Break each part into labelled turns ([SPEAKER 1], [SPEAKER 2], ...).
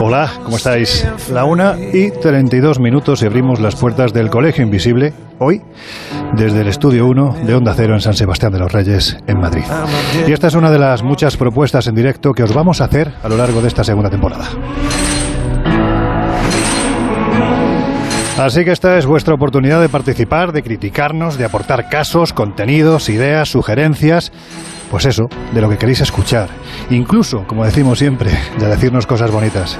[SPEAKER 1] Hola, ¿cómo estáis? La una y 32 minutos y abrimos las puertas del Colegio Invisible, hoy, desde el Estudio 1 de Onda Cero en San Sebastián de los Reyes, en Madrid. Y esta es una de las muchas propuestas en directo que os vamos a hacer a lo largo de esta segunda temporada. Así que esta es vuestra oportunidad de participar, de criticarnos, de aportar casos, contenidos, ideas, sugerencias, pues eso, de lo que queréis escuchar. Incluso, como decimos siempre, de decirnos cosas bonitas.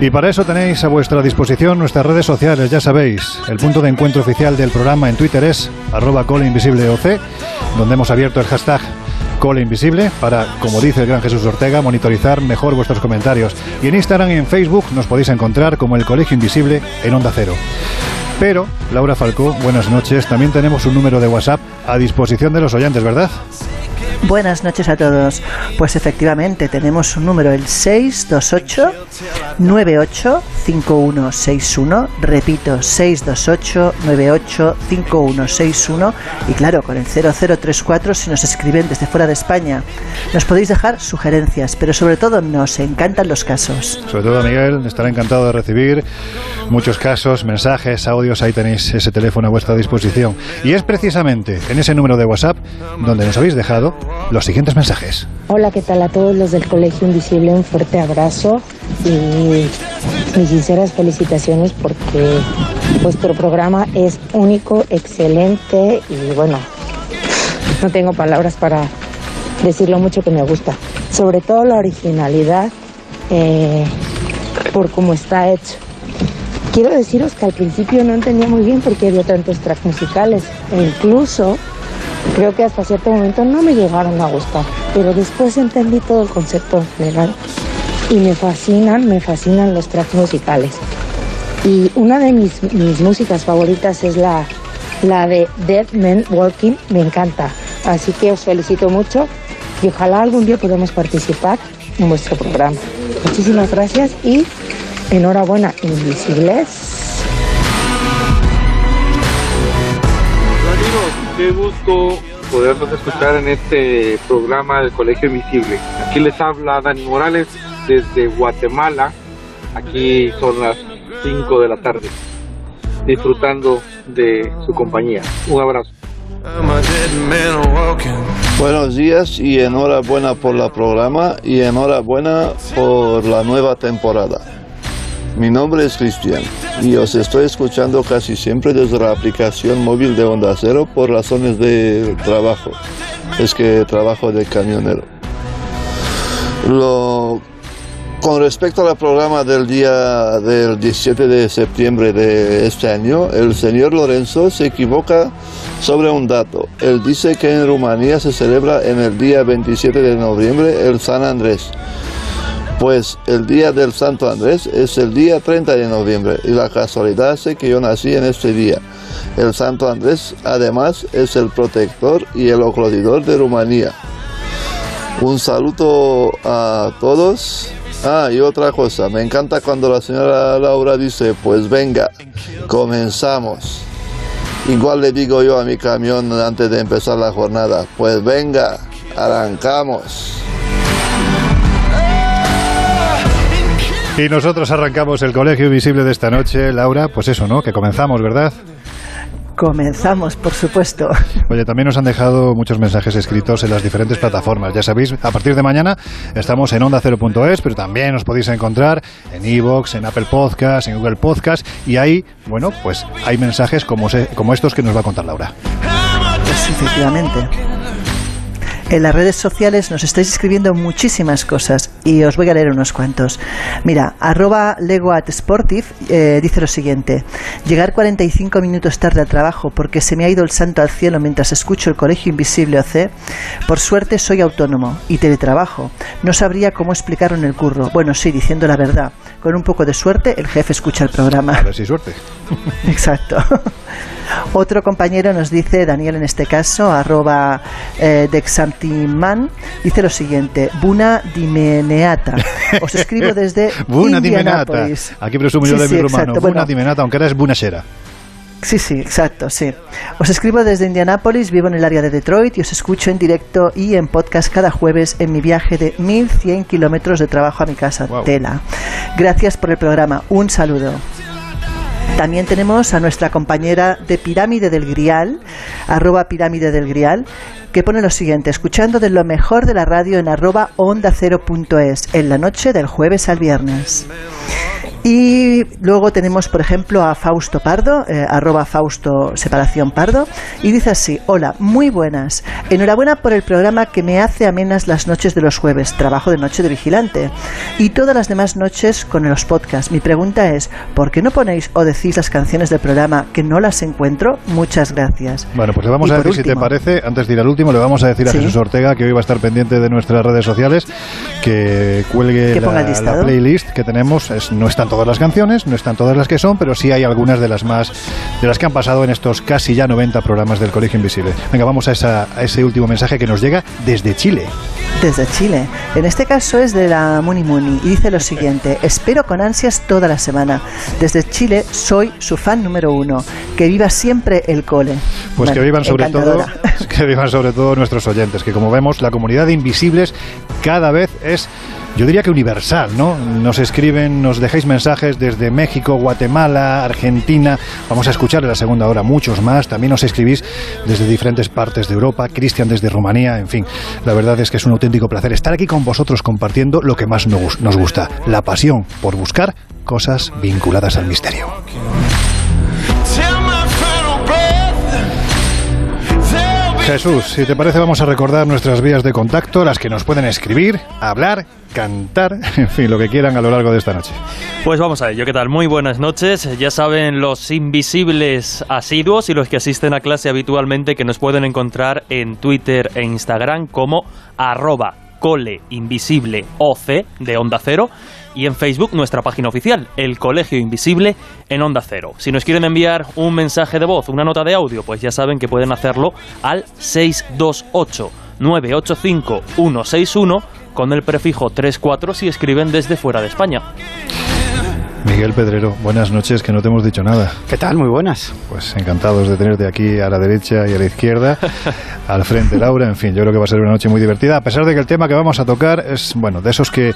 [SPEAKER 1] Y para eso tenéis a vuestra disposición nuestras redes sociales, ya sabéis. El punto de encuentro oficial del programa en Twitter es arroba donde hemos abierto el hashtag Cole Invisible para, como dice el gran Jesús Ortega, monitorizar mejor vuestros comentarios. Y en Instagram y en Facebook nos podéis encontrar como el Colegio Invisible en Onda Cero. Pero, Laura Falcó, buenas noches. También tenemos un número de WhatsApp a disposición de los oyentes, ¿verdad?
[SPEAKER 2] Buenas noches a todos. Pues efectivamente tenemos un número, el 628 98 5161. Repito, 628 98 5161. Y claro, con el 0034 si nos escriben desde fuera de España. Nos podéis dejar sugerencias, pero sobre todo nos encantan los casos.
[SPEAKER 1] Sobre todo Miguel, estará encantado de recibir muchos casos, mensajes, audios. Ahí tenéis ese teléfono a vuestra disposición. Y es precisamente en ese número de WhatsApp donde nos habéis dejado los siguientes mensajes.
[SPEAKER 3] Hola, ¿qué tal a todos los del Colegio Invisible? Un fuerte abrazo y mis sinceras felicitaciones porque vuestro programa es único, excelente y bueno, no tengo palabras para decir lo mucho que me gusta. Sobre todo la originalidad eh, por cómo está hecho. Quiero deciros que al principio no entendía muy bien por qué había tantos tracks musicales e incluso creo que hasta cierto momento no me llegaron a gustar, pero después entendí todo el concepto en general y me fascinan, me fascinan los tracks musicales. Y una de mis, mis músicas favoritas es la, la de Dead Men Walking, me encanta. Así que os felicito mucho y ojalá algún día podamos participar en vuestro programa. Muchísimas gracias y enhorabuena, Invisibles.
[SPEAKER 4] Qué gusto podernos escuchar en este programa del Colegio Invisible. Aquí les habla Dani Morales desde Guatemala. Aquí son las 5 de la tarde, disfrutando de su compañía. Un abrazo.
[SPEAKER 5] Buenos días y enhorabuena por la programa y enhorabuena por la nueva temporada. Mi nombre es Cristian y os estoy escuchando casi siempre desde la aplicación móvil de Onda Cero por razones de trabajo. Es que trabajo de camionero. Con respecto al programa del día del 17 de septiembre de este año, el señor Lorenzo se equivoca sobre un dato. Él dice que en Rumanía se celebra en el día 27 de noviembre el San Andrés. Pues el día del Santo Andrés es el día 30 de noviembre y la casualidad es que yo nací en este día. El Santo Andrés además es el protector y el oclodidor de Rumanía. Un saludo a todos. Ah, y otra cosa, me encanta cuando la señora Laura dice, pues venga, comenzamos. Igual le digo yo a mi camión antes de empezar la jornada, pues venga, arrancamos.
[SPEAKER 1] Y nosotros arrancamos el Colegio Invisible de esta noche, Laura, pues eso, ¿no? Que comenzamos, ¿verdad?
[SPEAKER 2] Comenzamos, por supuesto.
[SPEAKER 1] Oye, también nos han dejado muchos mensajes escritos en las diferentes plataformas. Ya sabéis, a partir de mañana estamos en onda0.es, pero también os podéis encontrar en Evox, en Apple Podcast, en Google Podcast. Y ahí, bueno, pues hay mensajes como, se- como estos que nos va a contar Laura.
[SPEAKER 2] Pues efectivamente. En las redes sociales nos estáis escribiendo muchísimas cosas y os voy a leer unos cuantos. Mira, arroba legoatsportive eh, dice lo siguiente. Llegar 45 minutos tarde al trabajo porque se me ha ido el santo al cielo mientras escucho el Colegio Invisible OC. Por suerte soy autónomo y teletrabajo. No sabría cómo explicarlo en el curro. Bueno, sí, diciendo la verdad. Con un poco de suerte el jefe escucha el programa.
[SPEAKER 1] A ver si suerte.
[SPEAKER 2] Exacto. Otro compañero nos dice, Daniel en este caso, arroba eh, Dexantiman, dice lo siguiente, Buna dimeneata. Os escribo desde
[SPEAKER 1] Buna dimenata.
[SPEAKER 2] Indianápolis.
[SPEAKER 1] Aquí presumo yo
[SPEAKER 2] Sí,
[SPEAKER 1] de
[SPEAKER 2] sí,
[SPEAKER 1] mi rumano.
[SPEAKER 2] exacto.
[SPEAKER 1] Buna
[SPEAKER 2] Bueno,
[SPEAKER 1] dimenata, aunque ahora es bunasera.
[SPEAKER 2] Sí, sí, exacto, sí. Os escribo desde Indianápolis, vivo en el área de Detroit y os escucho en directo y en podcast cada jueves en mi viaje de 1100 kilómetros de trabajo a mi casa. Tela. Gracias por el programa. Un saludo. También tenemos a nuestra compañera de Pirámide del Grial, arroba Pirámide del Grial, que pone lo siguiente, escuchando de lo mejor de la radio en arroba onda es en la noche del jueves al viernes. Y luego tenemos, por ejemplo, a Fausto Pardo, eh, arroba Fausto separación Pardo, y dice así, hola, muy buenas. Enhorabuena por el programa que me hace amenas las noches de los jueves, trabajo de noche de vigilante, y todas las demás noches con los podcasts. Mi pregunta es, ¿por qué no ponéis o decís las canciones del programa que no las encuentro? Muchas gracias.
[SPEAKER 1] Bueno, pues le vamos
[SPEAKER 2] Y
[SPEAKER 1] a decir, si te parece, antes de ir al último, le vamos a decir a. Jesús Ortega, que hoy va a estar pendiente de nuestras redes sociales, que cuelgue
[SPEAKER 2] Que
[SPEAKER 1] la, playlist que tenemos. Es- no están todas las canciones, no están todas las que son, pero sí hay algunas de las más, de las que han pasado en estos casi ya 90 programas del Colegio Invisible. Venga, vamos a, esa- a ese último mensaje que nos llega desde Chile.
[SPEAKER 2] Desde Chile. En este caso es de la Muni Muni y dice lo siguiente: Espero con ansias toda la semana. Desde Chile soy su fan número uno. Que viva siempre el cole.
[SPEAKER 1] Pues que vivan sobre todo, que vivan sobre todo nuestros oyentes, que como vemos la comunidad de invisibles cada vez es yo diría que universal, ¿no? Nos escriben, nos dejáis mensajes desde México, Guatemala, Argentina. Vamos a escuchar en la segunda hora muchos más. También nos escribís desde diferentes partes de Europa, Cristian desde Rumanía, en fin. La verdad es que es un auténtico placer estar aquí con vosotros compartiendo lo que más nos gusta, la pasión por buscar cosas vinculadas al misterio. Jesús, si te parece vamos a recordar nuestras vías de contacto, las que nos pueden escribir, hablar, cantar, en fin, lo que quieran a lo largo de esta noche.
[SPEAKER 6] Pues vamos a ello, ¿qué tal? Muy buenas noches. Ya saben los invisibles asiduos y los que asisten a clase habitualmente que nos pueden encontrar en Twitter e Instagram como arroba coleinvisibleoc de Onda Cero y en Facebook nuestra página oficial, el Colegio Invisible en Onda Cero. Si nos quieren enviar un mensaje de voz, una nota de audio, pues ya saben que pueden hacerlo al 628 985 161 con el prefijo 34 si escriben desde fuera de España.
[SPEAKER 1] Miguel Pedrero, buenas noches, que no te hemos dicho nada.
[SPEAKER 7] ¿Qué tal? Muy buenas.
[SPEAKER 1] Pues encantados de tenerte aquí a la derecha y a la izquierda, al frente Laura, en fin, yo creo que va a ser una noche muy divertida, a pesar de que el tema que vamos a tocar es, bueno, de esos que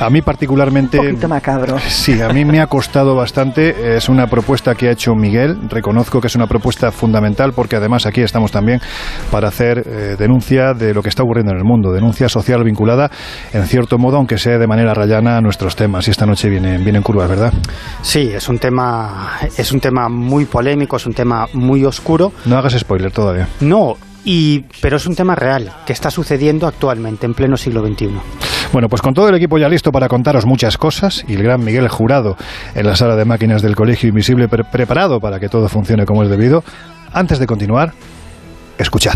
[SPEAKER 1] a mí particularmente...
[SPEAKER 2] Un poquito macabro.
[SPEAKER 1] Sí, a mí me ha costado bastante. Es una propuesta que ha hecho Miguel. Reconozco que es una propuesta fundamental porque además aquí estamos también para hacer eh, denuncia de lo que está ocurriendo en el mundo, denuncia social vinculada, en cierto modo, aunque sea de manera rayana, a nuestros temas. Y esta noche viene, viene en curva, ¿verdad?
[SPEAKER 7] Sí, es un tema es un tema muy polémico, es un tema muy oscuro.
[SPEAKER 1] No hagas spoiler todavía.
[SPEAKER 7] No, y pero es un tema real que está sucediendo actualmente en pleno siglo XXI.
[SPEAKER 1] Bueno, pues con todo el equipo ya listo para contaros muchas cosas y el gran Miguel Jurado en la sala de máquinas del Colegio Invisible pre- preparado para que todo funcione como es debido. Antes de continuar, escuchad.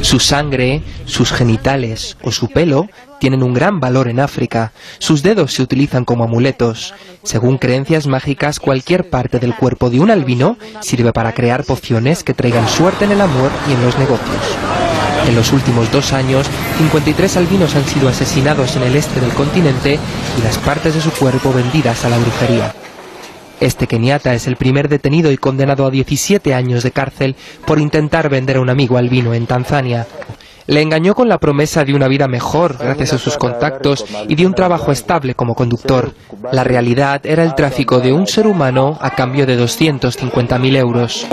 [SPEAKER 8] Su sangre, sus genitales o su pelo tienen un gran valor en África. Sus dedos se utilizan como amuletos. Según creencias mágicas, cualquier parte del cuerpo de un albino sirve para crear pociones que traigan suerte en el amor y en los negocios. En los últimos dos años, 53 albinos han sido asesinados en el este del continente y las partes de su cuerpo vendidas a la brujería. Este keniata es el primer detenido y condenado a 17 años de cárcel por intentar vender a un amigo albino en Tanzania. Le engañó con la promesa de una vida mejor gracias a sus contactos y de un trabajo estable como conductor. La realidad era el tráfico de un ser humano a cambio de 250.000 euros.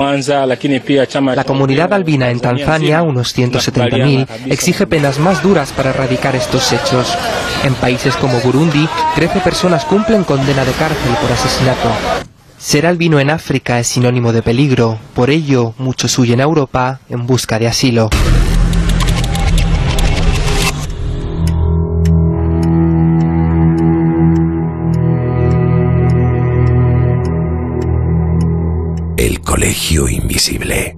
[SPEAKER 8] La comunidad albina en Tanzania, unos 170.000, exige penas más duras para erradicar estos hechos. En países como Burundi, 13 personas cumplen condena de cárcel por asesinato. Ser albino en África es sinónimo de peligro, por ello muchos huyen a Europa en busca de asilo.
[SPEAKER 9] Colegio Invisible.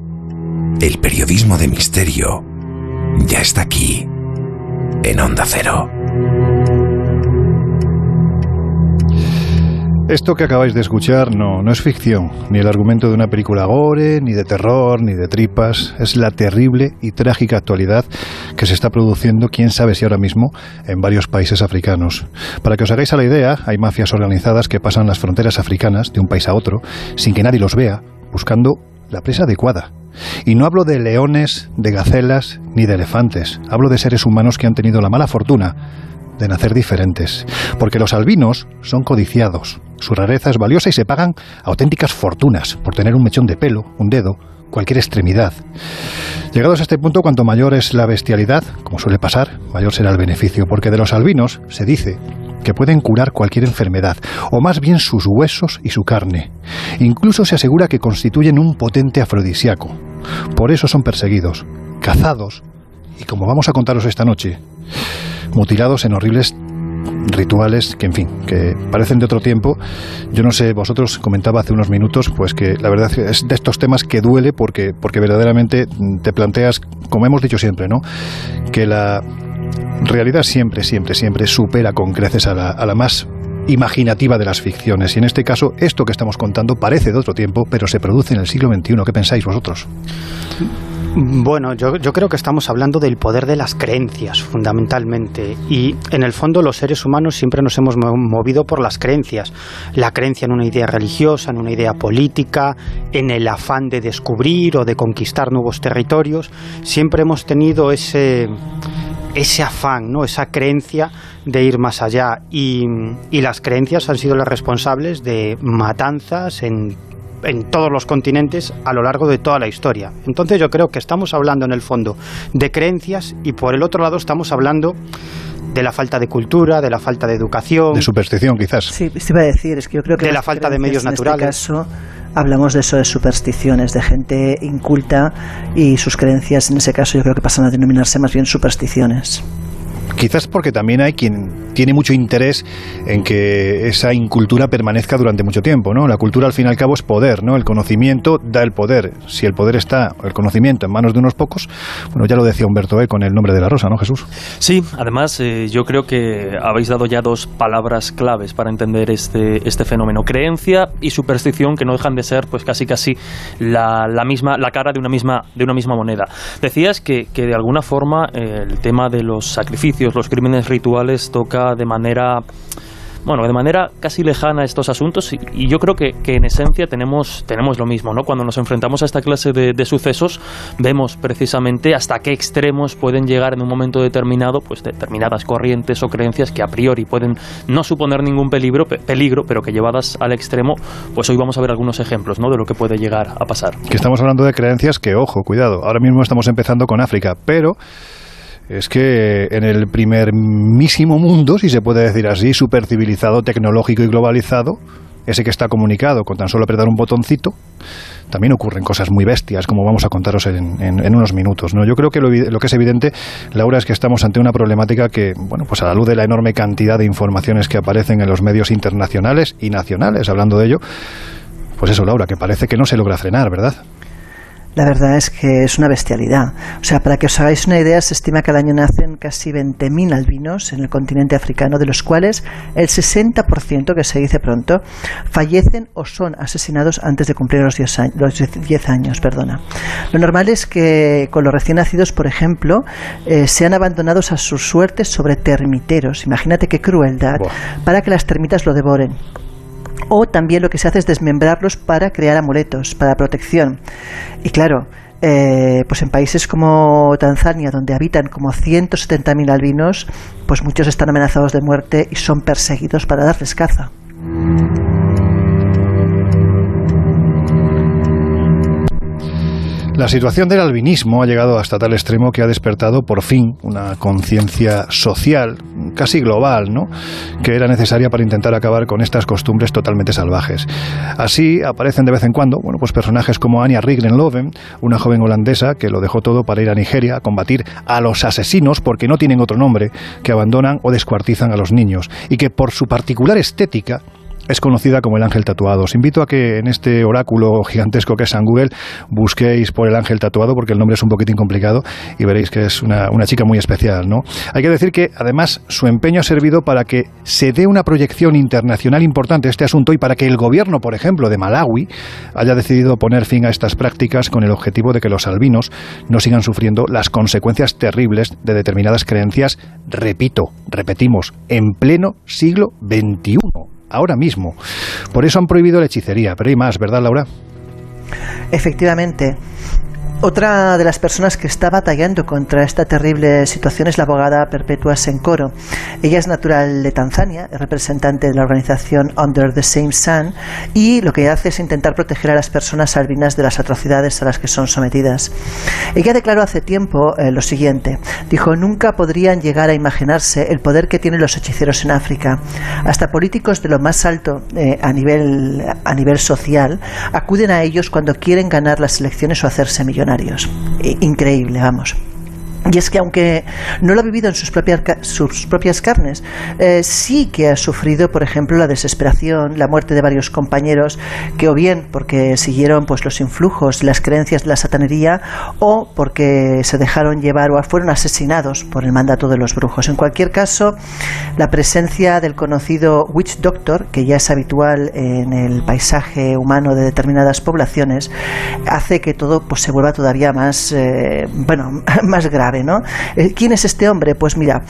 [SPEAKER 9] El periodismo de misterio ya está aquí, en Onda Cero.
[SPEAKER 1] Esto que acabáis de escuchar no, no es ficción, ni el argumento de una película gore, ni de terror, ni de tripas. Es la terrible y trágica actualidad que se está produciendo, quién sabe si ahora mismo, en varios países africanos. Para que os hagáis a la idea, hay mafias organizadas que pasan las fronteras africanas de un país a otro sin que nadie los vea, buscando la presa adecuada. Y no hablo de leones, de gacelas, ni de elefantes. Hablo de seres humanos que han tenido la mala fortuna de nacer diferentes. Porque los albinos son codiciados. Su rareza es valiosa y se pagan auténticas fortunas por tener un mechón de pelo, un dedo, cualquier extremidad. Llegados a este punto, cuanto mayor es la bestialidad, como suele pasar, mayor será el beneficio, porque de los albinos se dice que pueden curar cualquier enfermedad, o más bien sus huesos y su carne. Incluso se asegura que constituyen un potente afrodisíaco. Por eso son perseguidos, cazados, y como vamos a contaros esta noche, mutilados en horribles rituales que, en fin, que parecen de otro tiempo. Yo no sé, vosotros comentaba hace unos minutos, pues que la verdad es de estos temas que duele porque, porque verdaderamente te planteas, como hemos dicho siempre, ¿no? Que la realidad siempre, siempre, siempre supera con creces a la, a la más imaginativa de las ficciones. Y en este caso, esto que estamos contando parece de otro tiempo, pero se produce en el siglo XXI. ¿Qué pensáis vosotros?
[SPEAKER 7] Bueno, yo, yo, creo que estamos hablando del poder de las creencias, fundamentalmente. Y en el fondo los seres humanos siempre nos hemos movido por las creencias. La creencia en una idea religiosa, en una idea política, en el afán de descubrir o de conquistar nuevos territorios. Siempre hemos tenido ese, ese afán, ¿no? esa creencia de ir más allá. Y, las creencias han sido las responsables de matanzas en en todos los continentes a lo largo de toda la historia. Entonces yo creo que estamos hablando en el fondo de creencias y por el otro lado estamos hablando de la falta de cultura, de la falta de educación.
[SPEAKER 1] De superstición, quizás.
[SPEAKER 2] Sí, se iba a decir, es que yo creo que.
[SPEAKER 7] De la falta de medios naturales.
[SPEAKER 2] En este caso, hablamos de eso, de supersticiones, de gente inculta y sus creencias, en ese caso, yo creo que pasan a denominarse más bien supersticiones.
[SPEAKER 1] Quizás porque también hay quien tiene mucho interés en que esa incultura permanezca durante mucho tiempo, ¿no? La cultura al fin y al cabo es poder, ¿no? El conocimiento da el poder. Si el poder está, el conocimiento en manos de unos pocos, bueno, ya lo decía Humberto E con el nombre de la rosa, ¿no, Jesús?
[SPEAKER 6] Sí, además eh, yo creo que habéis dado ya dos palabras claves para entender este, este fenómeno. Creencia y superstición que no dejan de ser pues casi casi la, la misma, la cara de una misma, de una misma moneda. Decías que, que de alguna forma eh, el tema de los sacrificios los crímenes rituales toca de manera bueno, de manera casi lejana estos asuntos y, yo creo que, en esencia tenemos, tenemos lo mismo, ¿no? Cuando nos enfrentamos a esta clase de, sucesos vemos precisamente hasta qué extremos pueden llegar en un momento determinado pues determinadas corrientes o creencias que a priori pueden no suponer ningún peligro, peligro pero que llevadas al extremo, pues hoy vamos a ver algunos ejemplos, ¿no? De lo que puede llegar a pasar.
[SPEAKER 1] Que estamos hablando de creencias que, ojo, cuidado, ahora mismo estamos empezando con África, pero es que en el primerísimo mundo, si se puede decir así, supercivilizado, tecnológico y globalizado, ese que está comunicado con tan solo apretar un botoncito, también ocurren cosas muy bestias, como vamos a contaros en, unos minutos. ¿no? Yo creo que lo, lo, que es evidente, Laura, es que estamos ante una problemática que, bueno, pues a la luz de la enorme cantidad de informaciones que aparecen en los medios internacionales y nacionales, hablando de ello, pues eso, Laura, que parece que no se logra frenar, ¿verdad?
[SPEAKER 2] La verdad es que es una bestialidad. O sea, para que os hagáis una idea, se estima que al año nacen casi 20.000 albinos en el continente africano, de los cuales el 60%, que se dice pronto, fallecen o son asesinados antes de cumplir los 10 años. Los 10 años perdona. Lo normal es que con los recién nacidos, por ejemplo, eh, sean abandonados a su suerte sobre termiteros. Imagínate qué crueldad para que las termitas lo devoren. O también lo que se hace es desmembrarlos para crear amuletos, para protección. Y claro, eh, pues en países como Tanzania, donde habitan como 170.000 albinos, pues muchos están amenazados de muerte y son perseguidos para darles caza.
[SPEAKER 1] La situación del albinismo ha llegado hasta tal extremo que ha despertado por fin una conciencia social, casi global, ¿no? que era necesaria para intentar acabar con estas costumbres totalmente salvajes. Así aparecen de vez en cuando bueno, pues personajes como Anya Riglenloven, una joven holandesa que lo dejó todo para ir a Nigeria a combatir a los asesinos porque no tienen otro nombre, que abandonan o descuartizan a los niños y que por su particular estética es conocida como el ángel tatuado. Os invito a que en este oráculo gigantesco que es San Google busquéis por el ángel tatuado porque el nombre es un poquitín complicado y veréis que es una, chica muy especial. ¿no? Hay que decir que además su empeño ha servido para que se dé una proyección internacional importante a este asunto y para que el gobierno, por ejemplo, de Malawi haya decidido poner fin a estas prácticas con el objetivo de que los albinos no sigan sufriendo las consecuencias terribles de determinadas creencias, repito, repetimos, en pleno siglo XXI ahora mismo. Por eso han prohibido la hechicería, pero hay más, ¿verdad, Laura?
[SPEAKER 2] Efectivamente. Otra de las personas que está batallando contra esta terrible situación es la abogada Perpetua Sencoro. Ella es natural de Tanzania, es representante de la organización Under the Same Sun y lo que hace es intentar proteger a las personas albinas de las atrocidades a las que son sometidas. Ella declaró hace tiempo eh, lo siguiente. Dijo, nunca podrían llegar a imaginarse el poder que tienen los hechiceros en África. Hasta políticos de lo más alto eh, a, nivel, a nivel social acuden a ellos cuando quieren ganar las elecciones o hacerse millonarios. Increíble, vamos. Y es que aunque no lo ha vivido en sus propias, sus propias carnes, eh, sí que ha sufrido, por ejemplo, la desesperación, la muerte de varios compañeros que o bien porque siguieron pues los influjos las creencias de la satanería o porque se dejaron llevar o fueron asesinados por el mandato de los brujos. En cualquier caso, la presencia del conocido witch doctor, que ya es habitual en el paisaje humano de determinadas poblaciones, hace que todo pues se vuelva todavía más eh, bueno, más grave eh, ¿Quién es este hombre? Pues mira,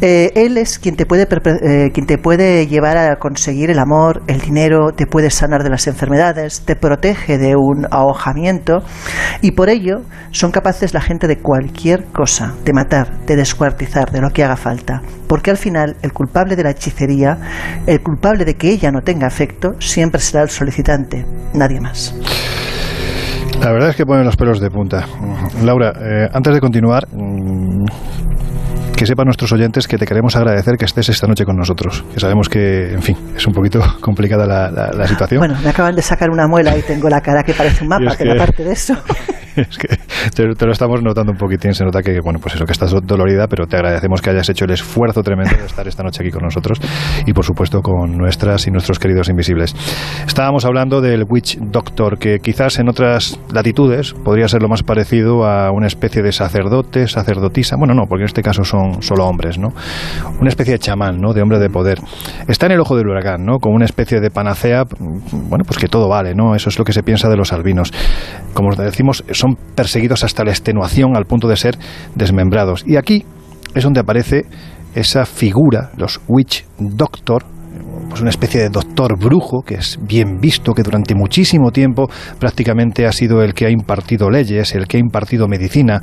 [SPEAKER 2] eh, él es quien te, puede, eh, quien te puede llevar a conseguir el amor, el dinero, te puede sanar de las enfermedades, te protege de un ahogamiento y por ello son capaces la gente de cualquier cosa, de matar, de descuartizar, de lo que haga falta. Porque al final el culpable de la hechicería, el culpable de que ella no tenga afecto, siempre será el solicitante, nadie más.
[SPEAKER 1] La verdad es que ponen los pelos de punta. Laura, eh, antes de continuar, mm, que sepan nuestros oyentes que te queremos agradecer que estés esta noche con nosotros. Que sabemos que, en fin, es un poquito complicada la, situación.
[SPEAKER 2] Bueno, me acaban de sacar una muela y tengo la cara que parece un mapa, que, aparte de eso.
[SPEAKER 1] es que te, lo estamos notando un poquitín, se nota que, bueno, pues eso, que estás dolorida, pero te agradecemos que hayas hecho el esfuerzo tremendo de estar esta noche aquí con nosotros y, por supuesto, con nuestras y nuestros queridos invisibles. Estábamos hablando del Witch Doctor, que quizás en otras latitudes podría ser lo más parecido a una especie de sacerdote, sacerdotisa, bueno, no, porque en este caso son solo hombres, ¿no? Una especie de chamán, ¿no? De hombre de poder. Está en el ojo del huracán, ¿no? Como una especie de panacea, bueno, pues que todo vale, ¿no? Eso es lo que se piensa de los albinos. Como decimos, son perseguidos hasta la extenuación al punto de ser desmembrados. Y aquí es donde aparece esa figura, los witch doctor, pues una especie de doctor brujo que es bien visto, que durante muchísimo tiempo prácticamente ha sido el que ha impartido leyes, el que ha impartido medicina,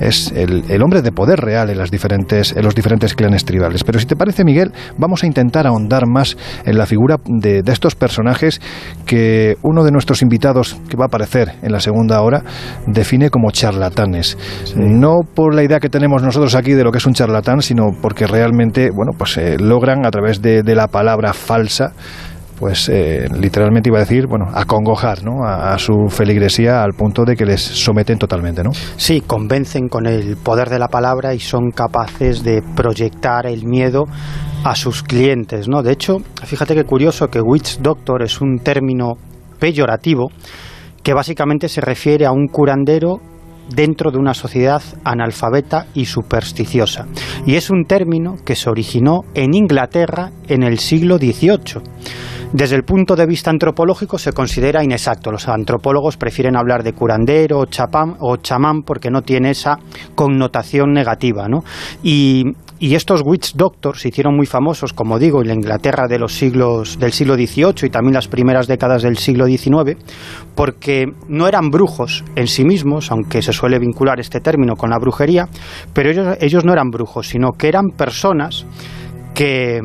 [SPEAKER 1] es el, hombre de poder real en, las diferentes, en los diferentes clanes tribales. Pero si te parece, Miguel, vamos a intentar ahondar más en la figura de, estos personajes que uno de nuestros invitados, que va a aparecer en la segunda hora, define como charlatanes. No por la idea que tenemos nosotros aquí de lo que es un charlatán, sino porque realmente, bueno, pues eh, logran a través de, de la palabra falsa, pues eh, literalmente iba a decir, bueno, acongojar ¿no? a, su feligresía al punto de que les someten totalmente, ¿no?
[SPEAKER 7] Sí, convencen con el poder de la palabra y son capaces de proyectar el miedo a sus clientes, ¿no? De hecho, fíjate qué curioso que witch doctor es un término peyorativo que básicamente se refiere a un curandero dentro de una sociedad analfabeta y supersticiosa. Y es un término que se originó en Inglaterra en el siglo XVIII. Desde el punto de vista antropológico se considera inexacto. Los antropólogos prefieren hablar de curandero o, o chamán porque no tiene esa connotación negativa. ¿no? Y, y estos witch doctors se hicieron muy famosos, como digo, en la Inglaterra de los siglos, del siglo XVIII y también las primeras décadas del siglo XIX, porque no eran brujos en sí mismos, aunque se suele vincular este término con la brujería, pero ellos, ellos no eran brujos, sino que eran personas que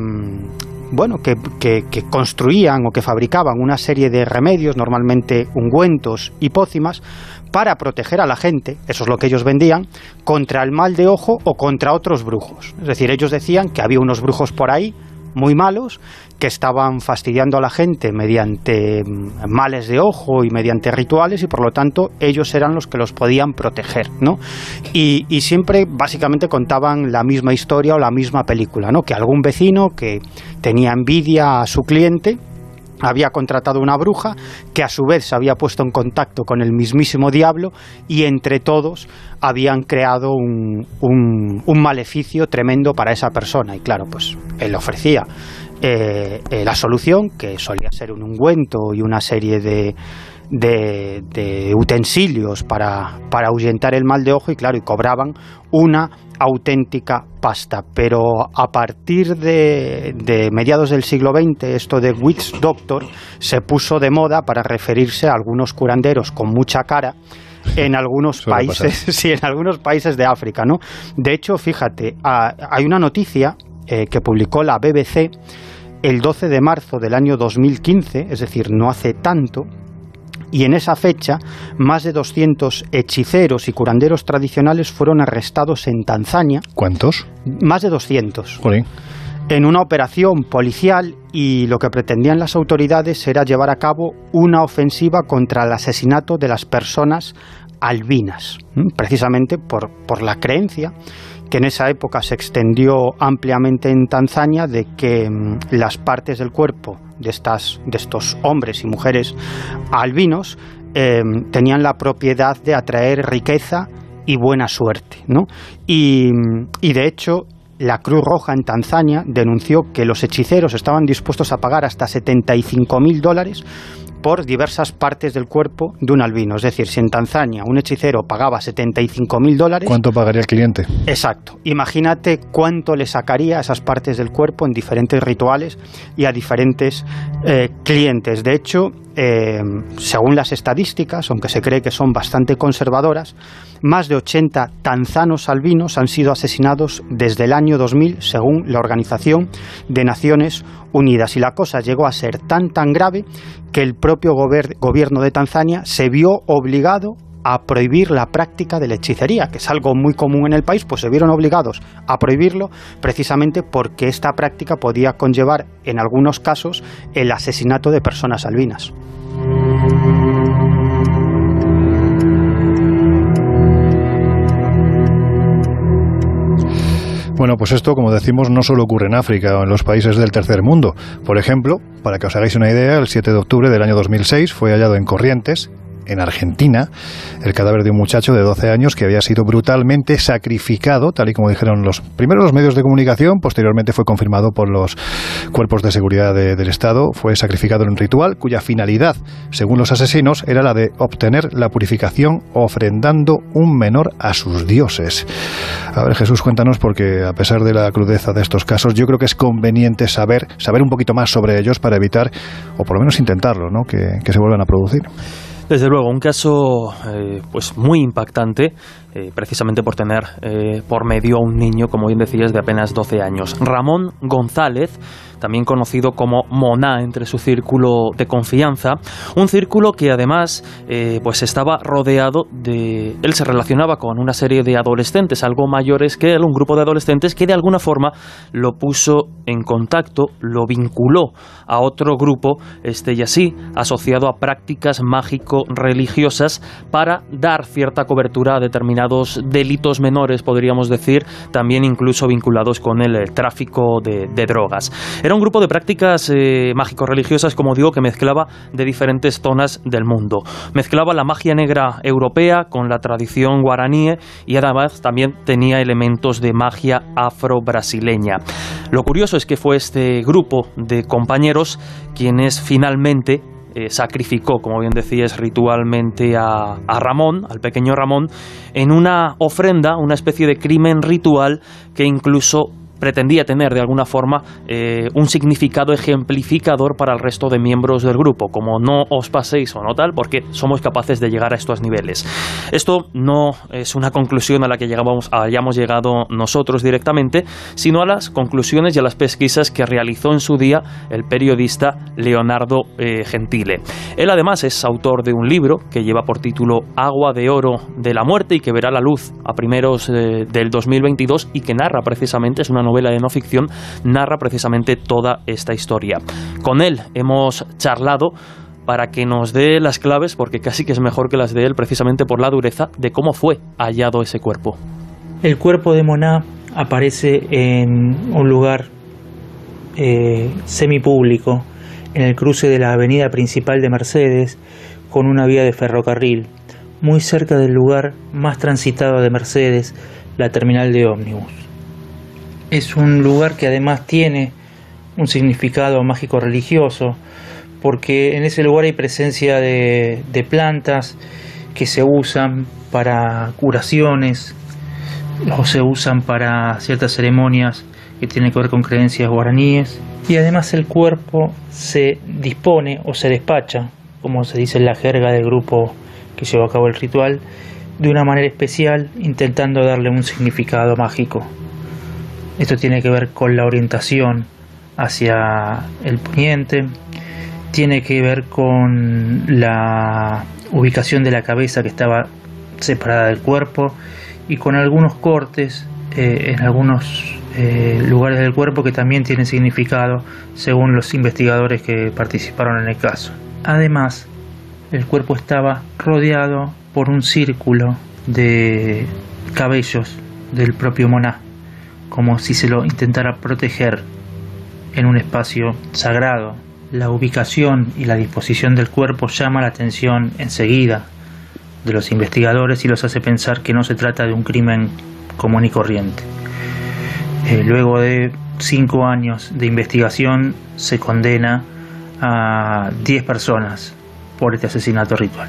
[SPEAKER 7] bueno, que, que, que, construían o que fabricaban una serie de remedios, normalmente ungüentos y pócimas, para proteger a la gente, eso es lo que ellos vendían, contra el mal de ojo o contra otros brujos. Es decir, ellos decían que había unos brujos por ahí muy malos que estaban fastidiando a la gente mediante males de ojo y mediante rituales y por lo tanto ellos eran los que los podían proteger, ¿no? Y, y siempre básicamente contaban la misma historia o la misma película, ¿no? Que algún vecino que tenía envidia a su cliente había contratado una bruja que a su vez se había puesto en contacto con el mismísimo diablo y entre todos habían creado un, un, maleficio tremendo para esa persona. Y claro, pues él ofrecía eh, eh, la solución, que solía ser un ungüento y una serie de, de, de utensilios para, para ahuyentar el mal de ojo y claro, y cobraban una auténtica pasta. Pero a partir de, de, mediados del siglo XX, esto de Witch Doctor se puso de moda para referirse a algunos curanderos con mucha cara en algunos países, sí, en algunos países de África, ¿no? De hecho, fíjate, ah, hay una noticia eh, que publicó la BBC el 12 de marzo del año 2015, es decir, no hace tanto, y en esa fecha más de 200 hechiceros y curanderos tradicionales fueron arrestados en Tanzania.
[SPEAKER 1] ¿Cuántos?
[SPEAKER 7] Más de 200.
[SPEAKER 1] Jolín.
[SPEAKER 7] En una operación policial y lo que pretendían las autoridades era llevar a cabo una ofensiva contra el asesinato de las personas albinas, precisamente por, por la creencia que en esa época se extendió ampliamente en Tanzania de que mmm, las partes del cuerpo de, estas, de estos hombres y mujeres albinos eh, tenían la propiedad de atraer riqueza y buena suerte. ¿no? Y, y de hecho, la Cruz Roja en Tanzania denunció que los hechiceros estaban dispuestos a pagar hasta 75 mil dólares por diversas partes del cuerpo de un albino. Es decir, si en Tanzania un hechicero pagaba 75 mil dólares...
[SPEAKER 1] ¿Cuánto pagaría el cliente?
[SPEAKER 7] Exacto. Imagínate cuánto le sacaría a esas partes del cuerpo en diferentes rituales y a diferentes eh, clientes. De hecho, eh, según las estadísticas, aunque se cree que son bastante conservadoras, más de 80 tanzanos albinos han sido asesinados desde el año 2000, según la Organización de Naciones Unidas. Y la cosa llegó a ser tan tan grave que el propio gobierno de Tanzania se vio obligado a prohibir la práctica de la hechicería, que es algo muy común en el país, pues se vieron obligados a prohibirlo precisamente porque esta práctica podía conllevar en algunos casos el asesinato de personas albinas.
[SPEAKER 1] Bueno, pues esto, como decimos, no solo ocurre en África o en los países del tercer mundo. Por ejemplo, para que os hagáis una idea, el 7 de octubre del año 2006 fue hallado en Corrientes, en Argentina, el cadáver de un muchacho de 12 años que había sido brutalmente sacrificado, tal y como dijeron los primeros los medios de comunicación, posteriormente fue confirmado por los cuerpos de seguridad de, del Estado, fue sacrificado en un ritual cuya finalidad, según los asesinos, era la de obtener la purificación ofrendando un menor a sus dioses. A ver, Jesús, cuéntanos, porque a pesar de la crudeza de estos casos, yo creo que es conveniente saber, saber un poquito más sobre ellos para evitar, o por lo menos intentarlo, ¿no? que, que se vuelvan a producir.
[SPEAKER 6] Desde luego, un caso eh, pues muy impactante, eh, precisamente por tener eh, por medio a un niño, como bien decías, de apenas 12 años. Ramón González, también conocido como Moná entre su círculo de confianza, un círculo que además eh, pues estaba rodeado de... Él se relacionaba con una serie de adolescentes, algo mayores que él, un grupo de adolescentes que de alguna forma lo puso en contacto, lo vinculó a otro grupo, este y así, asociado a prácticas mágico-religiosas para dar cierta cobertura a determinados delitos menores, podríamos decir, también incluso vinculados con el eh, tráfico de, drogas. Era un grupo de prácticas eh, mágico-religiosas, como digo, que mezclaba de diferentes zonas del mundo. Mezclaba la magia negra europea con la tradición guaraní y además también tenía elementos de magia afro-brasileña. Lo curioso es que fue este grupo de compañeros quienes finalmente eh, sacrificó, como bien decías, ritualmente a, a Ramón, al pequeño Ramón, en una ofrenda, una especie de crimen ritual que incluso pretendía tener de alguna forma eh, un significado ejemplificador para el resto de miembros del grupo, como no os paséis o no tal, porque somos capaces de llegar a estos niveles. Esto no es una conclusión a la que llegamos, hayamos llegado nosotros directamente, sino a las conclusiones y a las pesquisas que realizó en su día el periodista Leonardo eh, Gentile. Él además es autor de un libro que lleva por título Agua de Oro de la Muerte y que verá la luz a primeros eh, del 2022 y que narra precisamente, es una novela de no ficción, narra precisamente toda esta historia. Con él hemos charlado para que nos dé las claves, porque casi que es mejor que las de él, precisamente por la dureza de cómo fue hallado ese cuerpo.
[SPEAKER 10] El cuerpo de Moná aparece en un lugar eh, semipúblico, en el cruce de la avenida principal de Mercedes, con una vía de ferrocarril, muy cerca del lugar más transitado de Mercedes, la terminal de ómnibus es un lugar que además tiene un significado mágico religioso, porque en ese lugar hay presencia de, plantas que se usan para curaciones o se usan para ciertas ceremonias que tienen que ver con creencias guaraníes. Y además el cuerpo se dispone o se despacha, como se dice en la jerga del grupo que llevó a cabo el ritual, de una manera especial, intentando darle un significado mágico. Esto tiene que ver con la orientación hacia el poniente, tiene que ver con la ubicación de la cabeza que estaba separada del cuerpo y con algunos cortes eh, en algunos eh, lugares del cuerpo que también tienen significado según los investigadores que participaron en el caso. Además, el cuerpo estaba rodeado por un círculo de cabellos del propio Moná como si se lo intentara proteger en un espacio sagrado. La ubicación y la disposición del cuerpo llama la atención enseguida de los investigadores y los hace pensar que no se trata de un crimen común y corriente. Eh, luego de cinco años de investigación se condena a 10 personas por este asesinato ritual.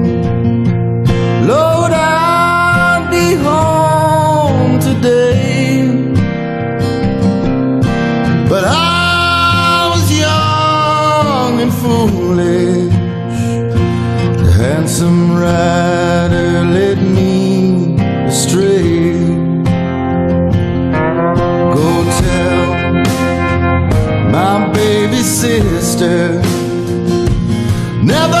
[SPEAKER 11] But I was young and foolish. The handsome rider led me astray. Go tell my baby sister never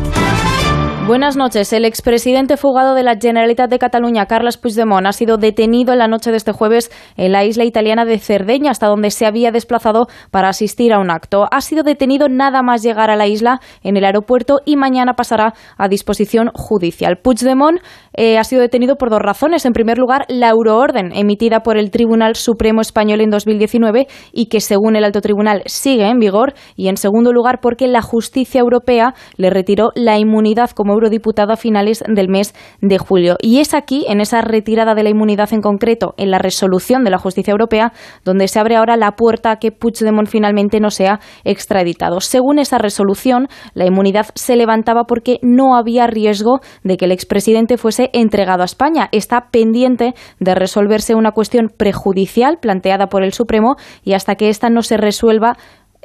[SPEAKER 12] Buenas noches. El expresidente fugado de la Generalitat de Cataluña, Carles Puigdemont, ha sido detenido en la noche de este jueves en la isla italiana de Cerdeña, hasta donde se había desplazado para asistir a un acto. Ha sido detenido nada más llegar a la isla en el aeropuerto y mañana pasará a disposición judicial. Puigdemont eh, ha sido detenido por dos razones. En primer lugar, la euroorden emitida por el Tribunal Supremo Español en 2019 y que, según el alto tribunal, sigue en vigor. Y en segundo lugar, porque la justicia europea le retiró la inmunidad como eurodiputado a finales del mes de julio. Y es aquí, en esa retirada de la inmunidad en concreto, en la resolución de la justicia europea, donde se abre ahora la puerta a que Puigdemont finalmente no sea extraditado. Según esa resolución, la inmunidad se levantaba porque no había riesgo de que el expresidente fuese entregado a España. Está pendiente de resolverse una cuestión prejudicial planteada por el Supremo y hasta que esta no se resuelva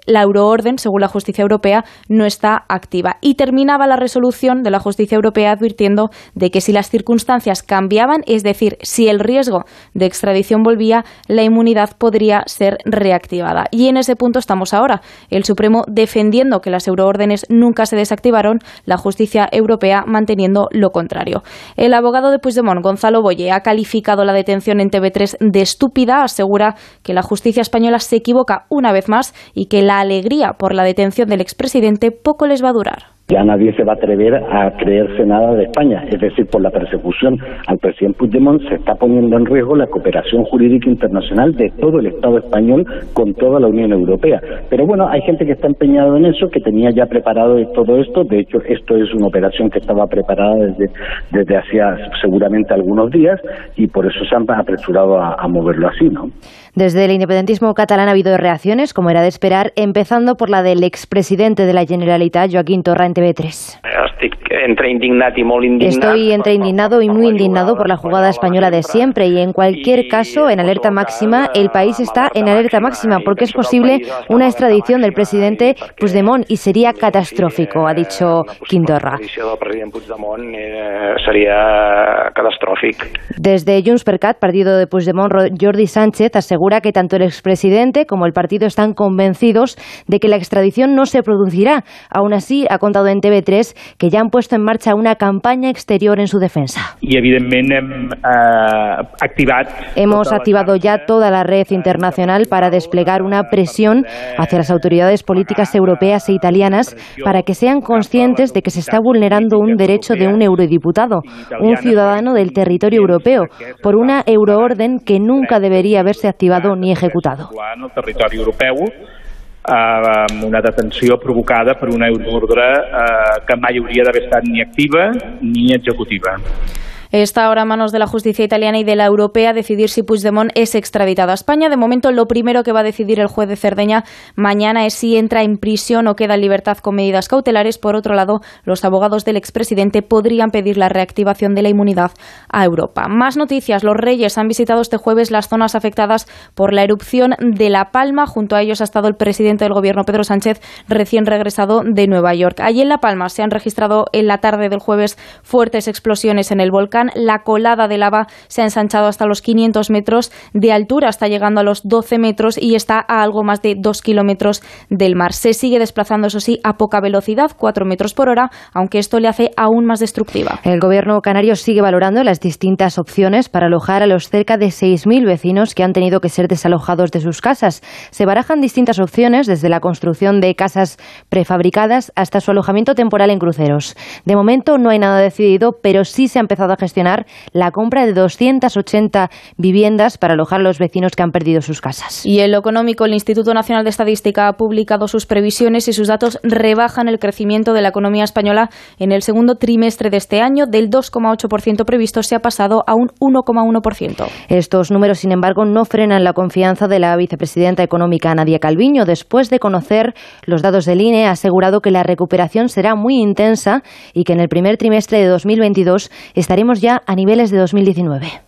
[SPEAKER 12] la euroorden, según la justicia europea, no está activa. Y terminaba la resolución de la justicia europea advirtiendo de que si las circunstancias cambiaban, es decir, si el riesgo de extradición volvía, la inmunidad podría ser reactivada. Y en ese punto estamos ahora. El Supremo defendiendo que las euroórdenes nunca se desactivaron, la justicia europea manteniendo lo contrario. El abogado de Puigdemont, Gonzalo Boye, ha calificado la detención en TV3 de estúpida, asegura que la justicia española se equivoca una vez más y que la alegría por la detención del expresidente poco les va a durar.
[SPEAKER 13] Ya nadie se va a atrever a creerse nada de España. Es decir, por la persecución al presidente Puigdemont se está poniendo en riesgo la cooperación jurídica internacional de todo el Estado español con toda la Unión Europea. Pero bueno, hay gente que está empeñado en eso, que tenía ya preparado todo esto. De hecho, esto es una operación que estaba preparada desde, desde hacía seguramente algunos días y por eso se han apresurado a, a moverlo así, ¿no?
[SPEAKER 14] Desde el independentismo catalán ha habido reacciones, como era de esperar, empezando por la del expresidente de la Generalitat, Joaquín Torra, en TV3. Estoy entre indignado y muy indignado por la jugada española de siempre y en cualquier caso, en alerta máxima, el país está en alerta máxima porque es posible una extradición del presidente Puigdemont y sería catastrófico, ha dicho Quintorra. Desde Junts per Cat, partido de Puigdemont, Jordi Sánchez asegura que tanto el expresidente como el partido están convencidos de que la extradición no se producirá. Aún así, ha contado en TV3 que ya han puesto en marcha una campaña exterior en su defensa.
[SPEAKER 15] Y evidentemente hem activat...
[SPEAKER 14] Hemos activado ya toda la red internacional para desplegar una presión hacia las autoridades políticas europeas e italianas para que sean conscientes de que se está vulnerando un derecho de un eurodiputado, un ciudadano del territorio europeo, por una euroorden que nunca debería haberse activado ni ejecutado.
[SPEAKER 15] Europeu amb una detenció provocada per una euroordre eh, que mai hauria d'haver estat ni activa ni executiva.
[SPEAKER 12] Está ahora a manos de la justicia italiana y de la europea decidir si Puigdemont es extraditado a España. De momento, lo primero que va a decidir el juez de Cerdeña mañana es si entra en prisión o queda en libertad con medidas cautelares. Por otro lado, los abogados del expresidente podrían pedir la reactivación de la inmunidad a Europa. Más noticias. Los reyes han visitado este jueves las zonas afectadas por la erupción de La Palma. Junto a ellos ha estado el presidente del gobierno, Pedro Sánchez, recién regresado de Nueva York. Allí en La Palma se han registrado en la tarde del jueves fuertes explosiones en el volcán la colada de lava se ha ensanchado hasta los 500 metros de altura, está llegando a los 12 metros y está a algo más de 2 kilómetros del mar. Se sigue desplazando, eso sí, a poca velocidad, 4 metros por hora, aunque esto le hace aún más destructiva.
[SPEAKER 14] El gobierno canario sigue valorando las distintas opciones para alojar a los cerca de 6.000 vecinos que han tenido que ser desalojados de sus casas. Se barajan distintas opciones, desde la construcción de casas prefabricadas hasta su alojamiento temporal en cruceros. De momento no hay nada decidido, pero sí se ha empezado a gestionar la compra de 280 viviendas para alojar a los vecinos que han perdido sus casas.
[SPEAKER 12] Y en lo económico, el Instituto Nacional de Estadística ha publicado sus previsiones y sus datos rebajan el crecimiento de la economía española en el segundo trimestre de este año. Del 2,8% previsto se ha pasado a un 1,1%.
[SPEAKER 14] Estos números, sin embargo, no frenan la confianza de la vicepresidenta económica Nadia Calviño. Después de conocer los datos del INE, ha asegurado que la recuperación será muy intensa y que en el primer trimestre de 2022 estaremos ya a niveles de 2019.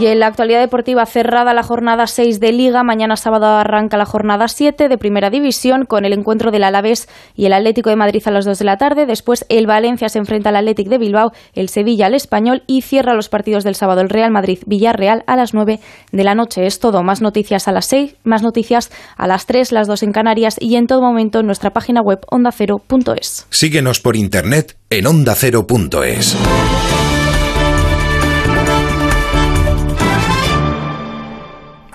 [SPEAKER 12] Y en la actualidad deportiva cerrada la jornada 6 de Liga, mañana sábado arranca la jornada 7 de Primera División con el encuentro del Alavés y el Atlético de Madrid a las 2 de la tarde. Después el Valencia se enfrenta al Atlético de Bilbao, el Sevilla al Español y cierra los partidos del sábado el Real Madrid Villarreal a las 9 de la noche. Es todo. Más noticias a las 6, más noticias a las 3, las 2 en Canarias y en todo momento en nuestra página web ondacero.es.
[SPEAKER 9] Síguenos por internet en ondacero.es.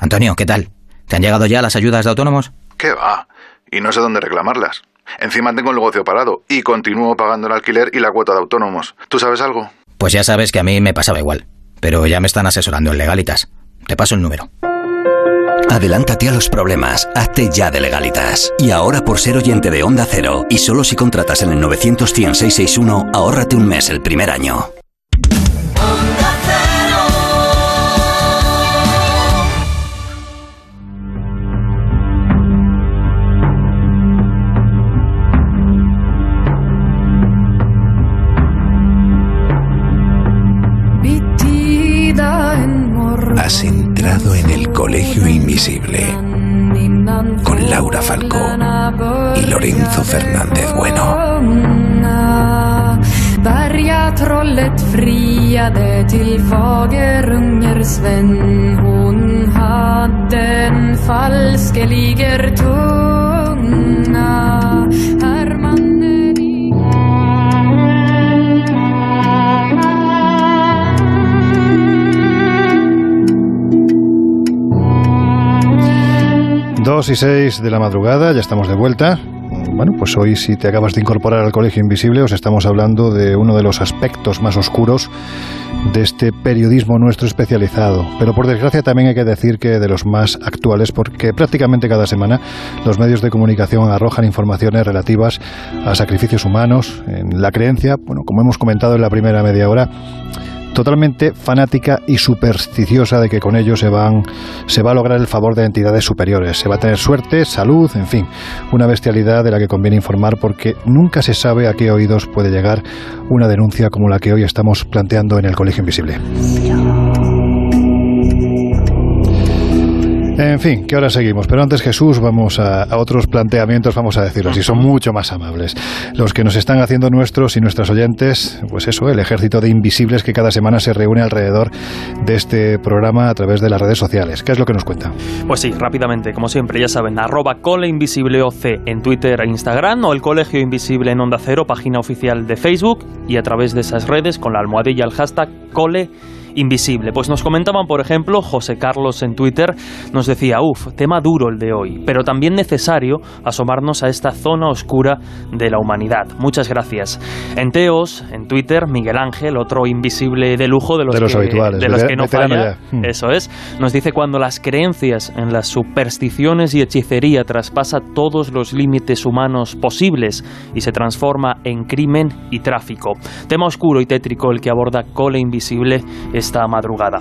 [SPEAKER 16] Antonio, ¿qué tal? ¿Te han llegado ya las ayudas de autónomos?
[SPEAKER 17] ¿Qué va? Y no sé dónde reclamarlas. Encima tengo el negocio parado y continúo pagando el alquiler y la cuota de autónomos. ¿Tú sabes algo?
[SPEAKER 16] Pues ya sabes que a mí me pasaba igual. Pero ya me están asesorando en legalitas. Te paso el número.
[SPEAKER 18] Adelántate a los problemas, hazte ya de legalitas. Y ahora por ser oyente de Onda Cero, y solo si contratas en el 900 661, ahórrate un mes el primer año.
[SPEAKER 9] Colegio invisible con Laura Falcó y Lorenzo Fernández Bueno.
[SPEAKER 19] Bergatrollet friade till fagerunger Hon hade en falskeliger tunga
[SPEAKER 1] 2 y 6 de la madrugada, ya estamos de vuelta. Bueno, pues hoy si te acabas de incorporar al Colegio Invisible os estamos hablando de uno de los aspectos más oscuros de este periodismo nuestro especializado. Pero por desgracia también hay que decir que de los más actuales porque prácticamente cada semana los medios de comunicación arrojan informaciones relativas a sacrificios humanos, en la creencia, bueno, como hemos comentado en la primera media hora, totalmente fanática y supersticiosa de que con ello se van se va a lograr el favor de entidades superiores, se va a tener suerte, salud, en fin, una bestialidad de la que conviene informar porque nunca se sabe a qué oídos puede llegar una denuncia como la que hoy estamos planteando en el Colegio Invisible. En fin, que ahora seguimos. Pero antes, Jesús, vamos a, a, otros planteamientos, vamos a decirlo así, son mucho más amables. Los que nos están haciendo nuestros y nuestras oyentes, pues eso, el ejército de invisibles que cada semana se reúne alrededor de este programa a través de las redes sociales. ¿Qué es lo que nos cuenta?
[SPEAKER 6] Pues sí, rápidamente, como siempre, ya saben, arroba coleinvisibleoc en Twitter e Instagram o el Colegio Invisible en Onda Cero, página oficial de Facebook y a través de esas redes con la almohadilla, el hashtag cole invisible. Pues nos comentaban, por ejemplo, José Carlos en Twitter, nos decía, uff, tema duro el de hoy, pero también necesario asomarnos a esta zona oscura de la humanidad. Muchas gracias. En Teos, en Twitter, Miguel Ángel, otro invisible de lujo de los,
[SPEAKER 1] de los
[SPEAKER 6] que,
[SPEAKER 1] habituales,
[SPEAKER 6] de los que no falla,
[SPEAKER 1] ya. Mm.
[SPEAKER 6] eso es, nos dice cuando las creencias en las supersticiones y hechicería traspasa todos los límites humanos posibles y se transforma en crimen y tráfico. Tema oscuro y tétrico el que aborda Cole Invisible esta madrugada.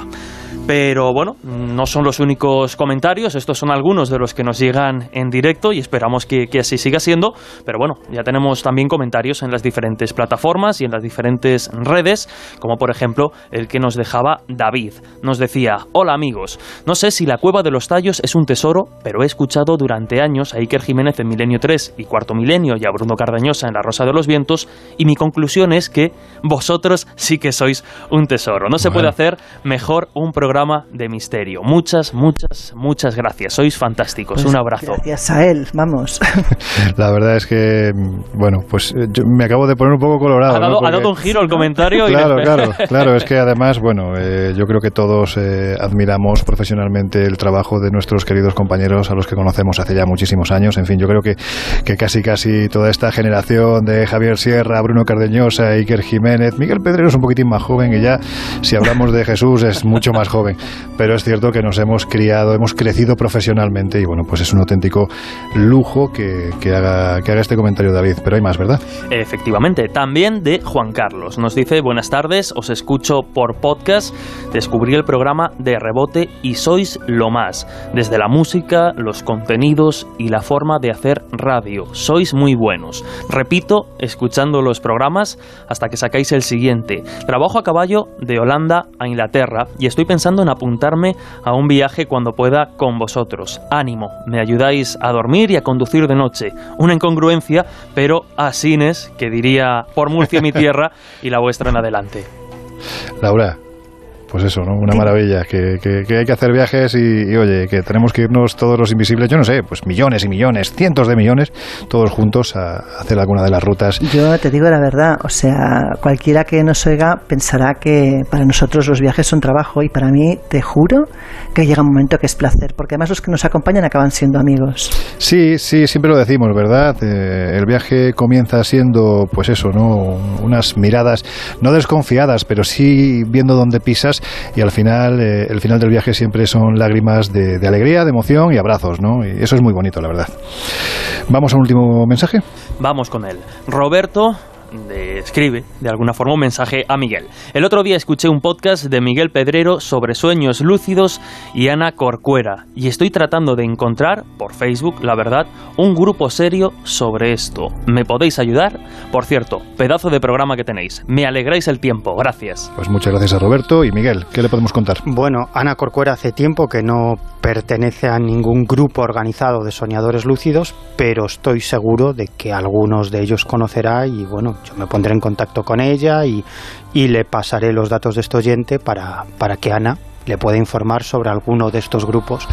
[SPEAKER 6] Pero bueno, no son los únicos comentarios, estos son algunos de los que nos llegan en directo y esperamos que, que, así siga siendo. Pero bueno, ya tenemos también comentarios en las diferentes plataformas y en las diferentes redes, como por ejemplo el que nos dejaba David. Nos decía, hola amigos, no sé si la cueva de los tallos es un tesoro, pero he escuchado durante años a Iker Jiménez en Milenio 3 y Cuarto Milenio y a Bruno Cardañosa en La Rosa de los Vientos y mi conclusión es que vosotros sí que sois un tesoro. No se puede hacer mejor un programa de misterio. Muchas, muchas, muchas gracias. Sois fantásticos.
[SPEAKER 2] Pues
[SPEAKER 6] un abrazo.
[SPEAKER 2] Gracias a él, vamos.
[SPEAKER 1] La verdad es que, bueno, pues eh, yo me acabo de poner un poco colorado.
[SPEAKER 6] Ha dado,
[SPEAKER 1] ¿no?
[SPEAKER 6] ha dado un giro el comentario.
[SPEAKER 1] Claro,
[SPEAKER 6] y
[SPEAKER 1] claro, claro. Es que además, bueno, eh, yo creo que todos eh, admiramos profesionalmente el trabajo de nuestros queridos compañeros a los que conocemos hace ya muchísimos años. En fin, yo creo que, que casi, casi toda esta generación de Javier Sierra, Bruno Cardeñosa, Iker Jiménez, Miguel Pedrero es un poquitín más joven y ya, si hablamos de Jesús, es mucho más joven. Pero es cierto que nos hemos criado, hemos crecido profesionalmente y, bueno, pues es un auténtico lujo que, que haga, que haga este comentario David. Pero hay más, ¿verdad?
[SPEAKER 6] Efectivamente, también de Juan Carlos. Nos dice, buenas tardes, os escucho por podcast, descubrí el programa de rebote y sois lo más. Desde la música, los contenidos y la forma de hacer radio. Sois muy buenos. Repito, escuchando los programas hasta que sacáis el siguiente. Trabajo a caballo de Holanda a Inglaterra y estoy pensando en apuntarme a un viaje cuando pueda con vosotros. Ánimo, me ayudáis a dormir y a conducir de noche. Una incongruencia, pero a Sines, que diría por Murcia mi tierra y la vuestra en adelante.
[SPEAKER 1] Laura, pues eso, ¿no? Una maravilla, que, que- que hay que hacer viajes y, y, oye, que tenemos que irnos todos los invisibles, yo no sé, pues millones y millones, cientos de millones, todos juntos a hacer alguna de las rutas.
[SPEAKER 2] Yo te digo la verdad, o sea, cualquiera que nos oiga pensará que para nosotros los viajes son trabajo y para mí, te juro, que llega un momento que es placer, porque además los que nos acompañan acaban siendo amigos.
[SPEAKER 1] Sí, sí, siempre lo decimos, ¿verdad? Eh, el viaje comienza siendo, pues eso, ¿no? Unas miradas, no desconfiadas, pero sí viendo dónde pisas y al final, eh, el final del viaje siempre son lágrimas de, de alegría, de emoción y abrazos, ¿no? Y eso es muy bonito, la verdad. Vamos a un último mensaje.
[SPEAKER 6] Vamos con él. Roberto de- escribe de alguna forma un mensaje a Miguel. El otro día escuché un podcast de Miguel Pedrero sobre sueños lúcidos y Ana Corcuera y estoy tratando de encontrar por Facebook, la verdad, un grupo serio sobre esto. ¿Me podéis ayudar? Por cierto, pedazo de programa que tenéis. Me alegráis el tiempo. Gracias.
[SPEAKER 1] Pues muchas gracias a Roberto y Miguel. ¿Qué le podemos contar?
[SPEAKER 7] Bueno, Ana Corcuera hace tiempo que no pertenece a ningún grupo organizado de soñadores lúcidos, pero estoy seguro de que algunos de ellos conocerá y bueno, yo me pondré en contacto con ella y, y le pasaré los datos de este oyente para, para que Ana le pueda informar sobre alguno de estos grupos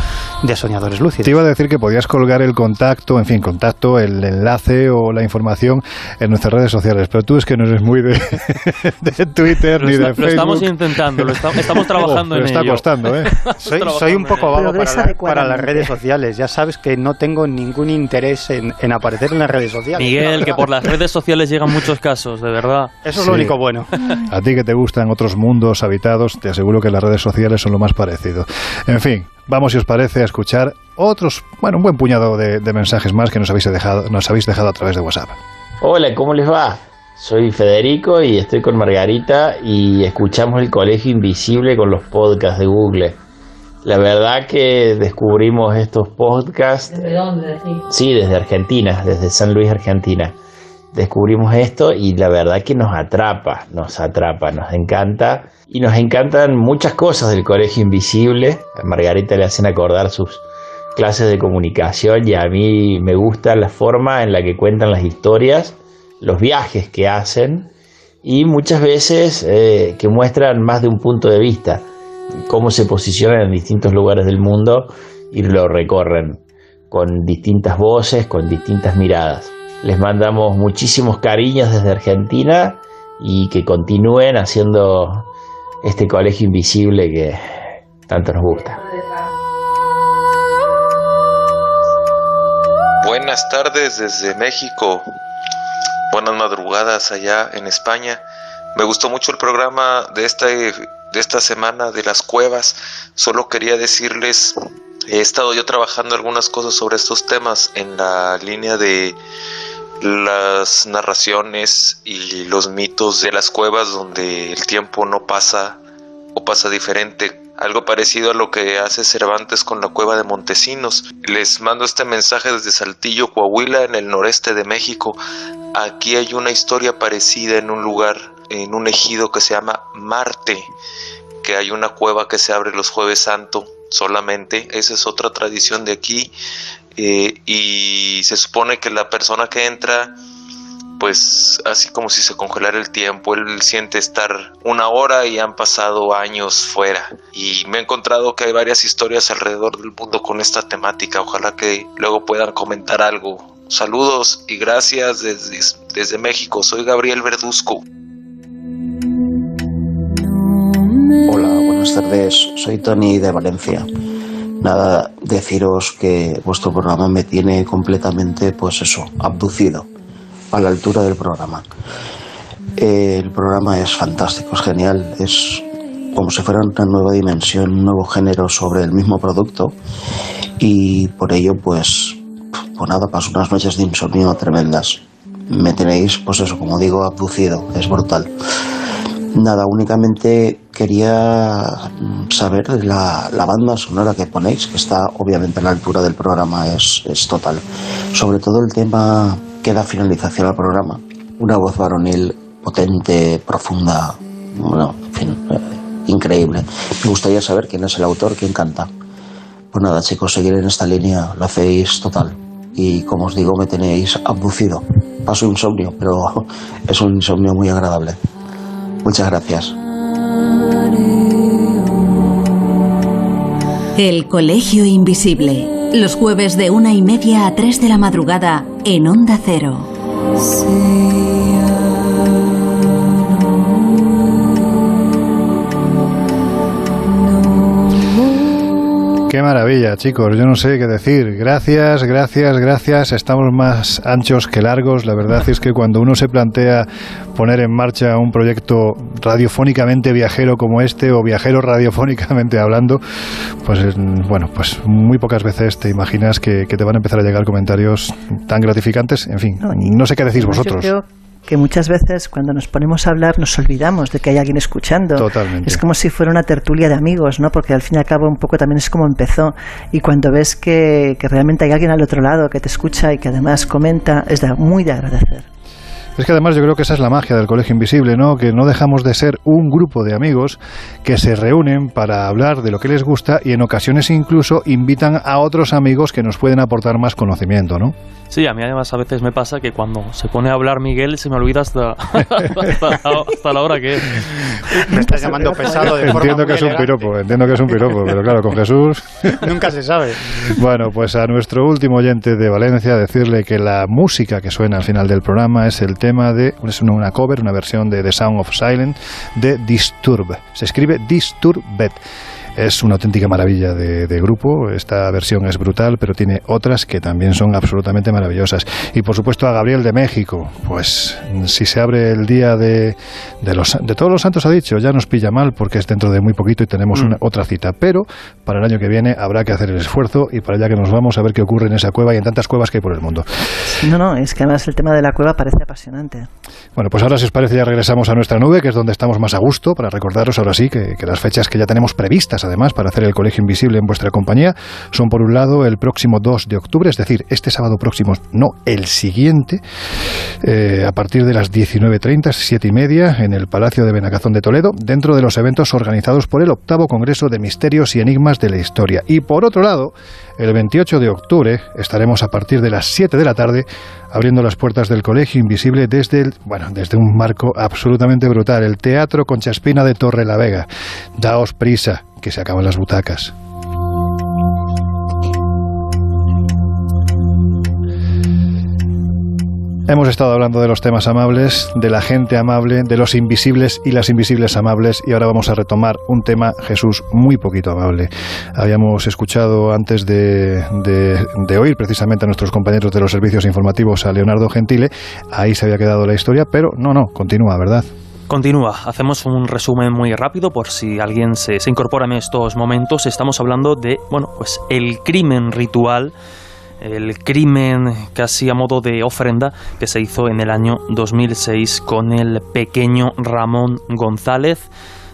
[SPEAKER 7] de soñadores lúcidos.
[SPEAKER 1] Te iba a decir que podías colgar el contacto, en fin, contacto, el enlace o la información en nuestras redes sociales, pero tú es que no eres muy de, de Twitter
[SPEAKER 6] Lo,
[SPEAKER 1] ni de
[SPEAKER 6] lo
[SPEAKER 1] Facebook.
[SPEAKER 6] estamos intentando, lo esta- estamos trabajando
[SPEAKER 1] Oh,
[SPEAKER 6] en
[SPEAKER 1] me está
[SPEAKER 6] ello.
[SPEAKER 1] costando, ¿eh?
[SPEAKER 7] Soy, un poco vago para,
[SPEAKER 2] Progresa
[SPEAKER 7] la- para las redes sociales. Ya sabes que no tengo ningún interés en, en aparecer en las redes sociales.
[SPEAKER 6] Miguel, que por las redes sociales llegan muchos casos, de verdad.
[SPEAKER 7] Eso es lo único bueno.
[SPEAKER 1] A ti que te gustan otros mundos habitados, te aseguro que las redes sociales son lo más parecido. En fin, vamos si os parece a escuchar otros, bueno, un buen puñado de, de mensajes más que nos habéis dejado, nos habéis dejado a través de WhatsApp.
[SPEAKER 20] Hola, ¿cómo les va? Soy Federico y estoy con Margarita y escuchamos el Colegio Invisible con los podcasts de Google. La verdad que descubrimos estos podcasts,
[SPEAKER 21] ¿De dónde? Sí.
[SPEAKER 20] sí, desde Argentina, desde San Luis, Argentina. Descubrimos esto y la verdad que nos atrapa, nos atrapa, nos encanta. Y nos encantan muchas cosas del Colegio Invisible. A Margarita le hacen acordar sus clases de comunicación y a mí me gusta la forma en la que cuentan las historias, los viajes que hacen y muchas veces eh, que muestran más de un punto de vista, cómo se posicionan en distintos lugares del mundo y lo recorren con distintas voces, con distintas miradas. Les mandamos muchísimos cariños desde Argentina y que continúen haciendo este colegio invisible que tanto nos gusta.
[SPEAKER 22] Buenas tardes desde México. Buenas madrugadas allá en España. Me gustó mucho el programa de esta, de esta semana de las cuevas. Solo quería decirles, he estado yo trabajando algunas cosas sobre estos temas en la línea de las narraciones y los mitos de las cuevas donde el tiempo no pasa o pasa diferente. Algo parecido a lo que hace Cervantes con la cueva de Montesinos. Les mando este mensaje desde Saltillo, Coahuila, en el noreste de México. Aquí hay una historia parecida en un lugar, en un ejido que se llama Marte, que hay una cueva que se abre los jueves santo solamente. Esa es otra tradición de aquí. Eh, y se supone que la persona que entra pues así como si se congelara el tiempo, él siente estar una hora y han pasado años fuera. Y me he encontrado que hay varias historias alrededor del mundo con esta temática, ojalá que luego puedan comentar algo. Saludos y gracias desde, desde México, soy Gabriel Verduzco.
[SPEAKER 23] Hola, buenas tardes. Soy Tony de Valencia. Nada, deciros que vuestro programa me tiene completamente, pues eso, abducido a la altura del programa. El programa es fantástico, es genial, es como si fuera una nueva dimensión, un nuevo género sobre el mismo producto y por ello, pues, pues nada, paso unas noches de insomnio tremendas. Me tenéis, pues eso, como digo, abducido, es brutal. Nada, únicamente quería saber la, la banda sonora que ponéis, que está obviamente a la altura del programa, es, es total. Sobre todo el tema que da finalización al programa. Una voz varonil potente, profunda, bueno, en fin, eh, increíble. Me gustaría saber quién es el autor, quién canta. Pues nada, chicos, seguir en esta línea, lo hacéis total. Y como os digo, me tenéis abducido. Paso insomnio, pero es un insomnio muy agradable. Muchas gracias.
[SPEAKER 24] El Colegio Invisible. Los jueves de una y media a tres de la madrugada en Onda Cero.
[SPEAKER 1] ¿Qué Qué maravilla, chicos. Yo no sé qué decir. Gracias, gracias, gracias. Estamos más anchos que largos. La verdad es que cuando uno se plantea poner en marcha un proyecto radiofónicamente viajero como este o viajero radiofónicamente hablando, pues eh, bueno, pues muy pocas veces te imaginas que, que te van a empezar a llegar comentarios tan gratificantes. En fin, no sé qué decís
[SPEAKER 2] yo
[SPEAKER 1] vosotros.
[SPEAKER 2] Que muchas veces cuando nos ponemos a hablar nos olvidamos de que hay alguien escuchando.
[SPEAKER 1] Totalmente.
[SPEAKER 2] Es como si fuera una tertulia de amigos, ¿no? Porque al fin y al cabo un poco también es como empezó. Y cuando ves que, que realmente hay alguien al otro lado que te escucha y que además comenta, es de, muy de agradecer.
[SPEAKER 1] Es que además yo creo que esa es la magia del Colegio Invisible, ¿no? Que no dejamos de ser un grupo de amigos que se reúnen para hablar de lo que les gusta y en ocasiones incluso invitan a otros amigos que nos pueden aportar más conocimiento, ¿no?
[SPEAKER 6] Sí, a mí además a veces me pasa que cuando se pone a hablar Miguel se me olvida hasta, hasta, la, hasta la hora que es.
[SPEAKER 7] Me estás llamando pesado de forma
[SPEAKER 1] Entiendo
[SPEAKER 7] muy
[SPEAKER 1] que es un piropo, entiendo que es un piropo, pero claro, con Jesús...
[SPEAKER 7] Nunca se sabe.
[SPEAKER 1] Bueno, pues a nuestro último oyente de Valencia decirle que la música que suena al final del programa es el tema de, es una- una cover, una versión de The Sound of Silence de Disturb. Se escribe Disturbed. Es una auténtica maravilla de, de grupo. Esta versión es brutal, pero tiene otras que también son absolutamente maravillosas. Y por supuesto a Gabriel de México. Pues si se abre el día de, de, los, de todos los santos, ha dicho, ya nos pilla mal porque es dentro de muy poquito y tenemos una, otra cita. Pero para el año que viene habrá que hacer el esfuerzo y para allá que nos vamos a ver qué ocurre en esa cueva y en tantas cuevas que hay por el mundo.
[SPEAKER 2] No, no, es que además el tema de la cueva parece apasionante.
[SPEAKER 1] Bueno, pues ahora si os parece ya regresamos a nuestra nube, que es donde estamos más a gusto, para recordaros ahora sí que, que las fechas que ya tenemos previstas además para hacer el Colegio Invisible en vuestra compañía son por un lado el próximo 2 de octubre, es decir, este sábado próximo, no, el siguiente, eh, a partir de las 19.30, 7 y media, en el Palacio de Benacazón de Toledo, dentro de los eventos organizados por el octavo Congreso de Misterios y Enigmas de la Historia. Y por otro lado, el 28 de octubre estaremos a partir de las 7 de la tarde abriendo las puertas del Colegio Invisible desde el, bueno, desde un marco absolutamente brutal, el Teatro Conchaspina de Torre la Vega. Daos prisa, que se acaban las butacas. Hemos estado hablando de los temas amables, de la gente amable, de los invisibles y las invisibles amables y ahora vamos a retomar un tema, Jesús, muy poquito amable. Habíamos escuchado antes de, de- oír precisamente a nuestros compañeros de los servicios informativos a Leonardo Gentile, ahí se había quedado la historia, pero no, no, continúa, ¿verdad?
[SPEAKER 6] Continúa, hacemos un resumen muy rápido por si alguien se, se incorpora en estos momentos. Estamos hablando de, bueno, pues el crimen ritual, el crimen casi a modo de ofrenda que se hizo en el año 2006 con el pequeño Ramón González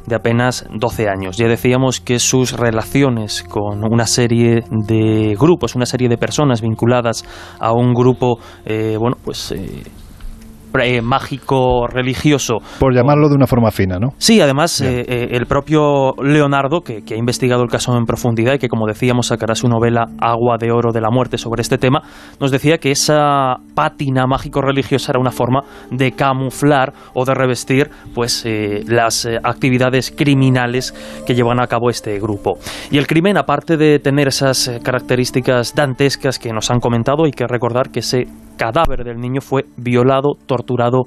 [SPEAKER 6] de apenas 12 años. Ya decíamos que sus relaciones con una serie de grupos, una serie de personas vinculadas a un grupo, eh, bueno, pues eh, pre- mágico religioso
[SPEAKER 1] Por llamarlo de una forma fina, ¿no?
[SPEAKER 6] Sí, además eh, eh, el propio Leonardo, que, que ha investigado el caso en profundidad y que, como decíamos, sacará su novela Agua de Oro de la Muerte sobre este tema, nos decía que esa pátina mágico-religiosa era una forma de camuflar o de revestir pues, eh, las eh, actividades criminales que llevan a cabo este grupo. Y el crimen, aparte de tener esas eh, características dantescas que nos han comentado, hay que recordar que ese cadáver del niño fue violado, torturado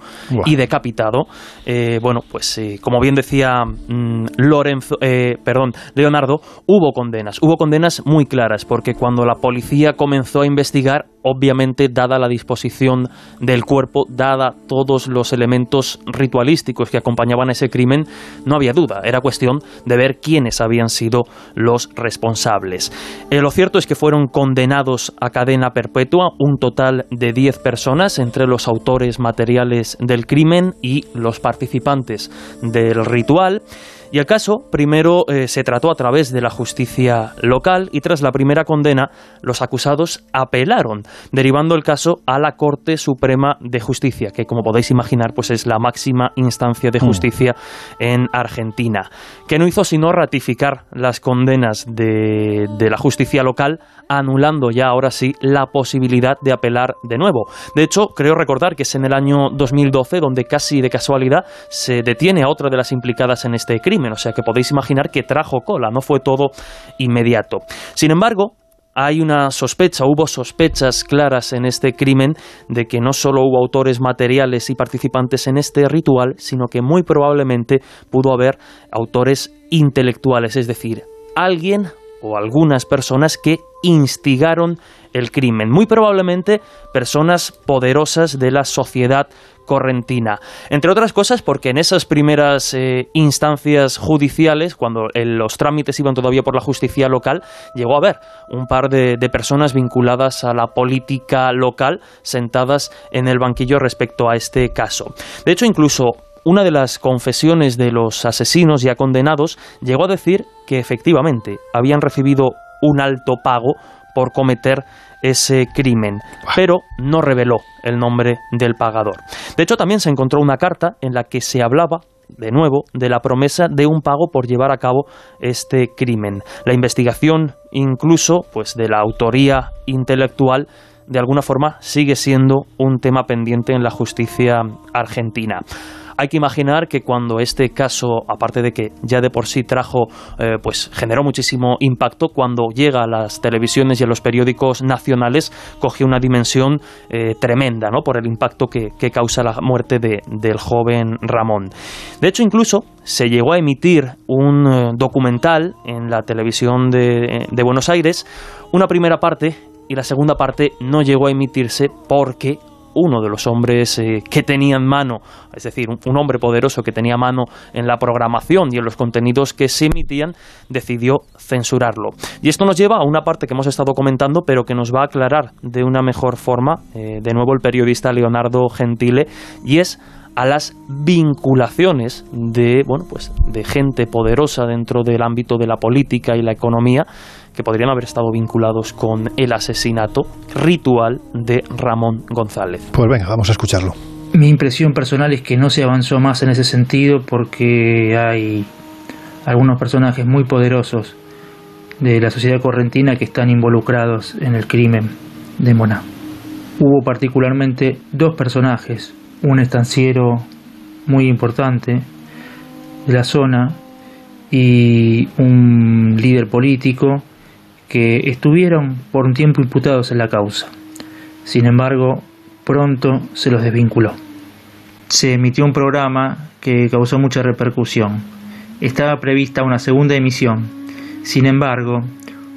[SPEAKER 6] y decapitado. Eh, bueno, pues eh, como bien decía mm, Lorenzo, eh, perdón, Leonardo, hubo condenas, hubo condenas muy claras, porque cuando la policía comenzó a investigar, obviamente, dada la disposición del cuerpo, dada todos los elementos ritualísticos que acompañaban ese crimen, no había duda, era cuestión de ver quiénes habían sido los responsables. Eh, lo cierto es que fueron condenados a cadena perpetua un total de 10 personas, entre los autores materiales del crimen y los participantes del ritual. Y el caso primero eh, se trató a través de la justicia local y tras la primera condena los acusados apelaron, derivando el caso a la Corte Suprema de Justicia, que como podéis imaginar pues es la máxima instancia de justicia en Argentina, que no hizo sino ratificar las condenas de, de la justicia local, anulando ya ahora sí la posibilidad de apelar de nuevo. De hecho, creo recordar que es en el año 2012 donde casi de casualidad se detiene a otra de las implicadas en este crimen, o sea que podéis imaginar que trajo cola, no fue todo inmediato. Sin embargo, hay una sospecha, hubo sospechas claras en este crimen de que no solo hubo autores materiales y participantes en este ritual, sino que muy probablemente pudo haber autores intelectuales, es decir, alguien o algunas personas que instigaron el crimen. Muy probablemente personas poderosas de la sociedad correntina. Entre otras cosas porque en esas primeras eh, instancias judiciales, cuando los trámites iban todavía por la justicia local, llegó a haber un par de, de personas vinculadas a la política local sentadas en el banquillo respecto a este caso. De hecho, incluso una de las confesiones de los asesinos ya condenados llegó a decir que efectivamente habían recibido un alto pago por cometer ese crimen, pero no reveló el nombre del pagador. De hecho, también se encontró una carta en la que se hablaba de nuevo, de la promesa de un pago por llevar a cabo este crimen. La investigación, incluso, pues de la autoría intelectual, de alguna forma sigue siendo un tema pendiente en la justicia argentina hay que imaginar que cuando este caso, aparte de que ya de por sí trajo, eh, pues generó muchísimo impacto, cuando llega a las televisiones y a los periódicos nacionales, coge una dimensión eh, tremenda, ¿no? Por el impacto que, que causa la muerte de, del joven Ramón. De hecho, incluso se llegó a emitir un eh, documental en la televisión de, de Buenos Aires, una primera parte y la segunda parte no llegó a emitirse porque uno de los hombres eh, que tenía en mano, es decir, un, un, hombre poderoso que tenía mano en la programación y en los contenidos que se emitían, decidió censurarlo. Y esto nos lleva a una parte que hemos estado comentando, pero que nos va a aclarar de una mejor forma, eh, de nuevo el periodista Leonardo Gentile, y es a las vinculaciones de bueno pues de gente poderosa dentro del ámbito de la política y la economía que podrían haber estado vinculados con el asesinato ritual de Ramón González.
[SPEAKER 1] Pues venga, vamos a escucharlo.
[SPEAKER 10] Mi impresión personal es que no se avanzó más en ese sentido porque hay algunos personajes muy poderosos de la sociedad correntina que están involucrados en el crimen de Moná. Hubo particularmente dos personajes, un estanciero muy importante de la zona y un líder político que estuvieron por un tiempo imputados en la causa. Sin embargo, pronto se los desvinculó. Se emitió un programa que causó mucha repercusión. Estaba prevista una segunda emisión. Sin embargo,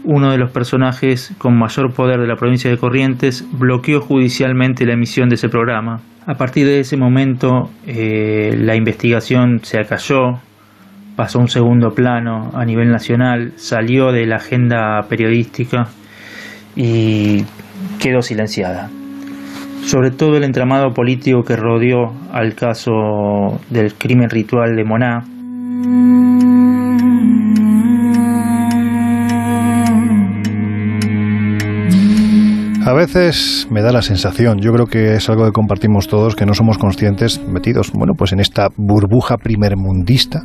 [SPEAKER 10] uno de los personajes con mayor poder de la provincia de Corrientes bloqueó judicialmente la emisión de ese programa. A partir de ese momento, eh, la investigación se acalló, pasó a un segundo plano a nivel nacional, salió de la agenda periodística y quedó silenciada. Sobre todo el entramado político que rodeó al caso del crimen ritual de Moná.
[SPEAKER 1] A veces me da la sensación, yo creo que es algo que compartimos todos, que no somos conscientes, metidos, bueno, pues en esta burbuja primermundista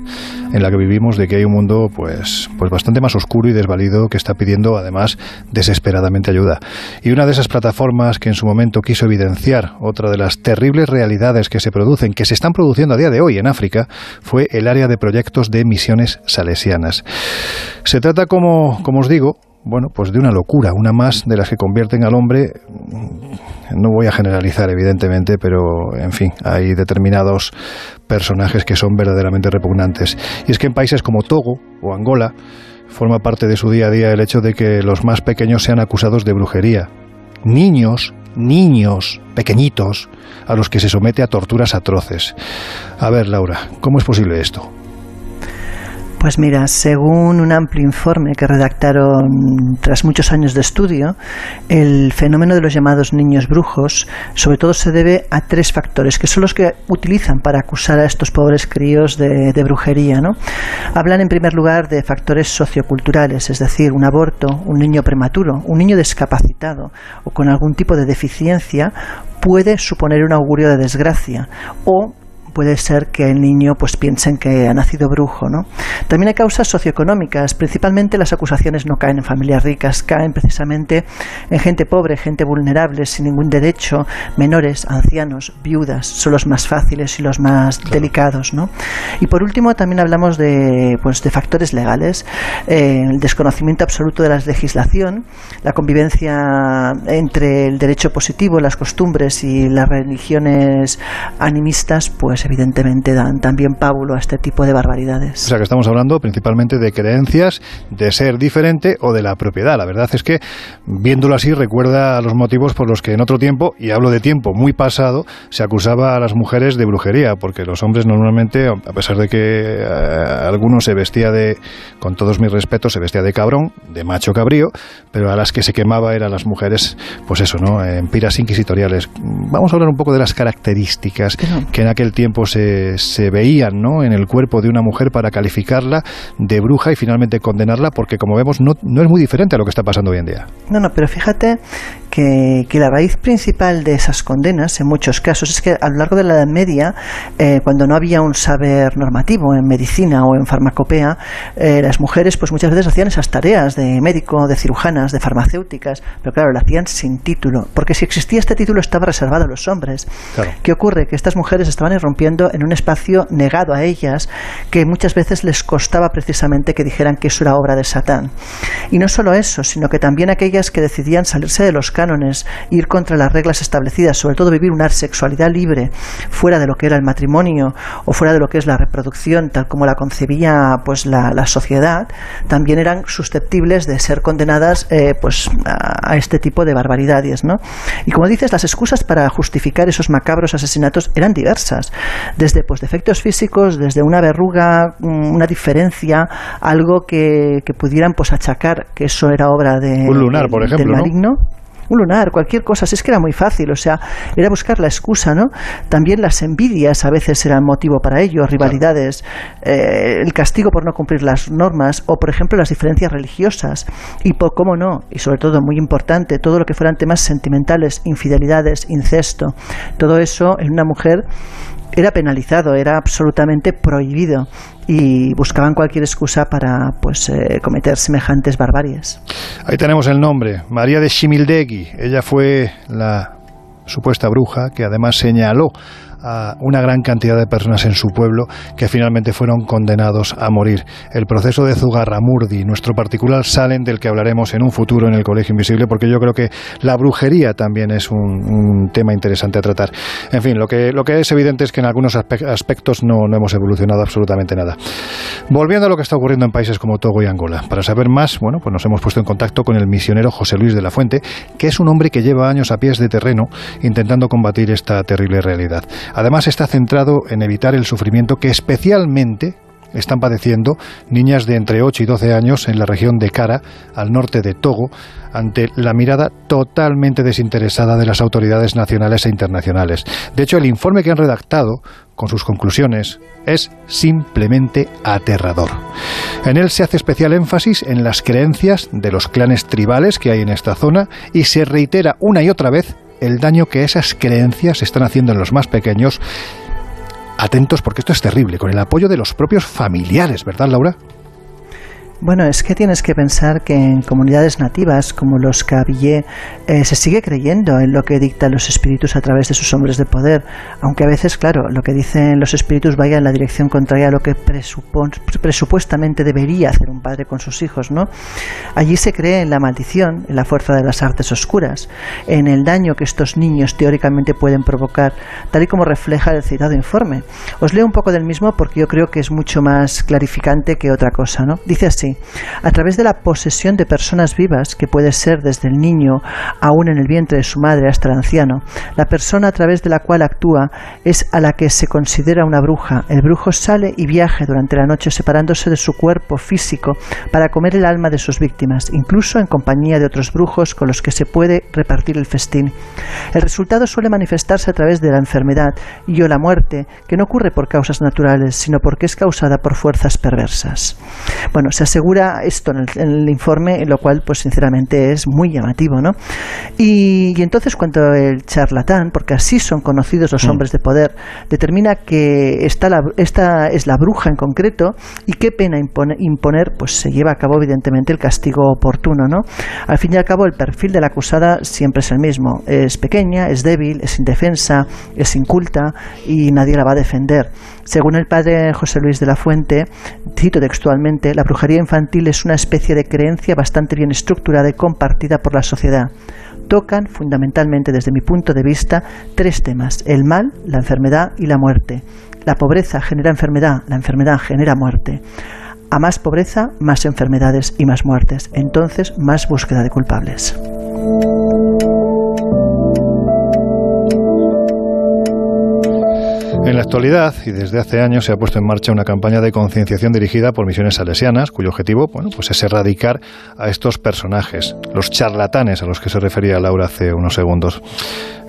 [SPEAKER 1] en la que vivimos, de que hay un mundo, pues, pues bastante más oscuro y desvalido que está pidiendo, además, desesperadamente ayuda. Y una de esas plataformas que en su momento quiso evidenciar otra de las terribles realidades que se producen, que se están produciendo a día de hoy en África, fue el área de proyectos de misiones salesianas. Se trata, como, como os digo, bueno, pues de una locura, una más de las que convierten al hombre, no voy a generalizar evidentemente, pero en fin, hay determinados personajes que son verdaderamente repugnantes. Y es que en países como Togo o Angola forma parte de su día a día el hecho de que los más pequeños sean acusados de brujería. Niños, niños pequeñitos a los que se somete a torturas atroces. A ver, Laura, ¿cómo es posible esto?
[SPEAKER 2] Pues mira, según un amplio informe que redactaron tras muchos años de estudio, el fenómeno de los llamados niños brujos sobre todo se debe a tres factores, que son los que utilizan para acusar a estos pobres críos de, brujería. ¿no? Hablan en primer lugar de factores socioculturales, es decir, un aborto, un niño prematuro, un niño discapacitado o con algún tipo de deficiencia puede suponer un augurio de desgracia o puede ser que el niño pues piensen que ha nacido brujo, ¿no? También hay causas socioeconómicas, principalmente las acusaciones no caen en familias ricas, caen precisamente en gente pobre, gente vulnerable, sin ningún derecho, menores, ancianos, viudas, son los más fáciles y los más claro. delicados, ¿no? Y por último también hablamos de pues de factores legales, eh, el desconocimiento absoluto de la legislación, la convivencia entre el derecho positivo, las costumbres y las religiones animistas, pues evidentemente dan también pábulo a este tipo de barbaridades.
[SPEAKER 1] O sea que estamos hablando principalmente de creencias, de ser diferente o de la propiedad. La verdad es que, viéndolo así, recuerda a los motivos por los que en otro tiempo, y hablo de tiempo muy pasado, se acusaba a las mujeres de brujería, porque los hombres normalmente, a pesar de que eh, algunos se vestía de, con todos mis respetos, se vestía de cabrón, de macho cabrío, pero a las que se quemaba eran las mujeres, pues eso, ¿no? En piras inquisitoriales. Vamos a hablar un poco de las características que en aquel tiempo se, se veían, ¿no? En el cuerpo de una mujer para calificarla de bruja y finalmente condenarla, porque como vemos no, no es muy diferente a lo que está pasando hoy en día.
[SPEAKER 2] No, no, pero fíjate que, que la raíz principal de esas condenas, en muchos casos, es que a lo largo de la Edad Media, eh, cuando no había un saber normativo en medicina o en farmacopea, eh, las mujeres pues muchas veces hacían esas tareas de médico, de cirujanas, de farmacéuticas, pero claro, lo hacían sin título, porque si existía este título estaba reservado a los hombres. ¿Qué ocurre? Que estas mujeres estaban irrumpiendo en un espacio negado a ellas, que muchas veces les costaba precisamente que dijeran que eso era obra de Satán. Y no solo eso, sino que también aquellas que decidían salirse de los cánones, ir contra las reglas establecidas, sobre todo vivir una sexualidad libre, fuera de lo que era el matrimonio o fuera de lo que es la reproducción, tal como la concebía pues la, la sociedad, también eran susceptibles de ser condenadas eh, pues a, a este tipo de barbaridades, ¿no? Y como dices, las excusas para justificar esos macabros asesinatos eran diversas, desde pues defectos físicos, desde una verruga, mm, una diferencia, algo que, que pudieran pues achacar que eso era obra de
[SPEAKER 1] Un lunar, por ejemplo,
[SPEAKER 2] del
[SPEAKER 1] ¿no?
[SPEAKER 2] Un lunar, cualquier cosa, si es que era muy fácil, o sea, era buscar la excusa, ¿no? También las envidias a veces eran motivo para ello, rivalidades, eh, el castigo por no cumplir las normas, o por ejemplo las diferencias religiosas, y por cómo no, y sobre todo muy importante, todo lo que fueran temas sentimentales, infidelidades, incesto, todo eso en una mujer era penalizado, era absolutamente prohibido y buscaban cualquier excusa para pues eh, cometer semejantes barbaries.
[SPEAKER 1] Ahí tenemos el nombre, María de Shimildegui. Ella fue la supuesta bruja que además señaló a una gran cantidad de personas en su pueblo que finalmente fueron condenados a morir. El proceso de Zugarramurdi, nuestro particular Salem del que hablaremos en un futuro en el Colegio Invisible, porque yo creo que la brujería también es un, un tema interesante a tratar. En fin, lo que, lo que es evidente es que en algunos aspe- aspectos no, no hemos evolucionado absolutamente nada. Volviendo a lo que está ocurriendo en países como Togo y Angola, para saber más, bueno, pues nos hemos puesto en contacto con el misionero José Luis de la Fuente, que es un hombre que lleva años a pies de terreno intentando combatir esta terrible realidad. Además está centrado en evitar el sufrimiento que especialmente están padeciendo niñas de entre 8 y 12 años en la región de Kara, al norte de Togo, ante la mirada totalmente desinteresada de las autoridades nacionales e internacionales. De hecho, el informe que han redactado, con sus conclusiones, es simplemente aterrador. En él se hace especial énfasis en las creencias de los clanes tribales que hay en esta zona y se reitera una y otra vez el daño que esas creencias están haciendo en los más pequeños. Atentos porque esto es terrible, con el apoyo de los propios familiares, ¿verdad, Laura?
[SPEAKER 2] Bueno, es que tienes que pensar que en comunidades nativas como los Kabye eh, se sigue creyendo en lo que dictan los espíritus a través de sus hombres de poder, aunque a veces, claro, lo que dicen los espíritus vaya en la dirección contraria a lo que presupuestamente debería hacer un padre con sus hijos, ¿no? Allí se cree en la maldición, en la fuerza de las artes oscuras, en el daño que estos niños teóricamente pueden provocar, tal y como refleja el citado informe. Os leo un poco del mismo porque yo creo que es mucho más clarificante que otra cosa, ¿no? Dice así: a través de la posesión de personas vivas, que puede ser desde el niño aún en el vientre de su madre hasta el anciano, la persona a través de la cual actúa es a la que se considera una bruja. El brujo sale y viaja durante la noche separándose de su cuerpo físico para comer el alma de sus víctimas, incluso en compañía de otros brujos con los que se puede repartir el festín. El resultado suele manifestarse a través de la enfermedad y o la muerte, que no ocurre por causas naturales, sino porque es causada por fuerzas perversas. Bueno, se asegura esto en el, en el informe, lo cual, pues sinceramente, es muy llamativo, ¿no? Y, y entonces, cuando el charlatán, porque así son conocidos los hombres de poder, determina que esta, la- esta es la bruja en concreto y qué pena impone- imponer, pues se lleva a cabo, evidentemente, el castigo oportuno, ¿no? Al fin y al cabo, el perfil de la acusada siempre es el mismo. Es pequeña, es débil, es indefensa, es inculta y nadie la va a defender. Según el padre José Luis de la Fuente, cito textualmente, la brujería infantil es una especie de creencia bastante bien estructurada y compartida por la sociedad. tocan fundamentalmente desde mi punto de vista tres temas, el mal, la enfermedad y la muerte. La pobreza genera enfermedad, la enfermedad genera muerte. A más pobreza, más enfermedades y más muertes. Entonces, más búsqueda de culpables.
[SPEAKER 1] En la actualidad, y desde hace años, se ha puesto en marcha una campaña de concienciación dirigida por misiones salesianas, cuyo objetivo bueno, pues es erradicar a estos personajes, los charlatanes a los que se refería Laura hace unos segundos.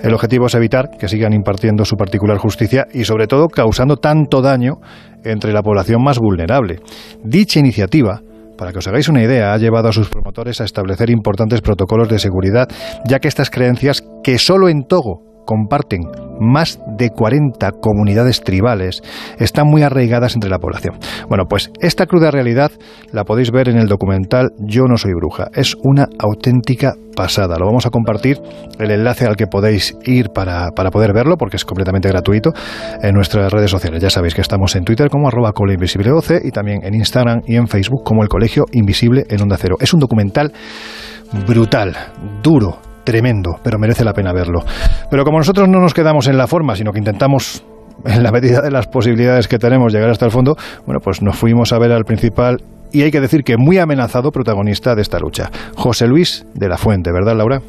[SPEAKER 1] El objetivo es evitar que sigan impartiendo su particular justicia y, sobre todo, causando tanto daño entre la población más vulnerable. Dicha iniciativa para que os hagáis una idea, ha llevado a sus promotores a establecer importantes protocolos de seguridad, ya que estas creencias, que solo en Togo comparten más de 40 comunidades tribales, están muy arraigadas entre la población. Bueno, pues esta cruda realidad la podéis ver en el documental Yo no soy bruja. Es una auténtica pasada. Lo vamos a compartir, el enlace al que podéis ir para, para poder verlo, porque es completamente gratuito, en nuestras redes sociales. Ya sabéis que estamos en Twitter como arroba colegioinvisibleoc y también en Instagram y en Facebook como el Colegio Invisible en Onda Cero. Es un documental brutal, duro, tremendo, pero merece la pena verlo. Pero como nosotros no nos quedamos en la forma, sino que intentamos en la medida de las posibilidades que tenemos llegar hasta el fondo, bueno, pues nos fuimos a ver al principal y hay que decir que muy amenazado protagonista de esta lucha, José Luis de la Fuente, ¿verdad, Laura?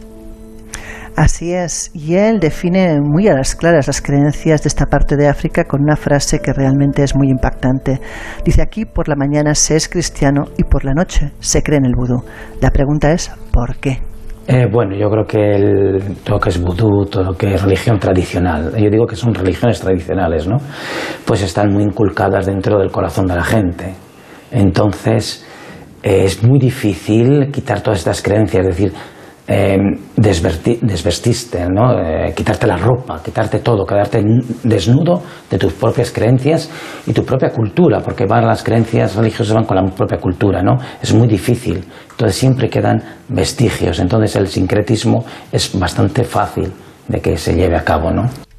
[SPEAKER 2] Así es, y él define muy a las claras las creencias de esta parte de África con una frase que realmente es muy impactante. Dice aquí por la mañana se es cristiano y por la noche se cree en el vudú. La pregunta es ¿por qué?
[SPEAKER 25] Eh, bueno, yo creo que el, todo lo que es vudú, todo lo que es religión tradicional, yo digo que son religiones tradicionales, ¿no? Pues están muy inculcadas dentro del corazón de la gente. Entonces, eh, es muy difícil quitar todas estas creencias, es decir, eh, desvestiste, ¿no? Eh, quitarte la ropa, quitarte todo, quedarte desnudo de tus propias creencias y tu propia cultura, porque van las creencias religiosas van con la propia cultura, ¿no? Es muy difícil. Entonces siempre quedan vestigios. Entonces el sincretismo es bastante fácil de que se lleve a cabo, ¿no?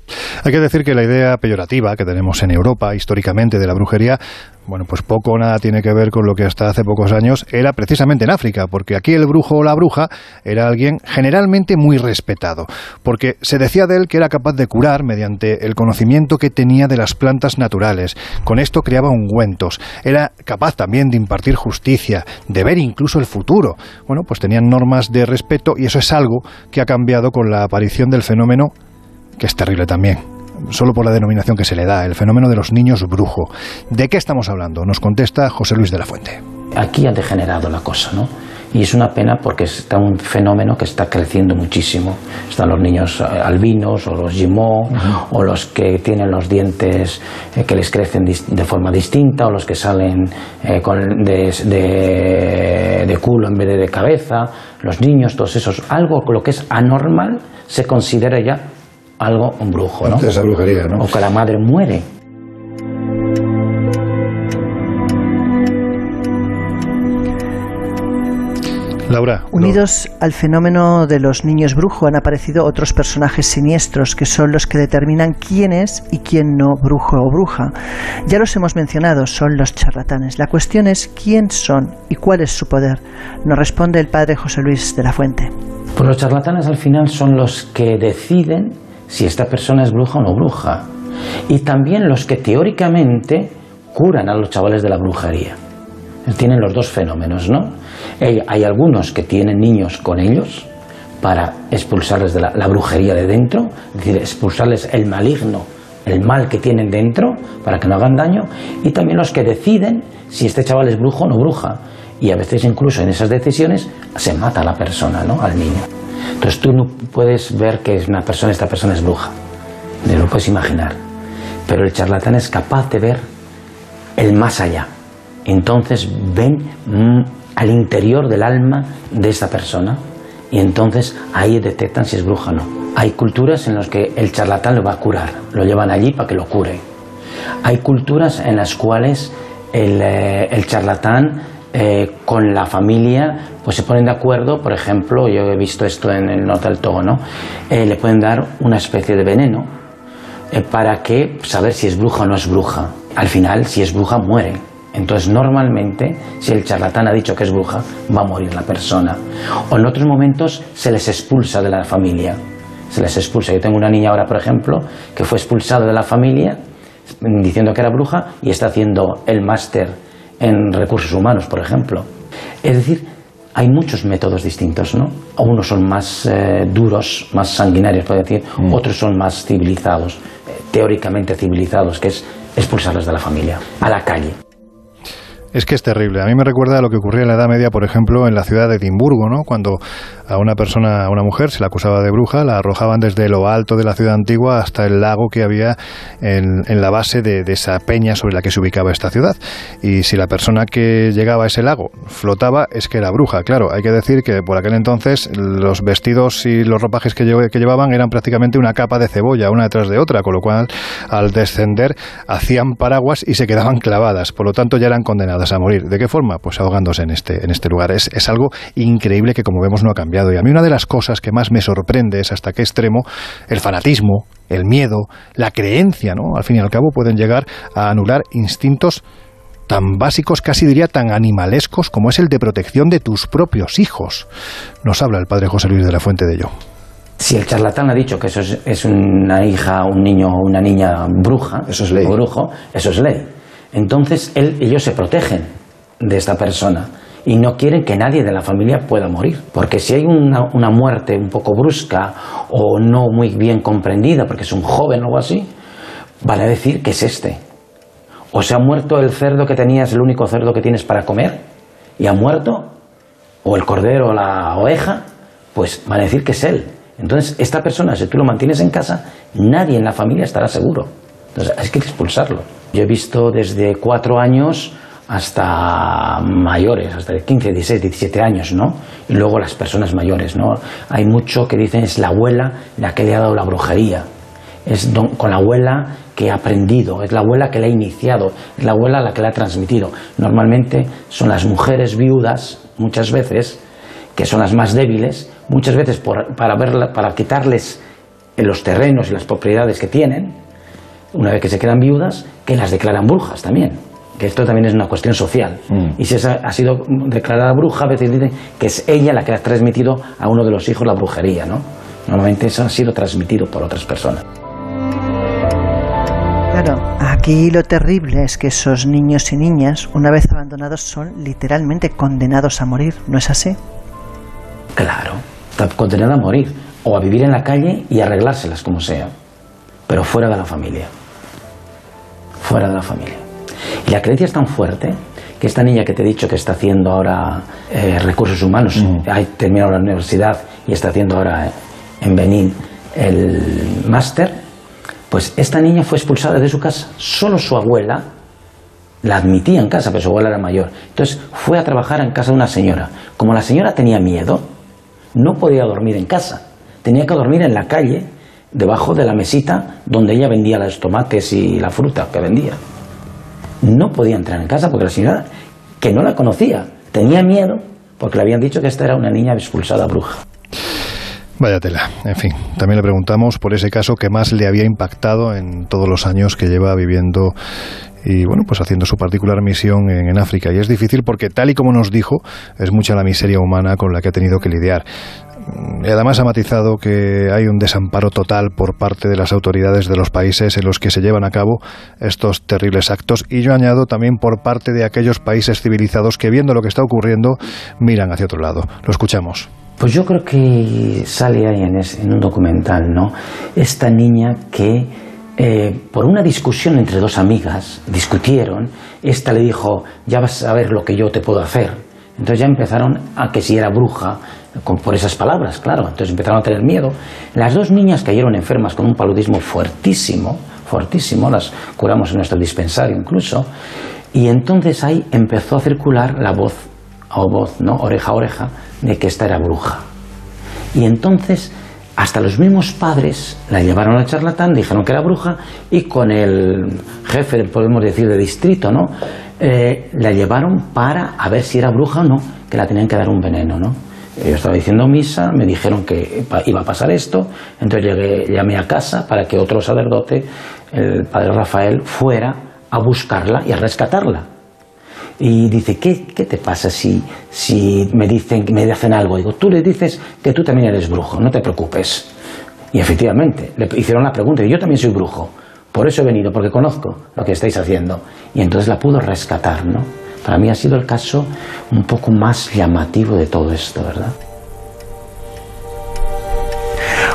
[SPEAKER 1] Hay que decir que la idea peyorativa que tenemos en Europa históricamente de la brujería, bueno, pues poco o nada tiene que ver con lo que hasta hace pocos años era precisamente en África, porque aquí el brujo o la bruja era alguien generalmente muy respetado, porque se decía de él que era capaz de curar mediante el conocimiento que tenía de las plantas naturales. Con esto creaba ungüentos, era capaz también de impartir justicia, de ver incluso el futuro. Bueno, pues tenían normas de respeto y eso es algo que ha cambiado con la aparición del fenómeno que es terrible también, solo por la denominación que se le da, el fenómeno de los niños brujo. ¿De qué estamos hablando? Nos contesta José Luis de la Fuente.
[SPEAKER 25] Aquí ha degenerado la cosa, ¿no? Y es una pena porque está un fenómeno que está creciendo muchísimo. Están los niños eh, albinos o los gimó o los que tienen los dientes eh, que les crecen de forma distinta o los que salen eh, con de, de- de culo en vez de de cabeza. Los niños, todos esos. Algo lo que es anormal se considera ya algo un brujo, ¿no?
[SPEAKER 1] Esa brujería, ¿no?
[SPEAKER 25] O que la madre muere.
[SPEAKER 1] Laura.
[SPEAKER 2] Unidos al fenómeno de los niños brujo han aparecido otros personajes siniestros que son los que determinan quién es y quién no brujo o bruja. Ya los hemos mencionado, son los charlatanes. La cuestión es quién son y cuál es su poder. Nos responde el padre José Luis de la Fuente.
[SPEAKER 25] Pues los charlatanes al final son los que deciden si esta persona es bruja o no bruja. Y también los que teóricamente curan a los chavales de la brujería. Tienen los dos fenómenos, ¿no? Hay, algunos que tienen niños con ellos para expulsarles de la, la brujería de dentro, es decir, expulsarles el maligno, el mal que tienen dentro para que no hagan daño, y también los que deciden si este chaval es brujo o no bruja. Y a veces incluso en esas decisiones se mata a la persona, ¿no? Al niño. Entonces tú no puedes ver que es una persona, esta persona es bruja. Ni lo puedes imaginar. Pero el charlatán es capaz de ver el más allá. Entonces ven mm, al interior del alma de esta persona y entonces ahí detectan si es bruja o no. Hay culturas en las que el charlatán lo va a curar, lo llevan allí para que lo cure. Hay culturas en las cuales el, eh, el charlatán eh, con la familia pues se ponen de acuerdo, por ejemplo, yo he visto esto en el norte del Togo, ¿no? Eh, le pueden dar una especie de veneno eh, para que saber si es bruja o no es bruja. Al final, si es bruja, muere. Entonces, normalmente, si el charlatán ha dicho que es bruja, va a morir la persona. O en otros momentos se les expulsa de la familia. Se les expulsa. Yo tengo una niña ahora, por ejemplo, que fue expulsada de la familia diciendo que era bruja y está haciendo el máster en recursos humanos, por ejemplo. Es decir, hay muchos métodos distintos, ¿no? Unos son más eh, duros, más sanguinarios, puede decir, otros son más civilizados, eh, teóricamente civilizados, que es expulsarlos de la familia, a la calle.
[SPEAKER 1] Es que es terrible. A mí me recuerda a lo que ocurría en la Edad Media, por ejemplo, en la ciudad de Edimburgo, ¿no? Cuando a una persona, a una mujer, se la acusaba de bruja, la arrojaban desde lo alto de la ciudad antigua hasta el lago que había en, la base de, esa peña sobre la que se ubicaba esta ciudad. Y si la persona que llegaba a ese lago flotaba, es que era bruja. Claro, hay que decir que por aquel entonces los vestidos y los ropajes que, que llevaban eran prácticamente una capa de cebolla, una detrás de otra, con lo cual al descender hacían paraguas y se quedaban clavadas. Por lo tanto, ya eran condenadas a morir. ¿De qué forma? Pues ahogándose en este, en este lugar. Es, es algo increíble que, como vemos, no ha cambiado. Y a mí una de las cosas que más me sorprende es hasta qué extremo el fanatismo, el miedo, la creencia, ¿no? Al fin y al cabo pueden llegar a anular instintos tan básicos, casi diría tan animalescos como es el de protección de tus propios hijos. Nos habla el padre José Luis de la Fuente de ello.
[SPEAKER 25] Si el charlatán ha dicho que eso es, es una hija, un niño o una niña bruja, eso es ley. brujo, eso es ley. Entonces él- ellos se protegen de esta persona y no quieren que nadie de la familia pueda morir. Porque si hay una, una muerte un poco brusca o no muy bien comprendida, porque es un joven o algo así, van a decir que es este. O se ha muerto el cerdo que tenías, el único cerdo que tienes para comer, y ha muerto, o el cordero o la oveja, pues van a decir que es él. Entonces, esta persona, si tú lo mantienes en casa, nadie en la familia estará seguro. Entonces, hay que expulsarlo. Yo he visto desde cuatro años hasta mayores, hasta 15, 16, 17 años, ¿no? Y luego las personas mayores, ¿no? Hay mucho que dicen es la abuela la que le ha dado la brujería. Es don- con la abuela que ha aprendido, es la abuela que le ha iniciado, es la abuela la que le ha transmitido. Normalmente son las mujeres viudas, muchas veces, que son las más débiles, muchas veces por- para, verla- para quitarles los terrenos y las propiedades que tienen, una vez que se quedan viudas, que las declaran brujas también. Que esto también es una cuestión social. Y si esa ha sido declarada bruja, a veces dicen que es ella la que ha transmitido a uno de los hijos la brujería, ¿no? Normalmente eso ha sido transmitido por otras personas.
[SPEAKER 2] Claro, aquí lo terrible es que esos niños y niñas, una vez abandonados, son literalmente condenados a morir, ¿no es así?
[SPEAKER 25] Claro, está condenada a morir o a vivir en la calle y arreglárselas como sea, pero fuera de la familia. Fuera de la familia. Y la creencia es tan fuerte que esta niña que te he dicho que está haciendo ahora eh, recursos humanos, ha terminado la universidad y está haciendo ahora eh, en Benín el máster, pues esta niña fue expulsada de su casa. Solo su abuela la admitía en casa, pero su abuela era mayor. Entonces fue a trabajar en casa de una señora. Como la señora tenía miedo, no podía dormir en casa. Tenía que dormir en la calle, debajo de la mesita donde ella vendía los tomates y la fruta que vendía. No podía entrar en casa porque la señora, que no la conocía, tenía miedo porque le habían dicho que esta era una niña expulsada bruja.
[SPEAKER 1] Vaya tela. En fin, también le preguntamos por ese caso que más le había impactado en todos los años que lleva viviendo y bueno, pues haciendo su particular misión en, en África. Y es difícil porque, tal y como nos dijo, es mucha la miseria humana con la que ha tenido que lidiar. Y además ha matizado que hay un desamparo total por parte de las autoridades de los países en los que se llevan a cabo estos terribles actos. Y yo añado también por parte de aquellos países civilizados que, viendo lo que está ocurriendo, miran hacia otro lado. Lo escuchamos.
[SPEAKER 25] Pues yo creo que sale ahí en, ese- en un documental, ¿no? Esta niña que eh, por una discusión entre dos amigas, discutieron, esta le dijo, ya vas a ver lo que yo te puedo hacer. Entonces ya empezaron a que si era bruja, con- por esas palabras, claro. Entonces empezaron a tener miedo. Las dos niñas cayeron enfermas con un paludismo fuertísimo, fuertísimo, las curamos en nuestro dispensario incluso. Y entonces ahí empezó a circular la voz, o voz, ¿no? Oreja a oreja, de que esta era bruja. Y entonces, hasta los mismos padres la llevaron al charlatán, dijeron que era bruja, y con el jefe, podemos decir, de distrito, ¿no? Eh, la llevaron para a ver si era bruja o no, que la tenían que dar un veneno, ¿no? Yo estaba diciendo misa, me dijeron que iba a pasar esto, entonces llegué, llamé a casa para que otro sacerdote, el padre Rafael, fuera a buscarla y a rescatarla. y dice, ¿qué, qué te pasa si, si me dicen me hacen algo? Digo, tú le dices que tú también eres brujo, no te preocupes. Y efectivamente, le hicieron la pregunta, y yo también soy brujo. Por eso he venido, porque conozco lo que estáis haciendo. Y entonces la pudo rescatar, ¿no? Para mí ha sido el caso un poco más llamativo de todo esto, ¿verdad?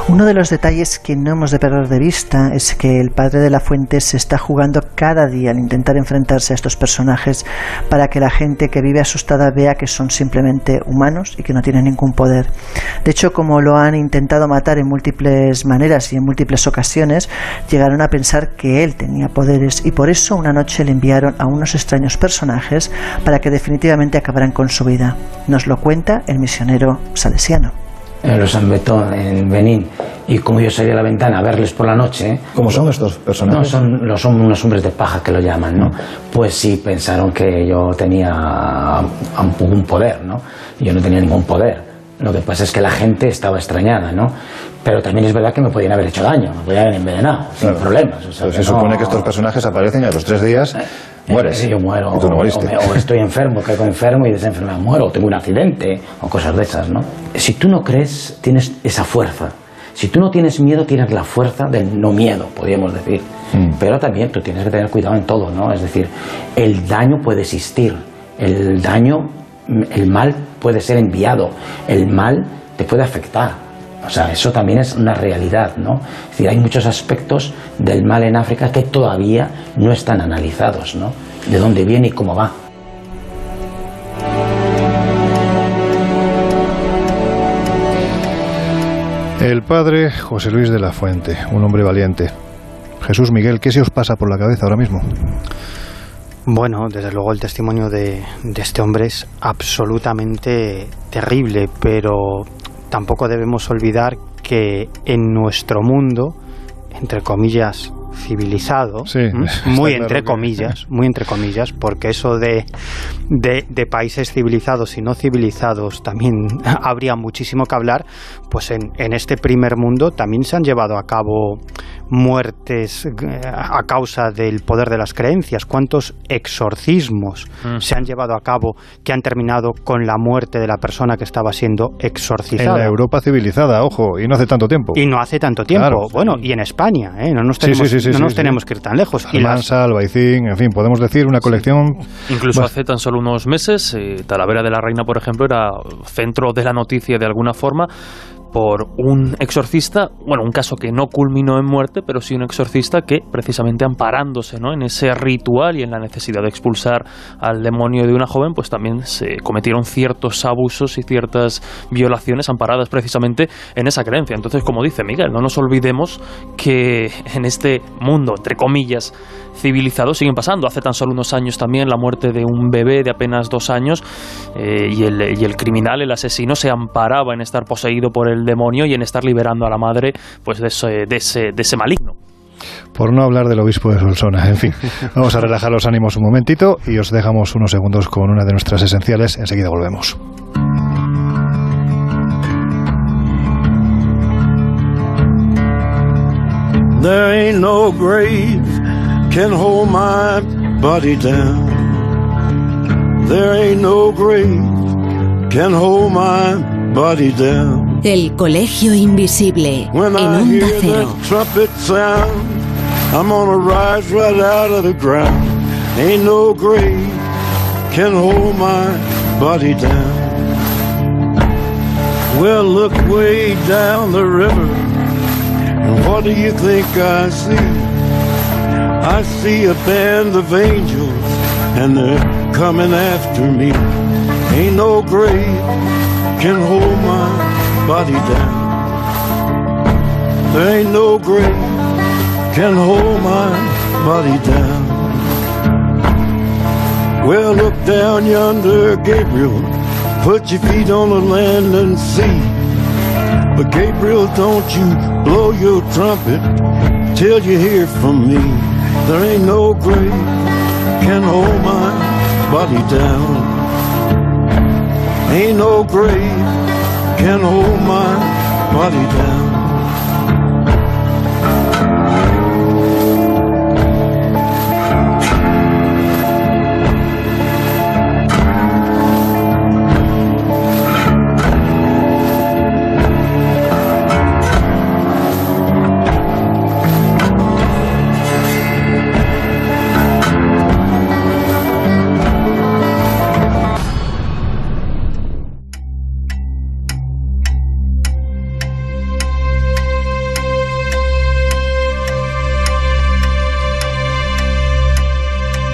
[SPEAKER 2] Uno de los detalles que no hemos de perder de vista es que el padre de la fuente se está jugando cada día al intentar enfrentarse a estos personajes para que la gente que vive asustada vea que son simplemente humanos y que no tienen ningún poder. De hecho, como lo han intentado matar en múltiples maneras y en múltiples ocasiones, llegaron a pensar que él tenía poderes y por eso una noche le enviaron a unos extraños personajes para que definitivamente acabaran con su vida. Nos lo cuenta el misionero salesiano
[SPEAKER 25] en los Betón, en Benín, y como yo salí a la ventana a verles por la noche.
[SPEAKER 1] ¿Cómo son estos personajes?
[SPEAKER 25] No, son, no, son unos hombres de paja que lo llaman, ¿no? Pues sí, pensaron que yo tenía un poder, ¿no? Yo no tenía ningún poder. Lo que pasa es que la gente estaba extrañada, ¿no? Pero también es verdad que me podían haber hecho daño, me podían haber envenenado, sin problemas. O sea,
[SPEAKER 1] se supone que estos personajes aparecen y a los tres días mueres.
[SPEAKER 25] Sí, yo muero.
[SPEAKER 1] Y tú no
[SPEAKER 25] o, o me- o estoy enfermo, caigo enfermo y de esa enfermedad muero, o tengo un accidente, o cosas de esas, ¿no? Si tú no crees, tienes esa fuerza. Si tú no tienes miedo, tienes la fuerza del no miedo, podríamos decir. Pero también tú tienes que tener cuidado en todo, ¿no? Es decir, el daño puede existir, el daño, el mal puede ser enviado, el mal te puede afectar. O sea, eso también es una realidad, ¿no? Es decir, hay muchos aspectos del mal en África que todavía no están analizados, ¿no? De dónde viene y cómo va.
[SPEAKER 1] El padre José Luis de la Fuente, un hombre valiente. Jesús Miguel, ¿qué se os pasa por la cabeza ahora mismo?
[SPEAKER 7] Bueno, desde luego el testimonio de, de este hombre es absolutamente terrible, pero tampoco debemos olvidar que en nuestro mundo, entre comillas, civilizado, muy entre
[SPEAKER 1] que-
[SPEAKER 7] comillas, muy entre comillas, porque eso de, de, de países civilizados y no civilizados también habría muchísimo que hablar, pues en, en este primer mundo también se han llevado a cabo muertes eh, a causa del poder de las creencias. ¿Cuántos exorcismos
[SPEAKER 1] Mm.
[SPEAKER 7] se han llevado a cabo que han terminado con la muerte de la persona que estaba siendo
[SPEAKER 1] En
[SPEAKER 7] exorcizada?
[SPEAKER 1] la Europa civilizada, ojo, y no hace tanto tiempo.
[SPEAKER 7] Y no hace tanto tiempo.
[SPEAKER 1] Claro.
[SPEAKER 7] bueno, y en España, ¿eh? no nos tenemos,
[SPEAKER 1] sí, sí, sí,
[SPEAKER 7] no nos
[SPEAKER 1] sí.
[SPEAKER 7] tenemos que ir tan lejos.
[SPEAKER 1] Almansa, Albaicín, en fin, podemos decir una colección...
[SPEAKER 6] Incluso
[SPEAKER 1] Bueno,
[SPEAKER 6] hace tan solo unos meses, eh, Talavera de la Reina, por ejemplo, era centro de la noticia de alguna forma por un exorcista, bueno, un caso que no culminó en muerte, pero sí un exorcista que, precisamente amparándose ¿no? en ese ritual y en la necesidad de expulsar al demonio de una joven, pues también se cometieron ciertos abusos y ciertas violaciones amparadas precisamente en esa creencia. Entonces, como dice Miguel, no nos olvidemos que en este mundo, entre comillas, civilizado siguen pasando. Hace tan solo unos años también la muerte de un bebé de apenas dos años eh, y, el, y el criminal, el asesino, se amparaba en estar poseído por el demonio y en estar liberando a la madre pues de ese, de ese, de ese maligno.
[SPEAKER 1] Por no hablar del obispo de Solsona. En fin, vamos a relajar los ánimos un momentito y os dejamos unos segundos con una de nuestras esenciales. Enseguida volvemos.
[SPEAKER 26] There ain't no grave can hold my body down. There ain't no grave can hold my body down.
[SPEAKER 24] El Colegio Invisible
[SPEAKER 26] When
[SPEAKER 24] en
[SPEAKER 26] I
[SPEAKER 24] Onda
[SPEAKER 26] hear
[SPEAKER 24] Cero.
[SPEAKER 26] that trumpet sound, I'm gonna rise right out of the ground. Ain't no grave can hold my body down. Well, look way down the river, and what do you think I see? I see a band of angels, and they're coming after me. Ain't no grave can hold my body down. There ain't no grave can hold my body down. Well, look down yonder, Gabriel. Put your feet on the land and see. But Gabriel, don't you blow your trumpet till you hear from me. There ain't no grave can hold my body down. Ain't no grave can hold my body down.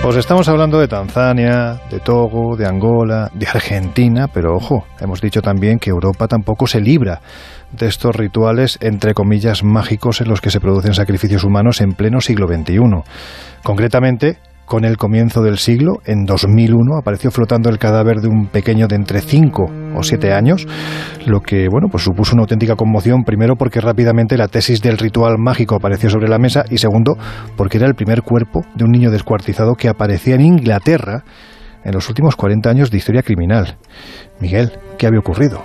[SPEAKER 1] Os estamos hablando de Tanzania, de Togo, de Angola, de Argentina, pero ojo, hemos dicho también que Europa tampoco se libra de estos rituales, entre comillas, mágicos en los que se producen sacrificios humanos en pleno siglo XXI. Concretamente, con el comienzo del siglo, en 2001, apareció flotando el cadáver de un pequeño de entre 5 o 7 años, lo que, bueno, pues supuso una auténtica conmoción, primero porque rápidamente la tesis del ritual mágico apareció sobre la mesa y segundo porque era el primer cuerpo de un niño descuartizado que aparecía en Inglaterra en los últimos 40 años de historia criminal. Miguel, ¿qué había ocurrido?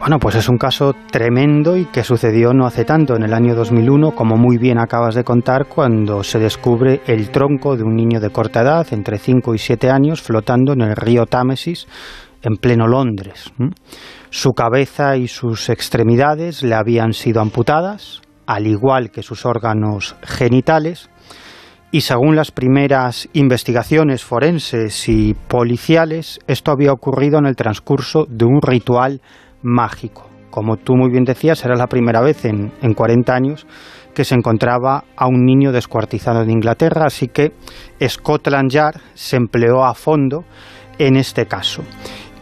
[SPEAKER 7] Bueno, pues es un caso tremendo y que sucedió no hace tanto, en el año 2001, como muy bien acabas de contar, cuando se descubre el tronco de un niño de corta edad, entre 5 y 7 años, flotando en el río Támesis, en pleno Londres. Su cabeza y sus extremidades le habían sido amputadas, al igual que sus órganos genitales, y según las primeras investigaciones forenses y policiales, esto había ocurrido en el transcurso de un ritual mágico. Como tú muy bien decías, era la primera vez en, en 40 años que se encontraba a un niño descuartizado en Inglaterra, así que Scotland Yard se empleó a fondo en este caso.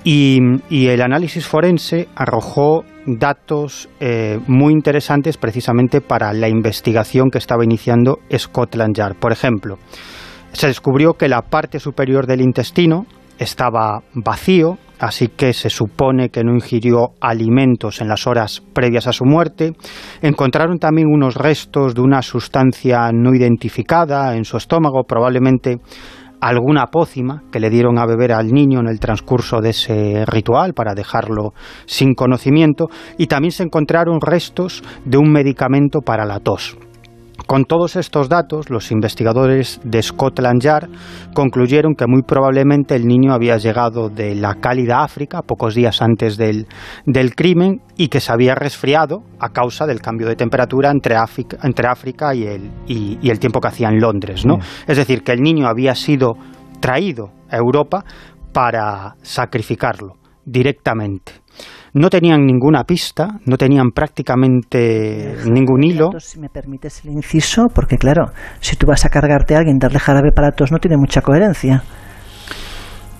[SPEAKER 7] Y, y el análisis forense arrojó datos eh, muy interesantes precisamente para la investigación que estaba iniciando Scotland Yard. Por ejemplo, se descubrió que la parte superior del intestino estaba vacío, así que se supone que no ingirió alimentos en las horas previas a su muerte. Encontraron también unos restos de una sustancia no identificada en su estómago, probablemente alguna pócima que le dieron a beber al niño en el transcurso de ese ritual para dejarlo sin conocimiento y también se encontraron restos de un medicamento para la tos. Con todos estos datos, los investigadores de Scotland Yard concluyeron que muy probablemente el niño había llegado de la cálida África pocos días antes del, del crimen y que se había resfriado a causa del cambio de temperatura entre África, entre África y, el, y, y el tiempo que hacía en Londres. ¿no?
[SPEAKER 1] Mm.
[SPEAKER 7] Es decir, que el niño había sido traído a Europa para sacrificarlo directamente. No tenían ninguna pista, no tenían prácticamente ningún hilo.
[SPEAKER 2] Si me permites el inciso, porque claro, si tú vas a cargarte a alguien, darle jarabe para tos, no tiene mucha coherencia.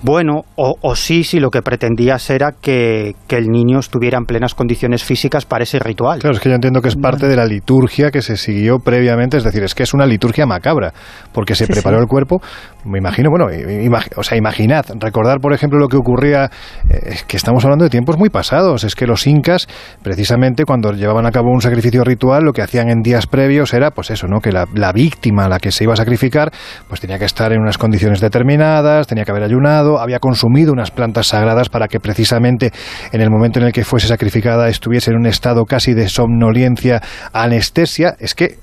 [SPEAKER 7] Bueno, o, o sí, si lo que pretendías era que, que el niño estuviera en plenas condiciones físicas para ese ritual.
[SPEAKER 1] Claro, es que yo entiendo que es parte de la liturgia que se siguió previamente, es decir, es que es una liturgia macabra, porque se
[SPEAKER 2] Sí,
[SPEAKER 1] preparó
[SPEAKER 2] sí.
[SPEAKER 1] el cuerpo, me imagino, bueno, imag- o sea, imaginad, recordar, por ejemplo, lo que ocurría, eh, es que estamos hablando de tiempos muy pasados, es que los incas, precisamente cuando llevaban a cabo un sacrificio ritual, lo que hacían en días previos era, pues eso, ¿no?, que la, la víctima a la que se iba a sacrificar, pues tenía que estar en unas condiciones determinadas, tenía que haber ayunado, había consumido unas plantas sagradas para que precisamente en el momento en el que fuese sacrificada estuviese en un estado casi de somnolencia, anestesia, es que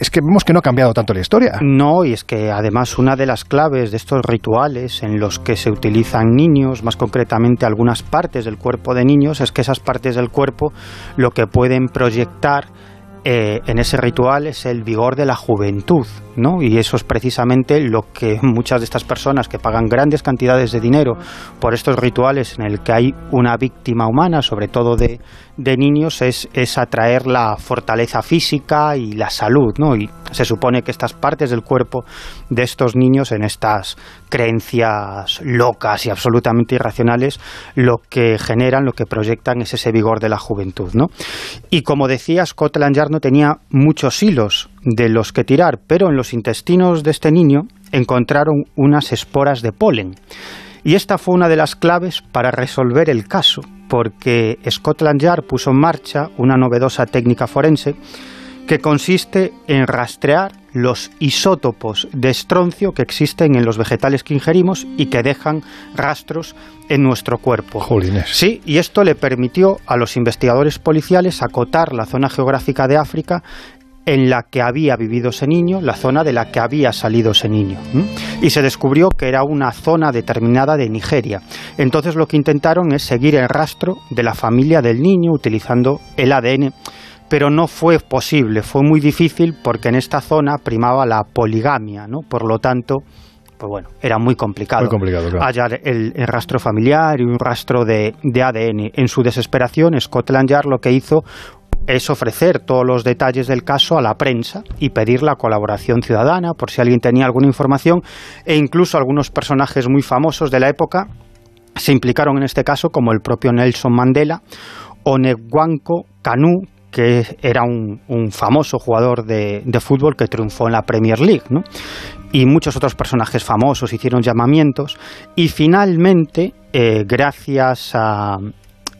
[SPEAKER 1] es que vemos que no ha cambiado tanto la historia.
[SPEAKER 7] No, y es que además una de las claves de estos rituales en los que se utilizan niños, más concretamente algunas partes del cuerpo de niños, es que esas partes del cuerpo lo que pueden proyectar eh, en ese ritual es el vigor de la juventud, ¿no? Y eso es precisamente lo que muchas de estas personas que pagan grandes cantidades de dinero por estos rituales en el que hay una víctima humana, sobre todo de, de niños, es, es atraer la fortaleza física y la salud, ¿no? Y se supone que estas partes del cuerpo de estos niños en estas creencias locas y absolutamente irracionales, lo que generan, lo que proyectan es ese vigor de la juventud, ¿no? Y como decía, Scotland Yard no tenía muchos hilos de los que tirar, pero en los intestinos de este niño encontraron unas esporas de polen. Y esta fue una de las claves para resolver el caso, porque Scotland Yard puso en marcha una novedosa técnica forense que consiste en rastrear los isótopos de estroncio que existen en los vegetales que ingerimos y que dejan rastros en nuestro cuerpo. Sí, y esto le permitió a los investigadores policiales acotar la zona geográfica de África en la que había vivido ese niño, la zona de la que había salido ese niño. Y se descubrió que era una zona determinada de Nigeria. Entonces lo que intentaron es seguir el rastro de la familia del niño utilizando el ADN pero no fue posible, fue muy difícil porque en esta zona primaba la poligamia, ¿no? Por lo tanto, pues bueno, era muy complicado,
[SPEAKER 1] Muy complicado, claro.
[SPEAKER 7] hallar el, el rastro familiar y un rastro de, de ADN. En su desesperación, Scotland Yard lo que hizo es ofrecer todos los detalles del caso a la prensa y pedir la colaboración ciudadana por si alguien tenía alguna información e incluso algunos personajes muy famosos de la época se implicaron en este caso como el propio Nelson Mandela o Negwanko Kanu que era un, famoso jugador de, fútbol que triunfó en la Premier League. Y muchos otros personajes famosos hicieron llamamientos y finalmente, eh, gracias a,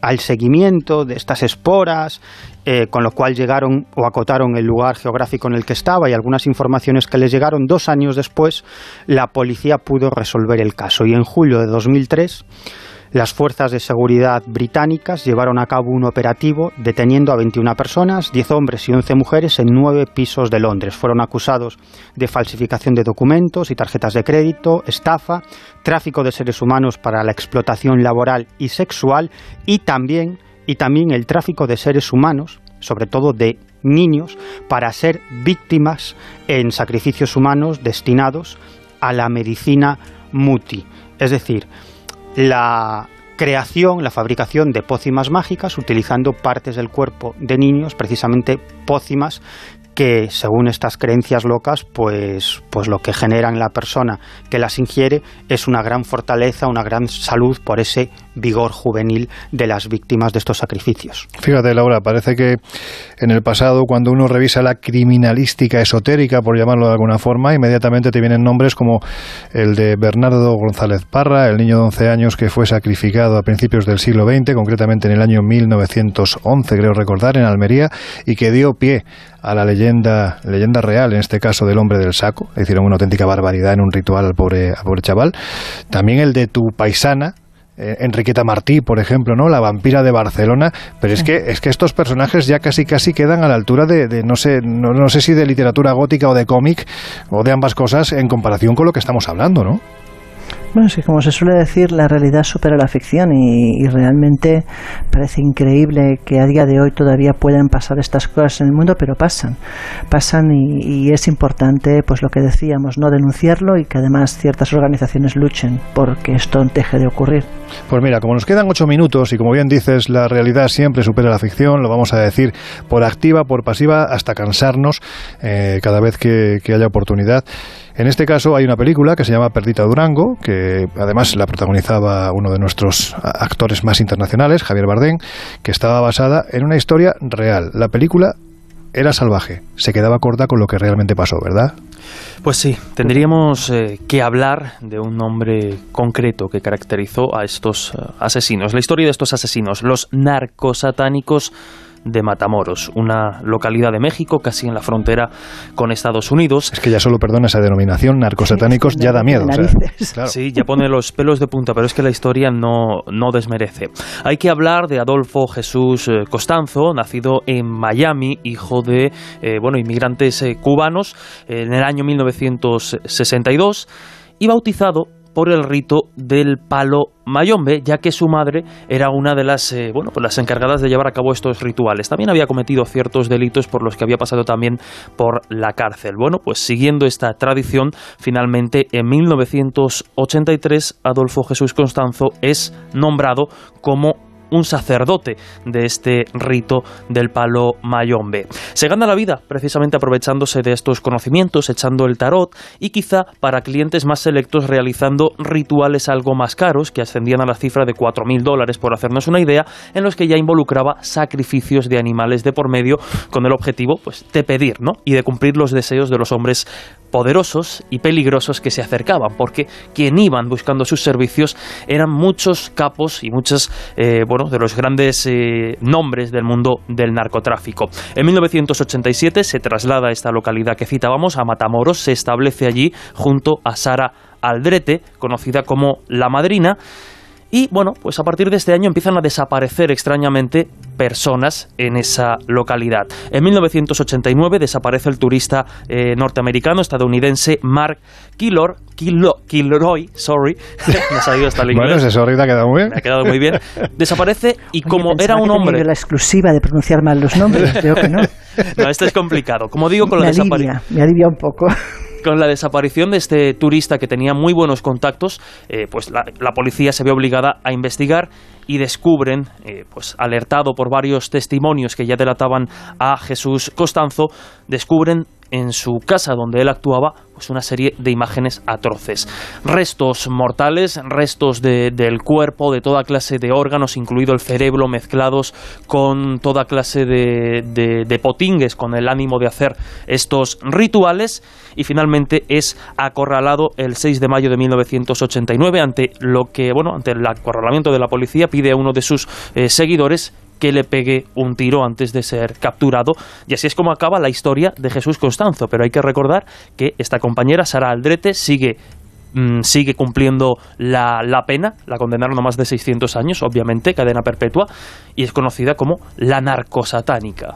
[SPEAKER 7] al seguimiento de estas esporas, eh, con lo cual llegaron o acotaron el lugar geográfico en el que estaba y algunas informaciones que les llegaron, dos años después la policía pudo resolver el caso y en julio de 2003 las fuerzas de seguridad británicas llevaron a cabo un operativo deteniendo a 21 personas, 10 hombres y 11 mujeres en nueve pisos de Londres. Fueron acusados de falsificación de documentos y tarjetas de crédito, estafa, tráfico de seres humanos para la explotación laboral y sexual y también, y también el tráfico de seres humanos, sobre todo de niños, para ser víctimas en sacrificios humanos destinados a la medicina muti. Es decir, la creación, la fabricación de pócimas mágicas utilizando partes del cuerpo de niños, precisamente pócimas que según estas creencias locas, pues, pues lo que genera en la persona que las ingiere es una gran fortaleza, una gran salud por ese vigor juvenil de las víctimas de estos sacrificios.
[SPEAKER 1] Fíjate, Laura, parece que en el pasado, cuando uno revisa la criminalística esotérica, por llamarlo de alguna forma, inmediatamente te vienen nombres como el de Bernardo González Parra, el niño de 11 años que fue sacrificado a principios del siglo XX, concretamente en el año 1911, creo recordar, en Almería, y que dio pie a la leyenda, leyenda real, en este caso del hombre del saco. Le hicieron una auténtica barbaridad en un ritual al pobre, al pobre chaval. También el de tu paisana, eh, Enriqueta Martí, por ejemplo, ¿no? La vampira de Barcelona, pero es que es que estos personajes ya casi casi quedan a la altura de, de no sé no, no, sé si de literatura gótica o de cómic o de ambas cosas en comparación con lo que estamos hablando, ¿no?
[SPEAKER 2] Bueno, sí, como se suele decir, la realidad supera la ficción y, y, realmente parece increíble que a día de hoy todavía puedan pasar estas cosas en el mundo, pero pasan, pasan y, es importante, pues lo que decíamos, no denunciarlo y que además ciertas organizaciones luchen porque esto deje de ocurrir.
[SPEAKER 1] Pues mira, como nos quedan ocho minutos y como bien dices, la realidad siempre supera la ficción, lo vamos a decir por activa, por pasiva, hasta cansarnos eh, cada vez que, que haya oportunidad. En este caso hay una película que se llama Perdita Durango, que además la protagonizaba uno de nuestros actores más internacionales, Javier Bardem, que estaba basada en una historia real. La película era salvaje, se quedaba corta con lo que realmente pasó, ¿verdad?
[SPEAKER 6] Pues sí, tendríamos eh, que hablar de un nombre concreto que caracterizó a estos uh, asesinos. La historia de estos asesinos, los narcosatánicos de Matamoros, una localidad de México casi en la frontera con Estados Unidos.
[SPEAKER 1] Es que ya solo perdona esa denominación, narcosatánicos, sí, ya da miedo. O sea,
[SPEAKER 6] claro. Sí, ya pone los pelos de punta, pero es que la historia no, no desmerece. Hay que hablar de Adolfo Jesús Costanzo, nacido en Miami, hijo de eh, bueno, inmigrantes eh, cubanos, en el año 1962 y bautizado por el rito del palo mayombe, ya que su madre era una de las, eh, bueno, pues las encargadas de llevar a cabo estos rituales. También había cometido ciertos delitos por los que había pasado también por la cárcel. Bueno, pues siguiendo esta tradición, finalmente en 1983 Adolfo Jesús Constanzo es nombrado como un sacerdote de este rito del palo mayombe. Se gana la vida precisamente aprovechándose de estos conocimientos, echando el tarot y quizá para clientes más selectos realizando rituales algo más caros que ascendían a la cifra de 4.000 dólares por hacernos una idea, en los que ya involucraba sacrificios de animales de por medio con el objetivo pues, de pedir ¿no? y de cumplir los deseos de los hombres poderosos y peligrosos que se acercaban, porque quien iban buscando sus servicios eran muchos capos y muchos eh, bueno, de los grandes eh, nombres del mundo del narcotráfico. En 1987 se traslada a esta localidad que citábamos, a Matamoros, se establece allí junto a Sara Aldrete, conocida como La Madrina, y bueno, pues a partir de este año empiezan a desaparecer extrañamente personas en esa localidad. En 1989 desaparece el turista eh, norteamericano, estadounidense Mark Killor, Kilo, Kilroy, sorry, me ha salido hasta el inglés.
[SPEAKER 1] Bueno, ese sorry te ha quedado muy bien.
[SPEAKER 6] Me ha quedado muy bien. Desaparece y
[SPEAKER 2] Oye,
[SPEAKER 6] como era un hombre...
[SPEAKER 2] la exclusiva de pronunciar mal los nombres, creo que no.
[SPEAKER 6] no, esto es complicado. Como digo, con
[SPEAKER 2] me
[SPEAKER 6] la desaparición...
[SPEAKER 2] me alivia un poco.
[SPEAKER 6] Con la desaparición de este turista que tenía muy buenos contactos, eh, pues la, la policía se ve obligada a investigar y descubren, eh, pues alertado por varios testimonios que ya delataban a Jesús Costanzo, descubren en su casa donde él actuaba pues una serie de imágenes atroces. Restos mortales, restos de- del cuerpo, de toda clase de órganos, incluido el cerebro, mezclados con toda clase de, de- de potingues, con el ánimo de hacer estos rituales, y finalmente es acorralado el 6 de mayo de 1989 ante lo que, bueno, ante el acorralamiento de la policía, pide a uno de sus eh, seguidores que le pegue un tiro antes de ser capturado. Y así es como acaba la historia de Jesús Constanzo. Pero hay que recordar que esta compañera, Sara Aldrete, sigue mm, sigue cumpliendo la, la pena, la condenaron a más de 600 años, obviamente, cadena perpetua, y es conocida como la narcosatánica.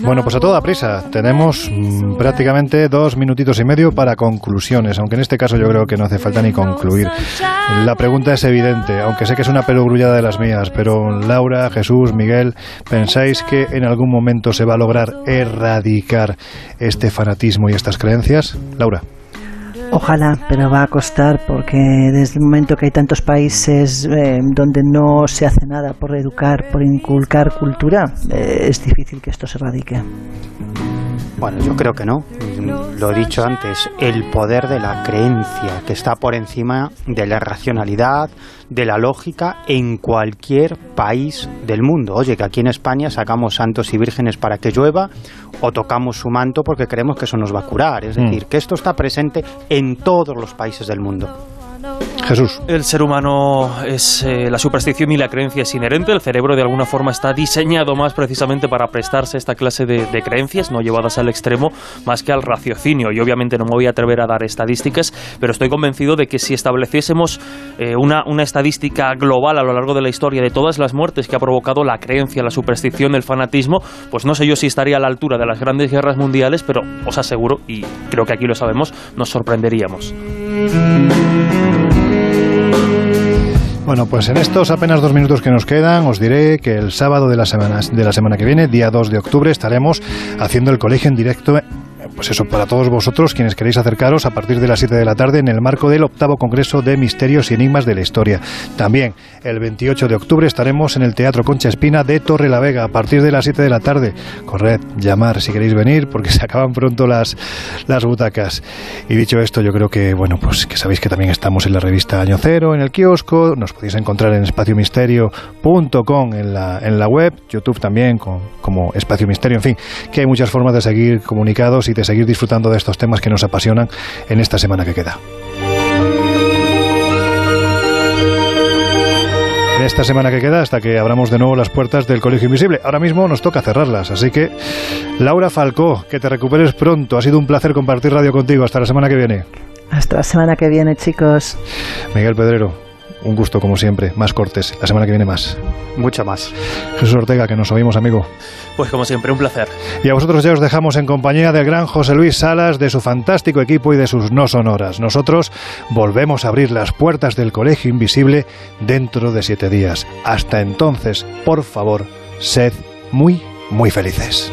[SPEAKER 1] Bueno, pues a toda prisa. Tenemos mm, prácticamente dos minutitos y medio para conclusiones, aunque en este caso yo creo que no hace falta ni concluir. La pregunta es evidente, aunque sé que es una perogrullada de las mías, pero Laura, Jesús, Miguel, ¿pensáis que en algún momento se va a lograr erradicar este fanatismo y estas creencias? Laura.
[SPEAKER 2] Ojalá, pero va a costar porque desde el momento que hay tantos países eh, donde no se hace nada por educar, por inculcar cultura, eh, es difícil que esto se erradique.
[SPEAKER 7] Bueno, yo creo que no. Lo he dicho antes, el poder de la creencia, que está por encima de la racionalidad, de la lógica en cualquier país del mundo. Oye, que aquí en España sacamos santos y vírgenes para que llueva o tocamos su manto porque creemos que eso nos va a curar. Es
[SPEAKER 1] Mm.
[SPEAKER 7] decir, que esto está presente en todos los países del mundo.
[SPEAKER 1] Jesús.
[SPEAKER 6] El ser humano es eh, la superstición y la creencia es inherente. El cerebro de alguna forma está diseñado más precisamente para prestarse a esta clase de, creencias, no llevadas al extremo, más que al raciocinio. Y obviamente no me voy a atrever a dar estadísticas, pero estoy convencido de que si estableciésemos eh, una, una estadística global a lo largo de la historia de todas las muertes que ha provocado la creencia, la superstición, el fanatismo, pues no sé yo si estaría a la altura de las grandes guerras mundiales, pero os aseguro, y creo que aquí lo sabemos, nos sorprenderíamos.
[SPEAKER 1] Bueno, pues en estos apenas dos minutos que nos quedan, os diré que el sábado de la semana, de la semana que viene, día 2 de octubre, estaremos haciendo el colegio en directo. Pues eso, para todos vosotros, quienes queréis acercaros a partir de las 7 de la tarde en el marco del octavo Congreso de Misterios y Enigmas de la Historia. También, el 28 de octubre, estaremos en el Teatro Concha Espina de Torre la Vega a partir de las 7 de la tarde. Corred, llamar si queréis venir, porque se acaban pronto las, las butacas. Y dicho esto, yo creo que, bueno, pues que sabéis que también estamos en la revista Año Cero, en el kiosco, nos podéis encontrar en espaciomisterio.com en la, en la web, YouTube también con, como Espacio Misterio, en fin, que hay muchas formas de seguir comunicados y de seguir disfrutando de estos temas que nos apasionan en esta semana que queda. En esta semana que queda, hasta que abramos de nuevo las puertas del Colegio Invisible. Ahora mismo nos toca cerrarlas, así que Laura Falcó, que te recuperes pronto. Ha sido un placer compartir radio contigo. Hasta la semana que viene.
[SPEAKER 2] Hasta la semana que viene, chicos.
[SPEAKER 1] Miguel Pedrero, un gusto como siempre. Más cortes. La semana que viene más.
[SPEAKER 7] Mucho más.
[SPEAKER 1] Jesús Ortega, que nos oímos, amigo.
[SPEAKER 6] Pues como siempre, un placer.
[SPEAKER 1] Y a vosotros ya os dejamos en compañía del gran José Luis Salas, de su fantástico equipo y de sus no sonoras. Nosotros volvemos a abrir las puertas del Colegio Invisible dentro de siete días. Hasta entonces, por favor, sed muy, muy felices.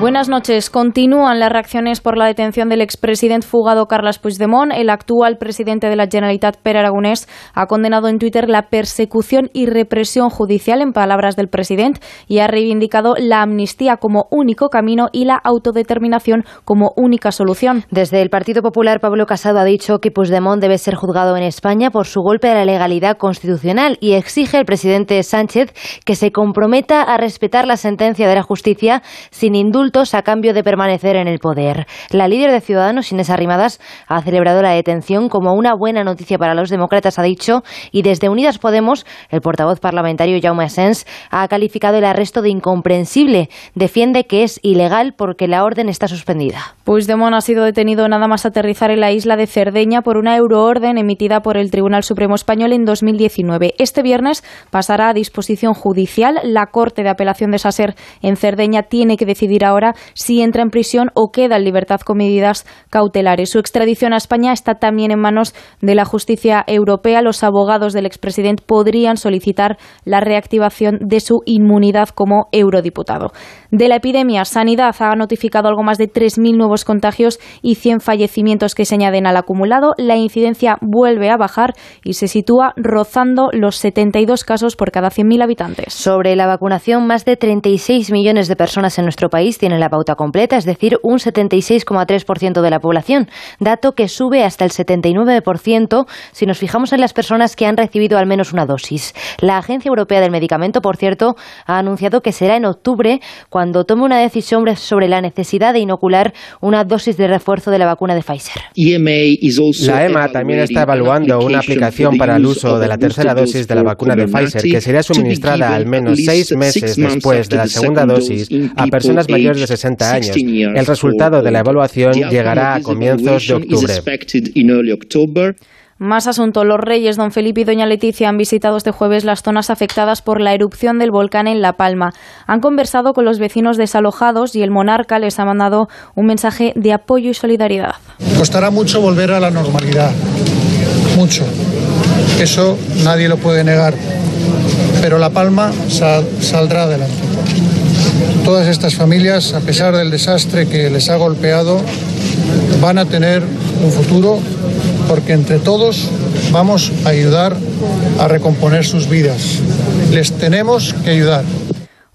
[SPEAKER 12] Buenas noches. Continúan las reacciones por la detención del expresidente fugado Carles Puigdemont. El actual presidente de la Generalitat, Per Aragonés, ha condenado en Twitter la persecución y represión judicial, en palabras del presidente, y ha reivindicado la amnistía como único camino y la autodeterminación como única solución.
[SPEAKER 14] Desde el Partido Popular, Pablo Casado ha dicho que Puigdemont debe ser juzgado en España por su golpe a la legalidad constitucional y exige al presidente Sánchez que se comprometa a respetar la sentencia de la justicia sin indulto a cambio de permanecer en el poder. La líder de Ciudadanos, Inés Arrimadas, ha celebrado la detención como una buena noticia para los demócratas, ha dicho, y desde Unidas Podemos, el portavoz parlamentario Jaume Asens ha calificado el arresto de incomprensible. Defiende que es ilegal porque la orden está suspendida.
[SPEAKER 12] Puigdemont ha sido detenido nada más aterrizar en la isla de Cerdeña por una euroorden emitida por el Tribunal Supremo Español en 2019. Este viernes pasará a disposición judicial. La Corte de Apelación de Saser en Cerdeña tiene que decidir ahora si entra en prisión o queda en libertad con medidas cautelares. Su extradición a España está también en manos de la justicia europea. Los abogados del expresidente podrían solicitar la reactivación de su inmunidad como eurodiputado. De la epidemia, Sanidad ha notificado algo más de 3.000 nuevos contagios y 100 fallecimientos que se añaden al acumulado. La incidencia vuelve a bajar y se sitúa rozando los 72 casos por cada 100.000 habitantes.
[SPEAKER 14] Sobre la vacunación, más de 36 millones de personas en nuestro país tienen la pauta completa, es decir, un 76,3% de la población, dato que sube hasta el 79% si nos fijamos en las personas que han recibido al menos una dosis. La Agencia Europea del Medicamento, por cierto, ha anunciado que será en octubre cuando tome una decisión sobre la necesidad de inocular una dosis de refuerzo de la vacuna de Pfizer.
[SPEAKER 27] La EMA también está evaluando una aplicación para el uso de la tercera dosis de la vacuna de Pfizer que sería suministrada al menos seis meses después de la segunda dosis a personas mayores de 60 años. El resultado de la evaluación llegará a comienzos de octubre.
[SPEAKER 12] Más asunto. Los reyes Don Felipe y Doña Leticia han visitado este jueves las zonas afectadas por la erupción del volcán en La Palma. Han conversado con los vecinos desalojados y el monarca les ha mandado un mensaje de apoyo y solidaridad.
[SPEAKER 28] Costará mucho volver a la normalidad. Mucho. Eso nadie lo puede negar. Pero La Palma saldrá adelante. Todas estas familias, a pesar del desastre que les ha golpeado, van a tener un futuro porque entre todos vamos a ayudar a recomponer sus vidas. Les tenemos que ayudar.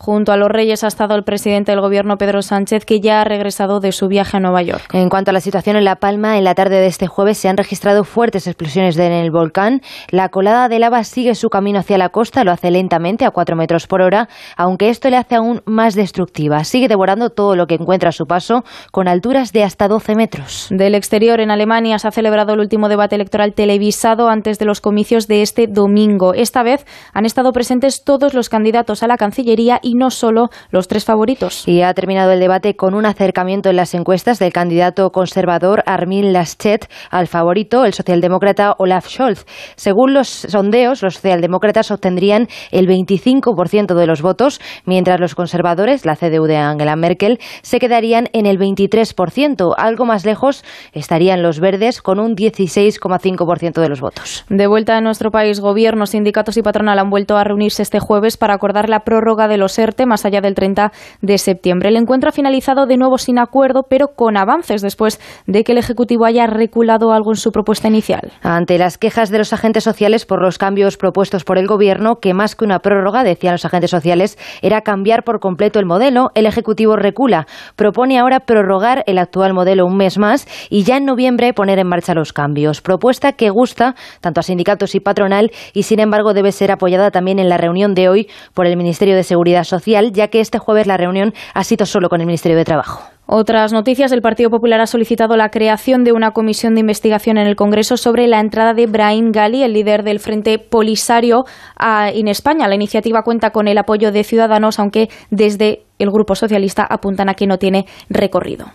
[SPEAKER 12] Junto a los reyes ha estado el presidente del gobierno Pedro Sánchez, que ya ha regresado de su viaje a Nueva York.
[SPEAKER 14] En cuanto a la situación en La Palma, en la tarde de este jueves se han registrado fuertes explosiones en el volcán. La colada de lava sigue su camino hacia la costa, lo hace lentamente a 4 metros por hora, aunque esto le hace aún más destructiva. Sigue devorando todo lo que encuentra a su paso, con alturas de hasta 12 metros.
[SPEAKER 12] Del exterior, en Alemania, se ha celebrado el último debate electoral televisado antes de los comicios de este domingo. Esta vez han estado presentes todos los candidatos a la Cancillería y no solo los tres favoritos.
[SPEAKER 14] Y ha terminado el debate con un acercamiento en las encuestas del candidato conservador Armin Laschet al favorito, el socialdemócrata Olaf Scholz. Según los sondeos, los socialdemócratas obtendrían el 25% de los votos, mientras los conservadores, la CDU de Angela Merkel, se quedarían en el 23%. Algo más lejos estarían los verdes con un 16,5% de los votos.
[SPEAKER 12] De vuelta a nuestro país, gobiernos, sindicatos y patronal han vuelto a reunirse este jueves para acordar la prórroga de los Más allá del 30 de septiembre. El encuentro ha finalizado de nuevo sin acuerdo, pero con avances después de que el Ejecutivo haya reculado algo en su propuesta inicial.
[SPEAKER 14] Ante las quejas de los agentes sociales por los cambios propuestos por el Gobierno, que más que una prórroga, decían los agentes sociales, era cambiar por completo el modelo, el Ejecutivo recula. Propone ahora prorrogar el actual modelo un mes más y ya en noviembre poner en marcha los cambios. Propuesta que gusta tanto a sindicatos y patronal y, sin embargo, debe ser apoyada también en la reunión de hoy por el Ministerio de Seguridad Social, ya que este jueves la reunión ha sido solo con el Ministerio de Trabajo.
[SPEAKER 12] Otras noticias. El Partido Popular ha solicitado la creación de una comisión de investigación en el Congreso sobre la entrada de Brahim Gali, el líder del Frente Polisario, en España. La iniciativa cuenta con el apoyo de Ciudadanos, aunque desde el Grupo Socialista apuntan a que no tiene recorrido.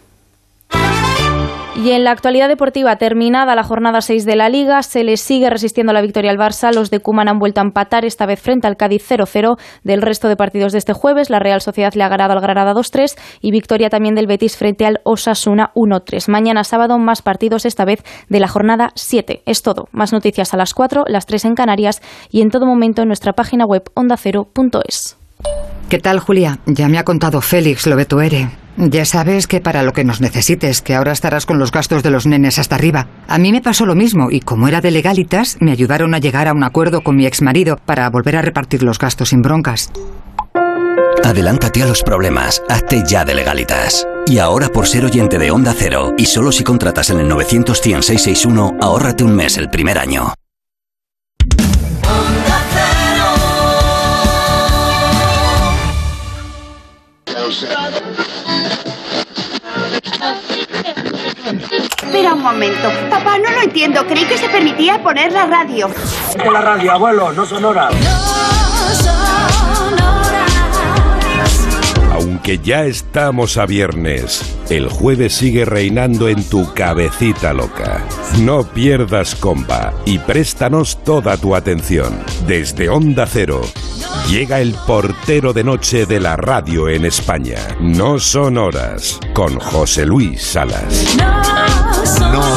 [SPEAKER 12] Y en la actualidad deportiva, terminada la jornada 6 de la Liga, se le sigue resistiendo la victoria al Barça. Los de Cuman han vuelto a empatar, esta vez frente al Cádiz 0-0. Del resto de partidos de este jueves, la Real Sociedad le ha ganado al Granada 2-3 y victoria también del Betis frente al Osasuna 1-3. Mañana sábado, más partidos, esta vez de la jornada 7. Es todo. Más noticias a las 4, las 3 en Canarias y en todo momento en nuestra página web ondacero.es.
[SPEAKER 29] ¿Qué tal, Julia? Ya me ha contado Félix lo Betuere. Ya sabes que para lo que nos necesites, que ahora estarás con los gastos de los nenes hasta arriba. A mí me pasó lo mismo y como era de legalitas, me ayudaron a llegar a un acuerdo con mi exmarido para volver a repartir los gastos sin broncas.
[SPEAKER 18] Adelántate a los problemas, hazte ya de legalitas. Y ahora por ser oyente de Onda Cero, y solo si contratas en el 900 661 ahórrate un mes el primer año.
[SPEAKER 30] Espera un momento. Papá, no lo entiendo. Creí que se permitía poner la radio.
[SPEAKER 31] La radio, abuelo, no son horas.
[SPEAKER 21] Aunque ya estamos a viernes, el jueves sigue reinando en tu cabecita loca. No pierdas comba y préstanos toda tu atención. Desde Onda Cero llega el portero de noche de la radio en España. No son horas con José Luis Salas.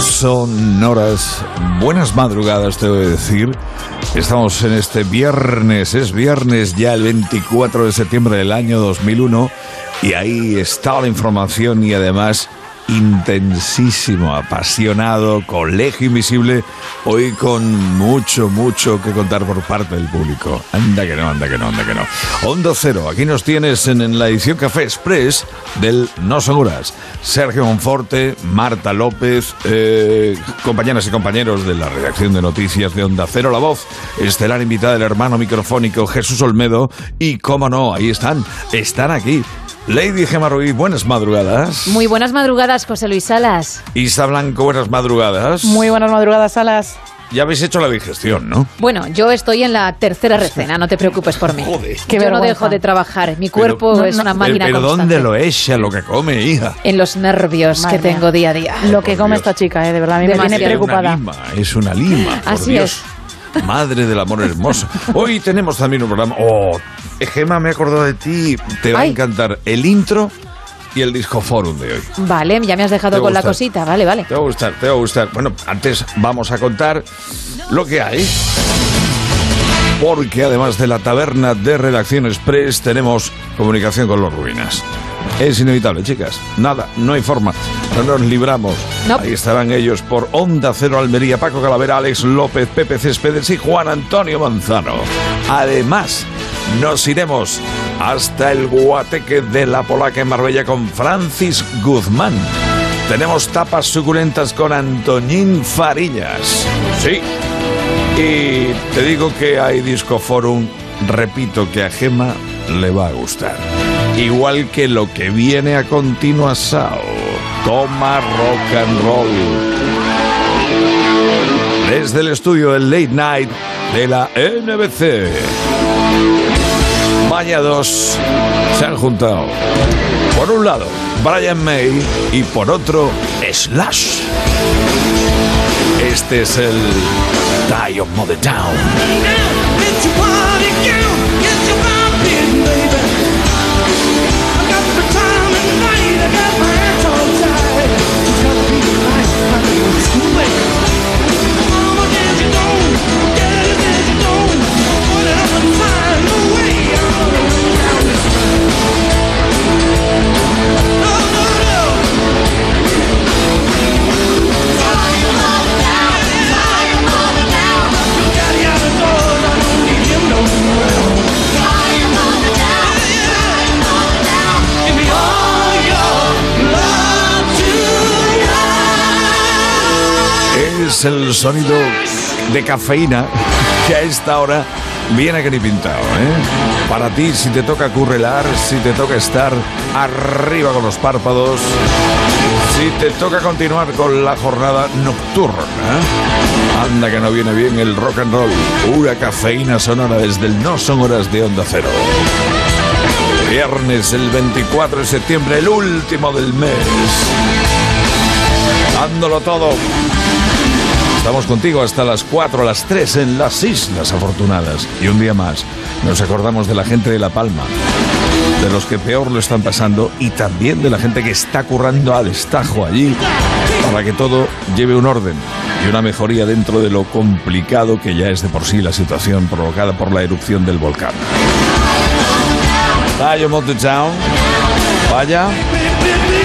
[SPEAKER 32] Son horas. Buenas madrugadas, te voy a decir. Estamos en este viernes, es viernes ya el 24 de septiembre del año 2001 y ahí está la información y además intensísimo, apasionado, colegio invisible, hoy con mucho, mucho que contar por parte del público. Anda que no, anda que no, anda que no. Hondo Cero, aquí nos tienes en, la edición Café Express del No Son Horas. Sergio Monforte, Marta López, eh, compañeras y compañeros de la redacción de noticias de Onda Cero, la voz, estelar invitada del hermano microfónico Jesús Olmedo y, cómo no, ahí están, están aquí Lady Gemma Ruiz, buenas madrugadas.
[SPEAKER 33] Muy buenas madrugadas, José Luis Salas.
[SPEAKER 32] Isa Blanco, buenas madrugadas.
[SPEAKER 34] Muy buenas madrugadas, Salas.
[SPEAKER 32] Ya habéis hecho la digestión, ¿no?
[SPEAKER 33] Bueno, yo estoy en la tercera recena, no te preocupes por mí.
[SPEAKER 32] Joder.
[SPEAKER 33] Que yo no dejo de trabajar. Mi cuerpo es una máquina
[SPEAKER 32] Pero,
[SPEAKER 33] pero
[SPEAKER 32] ¿dónde lo echa lo que come, hija?
[SPEAKER 33] En los nervios que tengo día a día.
[SPEAKER 34] Lo que come esta chica, ¿eh? de verdad, a mí me tiene preocupada.
[SPEAKER 32] Es una lima, es una lima.
[SPEAKER 33] Así es.
[SPEAKER 32] Madre del amor hermoso. Hoy tenemos también un programa. Oh, Gemma, me he acordado de ti. Te va a encantar el intro y el Disco Forum de hoy.
[SPEAKER 33] Vale, ya me has dejado con la cosita, vale, vale.
[SPEAKER 32] Te va a gustar, te va a gustar. Bueno, antes vamos a contar lo que hay. Porque además de la taberna de Redacción Express tenemos comunicación con los ruinas. Es inevitable, chicas. Nada, no hay forma. No nos libramos. Ahí estarán ellos por Onda Cero Almería, Paco Calavera, Alex López, Pepe Céspedes y Juan Antonio Manzano. Además, nos iremos hasta el Guateque de la Polaca en Marbella con Francis Guzmán. Tenemos tapas suculentas con Antoñín Farillas. Sí. Y te digo que hay Disco Forum, repito que a Gema le va a gustar. Igual que lo que viene a continuación. Toma rock and roll. Desde el estudio del Late Night de la NBC. Vaya dos se han juntado. Por un lado, Brian May y por otro, Slash. Este es el Die of Mother Town. El sonido de cafeína que a esta hora viene que ni pintado. ¿eh? Para ti, si te toca currelar, si te toca estar arriba con los párpados, si te toca continuar con la jornada nocturna. ¿eh? Anda que no viene bien el rock and roll. Pura cafeína sonora desde el No Son Horas de Onda Cero. Viernes el 24 de septiembre, el último del mes. Dándolo todo Estamos contigo hasta las 4, las 3 en las Islas Afortunadas. Y un día más nos acordamos de la gente de La Palma, de los que peor lo están pasando y también de la gente que está currando al estajo allí para que todo lleve un orden y una mejoría dentro de lo complicado que ya es de por sí la situación provocada por la erupción del volcán. Vaya.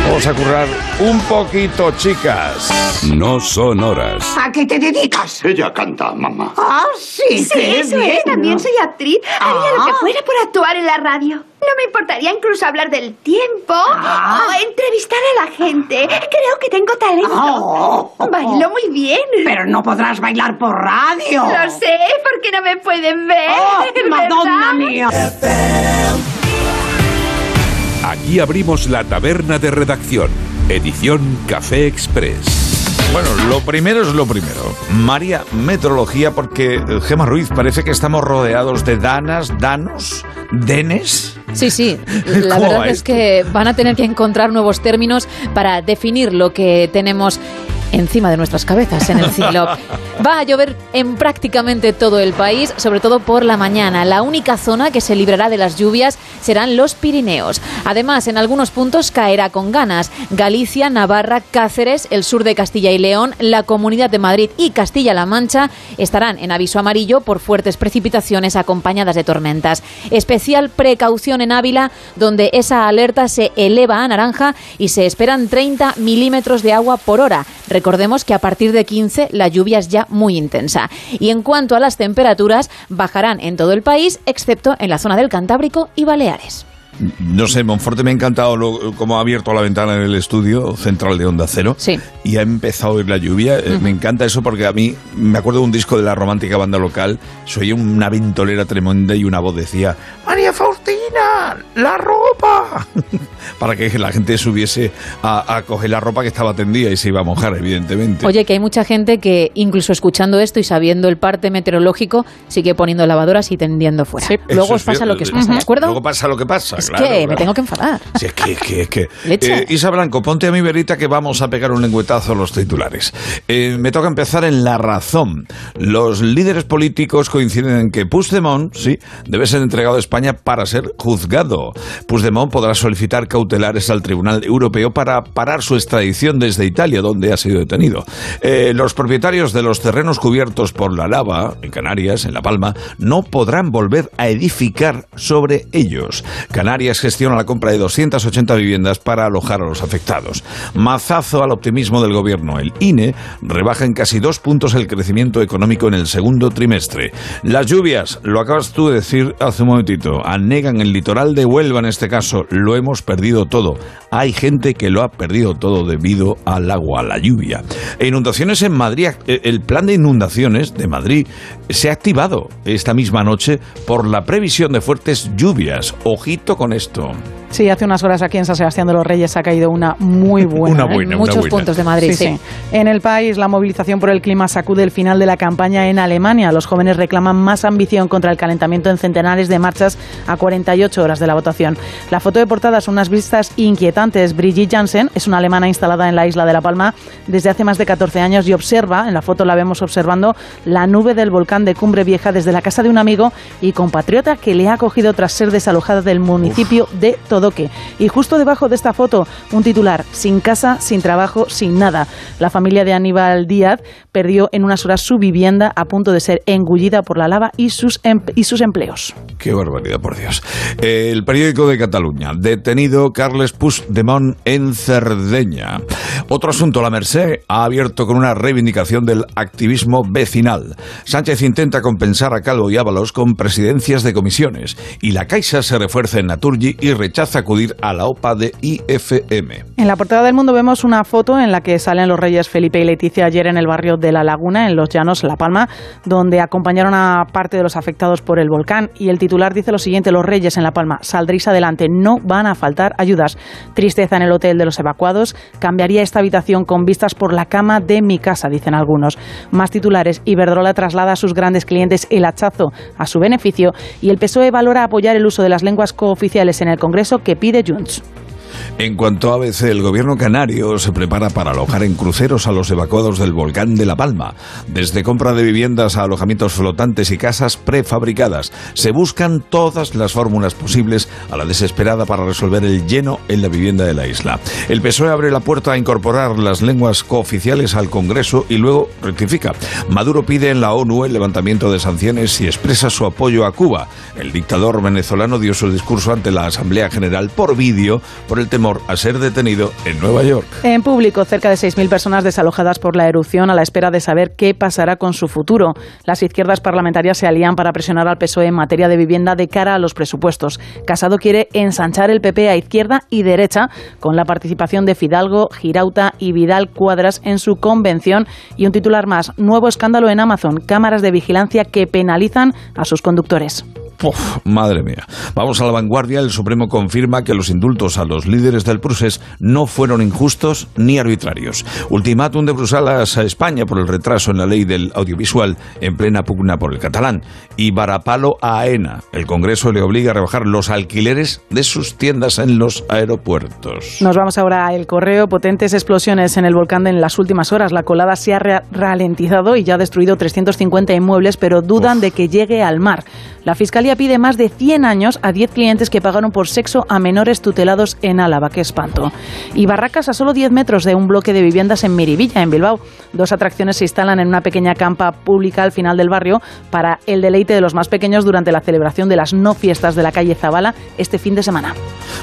[SPEAKER 32] Vamos a currar un poquito, chicas.
[SPEAKER 21] No son horas.
[SPEAKER 30] ¿A qué te dedicas?
[SPEAKER 35] Ella canta, mamá.
[SPEAKER 30] Ah, sí,
[SPEAKER 35] Sí,
[SPEAKER 30] qué
[SPEAKER 35] eso
[SPEAKER 30] bien,
[SPEAKER 35] es, también soy actriz. Haría lo que fuera por actuar en la radio. No me importaría incluso hablar del tiempo
[SPEAKER 30] Ah.
[SPEAKER 35] o entrevistar a la gente. Creo que tengo talento.
[SPEAKER 30] Oh.
[SPEAKER 35] Bailo muy bien.
[SPEAKER 30] Pero no podrás bailar por radio.
[SPEAKER 35] Lo sé, porque no me pueden ver.
[SPEAKER 30] Oh, Madonna mía.
[SPEAKER 21] Aquí abrimos la taberna de redacción. Edición Café Express.
[SPEAKER 32] Bueno, lo primero es lo primero. María, metrología, porque eh, Gema Ruiz parece que estamos rodeados de danas, danos, denes.
[SPEAKER 33] Sí, sí. La
[SPEAKER 32] ¿Cómo
[SPEAKER 33] verdad es
[SPEAKER 32] esto?
[SPEAKER 33] que van a tener que encontrar nuevos términos para definir lo que tenemos encima de nuestras cabezas en el cielo. Va a llover en prácticamente todo el país, sobre todo por la mañana. La única zona que se librará de las lluvias serán los Pirineos. Además, en algunos puntos caerá con ganas. Galicia, Navarra, Cáceres, el sur de Castilla y León, la Comunidad de Madrid y Castilla-La Mancha estarán en aviso amarillo por fuertes precipitaciones acompañadas de tormentas. Especial precaución en Ávila, donde esa alerta se eleva a naranja y se esperan 30 milímetros de agua por hora. Recordemos que a partir de 15 la lluvia es ya muy intensa. Y en cuanto a las temperaturas, bajarán en todo el país, excepto en la zona del Cantábrico y Baleares.
[SPEAKER 32] No sé, Monforte me ha encantado lo- cómo ha abierto la ventana en el estudio central de Onda Cero.
[SPEAKER 33] Sí.
[SPEAKER 32] Y ha empezado a oír la lluvia. Eh, Me encanta eso porque a mí me acuerdo de un disco de la romántica banda local. Se oía una ventolera tremenda y una voz decía: ¡María Faustina! ¡La ropa! Para que la gente subiese a, a coger la ropa que estaba tendida y se iba a mojar, evidentemente.
[SPEAKER 33] Oye, que hay mucha gente que incluso escuchando esto y sabiendo el parte meteorológico sigue poniendo lavadoras y tendiendo fuera. Luego os pasa
[SPEAKER 32] cierto.
[SPEAKER 33] lo que os pasa, ¿de acuerdo?
[SPEAKER 32] Luego pasa lo que pasa.
[SPEAKER 33] Es
[SPEAKER 32] claro,
[SPEAKER 33] que me tengo que enfadar.
[SPEAKER 32] Si es que, que, que.
[SPEAKER 33] Leche.
[SPEAKER 32] Eh, Isa Blanco, ponte a mi verita que vamos a pegar un lengüetazo a los titulares. Eh, me toca empezar en La Razón. Los líderes políticos coinciden en que Puigdemont, sí, debe ser entregado a España para ser juzgado. Puigdemont podrá solicitar cautelares al Tribunal Europeo para parar su extradición desde Italia, donde ha sido detenido. Eh, los propietarios de los terrenos cubiertos por la lava, en Canarias, en La Palma, no podrán volver a edificar sobre ellos. Canarias gestiona la compra de 280 viviendas para alojar a los afectados. Mazazo al optimismo del gobierno. El INE rebaja en casi dos puntos el crecimiento económico en el segundo trimestre. Las lluvias, lo acabas tú de decir hace un momentito, anegan el litoral de Huelva en este caso. Lo hemos perdido todo. Hay gente que lo ha perdido todo debido al agua, a la lluvia. Inundaciones en Madrid. Eh, El plan de inundaciones de Madrid se ha activado esta misma noche por la previsión de fuertes lluvias. Ojito con esto.
[SPEAKER 34] Sí, hace unas horas aquí en San Sebastián de los Reyes ha caído una muy buena.
[SPEAKER 32] Una
[SPEAKER 34] ¿eh?
[SPEAKER 32] buena, una
[SPEAKER 33] Muchos
[SPEAKER 32] buena.
[SPEAKER 33] puntos de Madrid,
[SPEAKER 34] Sí,
[SPEAKER 33] sí.
[SPEAKER 34] sí. En el país, la movilización por el clima sacude el final de la campaña en Alemania. Los jóvenes reclaman más ambición contra el calentamiento en centenares de marchas a 48 horas de la votación. La foto de portada son unas vistas inquietantes. Brigitte Jansen es una alemana instalada en la isla de La Palma desde hace más de 14 años y observa, en la foto la vemos observando, la nube del volcán de Cumbre Vieja desde la casa de un amigo y compatriota que le ha acogido tras ser desalojada del municipio de Todoque. Y justo debajo de esta foto, un titular, sin casa, sin trabajo, sin nada. La familia de Aníbal Díaz perdió en unas horas su vivienda a punto de ser engullida por la lava y sus, em- y sus empleos.
[SPEAKER 32] Qué barbaridad, por Dios. El periódico de Cataluña. Detenido Carles Puigdemont en Cerdeña. Otro asunto, la Merced ha abierto con una reivindicación del activismo vecinal. Sánchez intenta compensar a Calvo y Ábalos con presidencias de comisiones. Y la Caixa se refuerza en Naturgi y rechaza acudir a la OPA de IFM.
[SPEAKER 34] En la portada del mundo vemos una foto en la que salen los reyes Felipe y Leticia ayer en el barrio de La Laguna, en Los Llanos, La Palma, donde acompañaron a parte de los afectados por el volcán. Y el titular dice lo siguiente, los reyes en La Palma, saldréis adelante, no van a faltar ayudas. Tristeza en el hotel de los evacuados, cambiaría esta habitación con vistas por la cama de mi casa, dicen algunos. Más titulares, Iberdrola traslada a sus grandes clientes el hachazo a su beneficio y el PSOE valora apoyar el uso de las lenguas cooficiales en el Congreso que pide Junts.
[SPEAKER 32] En cuanto a ABC, el gobierno canario se prepara para alojar en cruceros a los evacuados del volcán de La Palma. Desde compra de viviendas a alojamientos flotantes y casas prefabricadas, se buscan todas las fórmulas posibles a la desesperada para resolver el lleno en la vivienda de la isla. El PSOE abre la puerta a incorporar las lenguas cooficiales al Congreso y luego rectifica. Maduro pide en la ONU el levantamiento de sanciones y expresa su apoyo a Cuba. El dictador venezolano dio su discurso ante la Asamblea General por vídeo por el a ser detenido en Nueva York.
[SPEAKER 34] En público, cerca de 6.000 personas desalojadas por la erupción a la espera de saber qué pasará con su futuro. Las izquierdas parlamentarias se alían para presionar al PSOE en materia de vivienda de cara a los presupuestos. Casado quiere ensanchar el PP a izquierda y derecha con la participación de Fidalgo, Girauta y Vidal Cuadras en su convención y un titular más, nuevo escándalo en Amazon, cámaras de vigilancia que penalizan a sus conductores.
[SPEAKER 32] Uf, madre mía. Vamos a la vanguardia. El Supremo confirma que los indultos a los líderes del Prusés no fueron injustos ni arbitrarios. Ultimátum de Bruselas a España por el retraso en la ley del audiovisual en plena pugna por el catalán. Y varapalo a AENA. El Congreso le obliga a rebajar los alquileres de sus tiendas en los aeropuertos.
[SPEAKER 34] Nos vamos ahora al correo. Potentes explosiones en el volcán en las últimas horas. La colada se ha ralentizado y ya ha destruido 350 inmuebles, pero dudan de que llegue al mar. La Fiscalía pide más de 100 años a 10 clientes que pagaron por sexo a menores tutelados en Álava. ¡Qué espanto! Y barracas a solo 10 metros de un bloque de viviendas en Miribilla, en Bilbao. Dos atracciones se instalan en una pequeña campa pública al final del barrio para el deleite de los más pequeños durante la celebración de las no fiestas de la calle Zabala este fin de semana.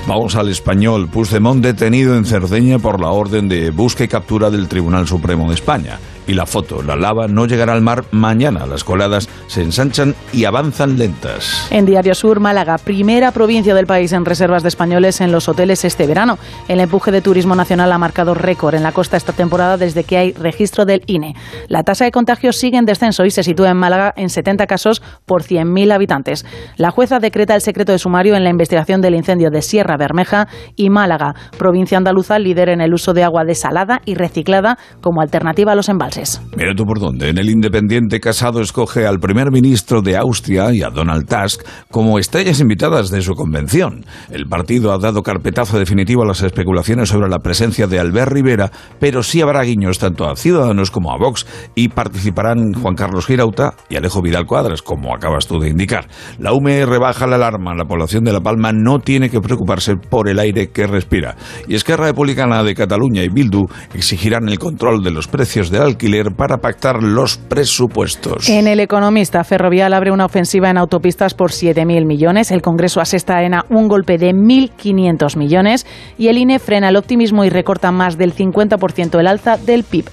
[SPEAKER 32] Vamos al español. Puigdemont detenido en Cerdeña por la orden de busca y captura del Tribunal Supremo de España y la foto. La lava no llegará al mar mañana. Las coladas se ensanchan y avanzan lentas.
[SPEAKER 34] En Diario Sur, Málaga, primera provincia del país en reservas de españoles en los hoteles este verano. El empuje de turismo nacional ha marcado récord en la costa esta temporada desde que hay registro del INE. La tasa de contagios sigue en descenso y se sitúa en Málaga en 70 casos por 100.000 habitantes. La jueza decreta el secreto de sumario en la investigación del incendio de Sierra Bermeja y Málaga, provincia andaluza líder en el uso de agua desalada y reciclada como alternativa a los embalses.
[SPEAKER 32] Mira tú por dónde. En el Independiente Casado escoge al primer ministro de Austria y a Donald Tusk como estrellas invitadas de su convención. El partido ha dado carpetazo definitivo a las especulaciones sobre la presencia de Albert Rivera, pero sí habrá guiños tanto a Ciudadanos como a Vox y participarán Juan Carlos Girauta y Alejo Vidal Cuadras, como acabas tú de indicar. La UME rebaja la alarma. La población de La Palma no tiene que preocuparse por el aire que respira. Y Esquerra Republicana de Cataluña y Bildu exigirán el control de los precios del alquiler para pactar los presupuestos.
[SPEAKER 34] En El Economista, Ferrovial abre una ofensiva en autopistas por 7.000 millones. El Congreso asesta a un golpe de 1.500 millones y el INE frena el optimismo y recorta más del 50% el alza del PIB.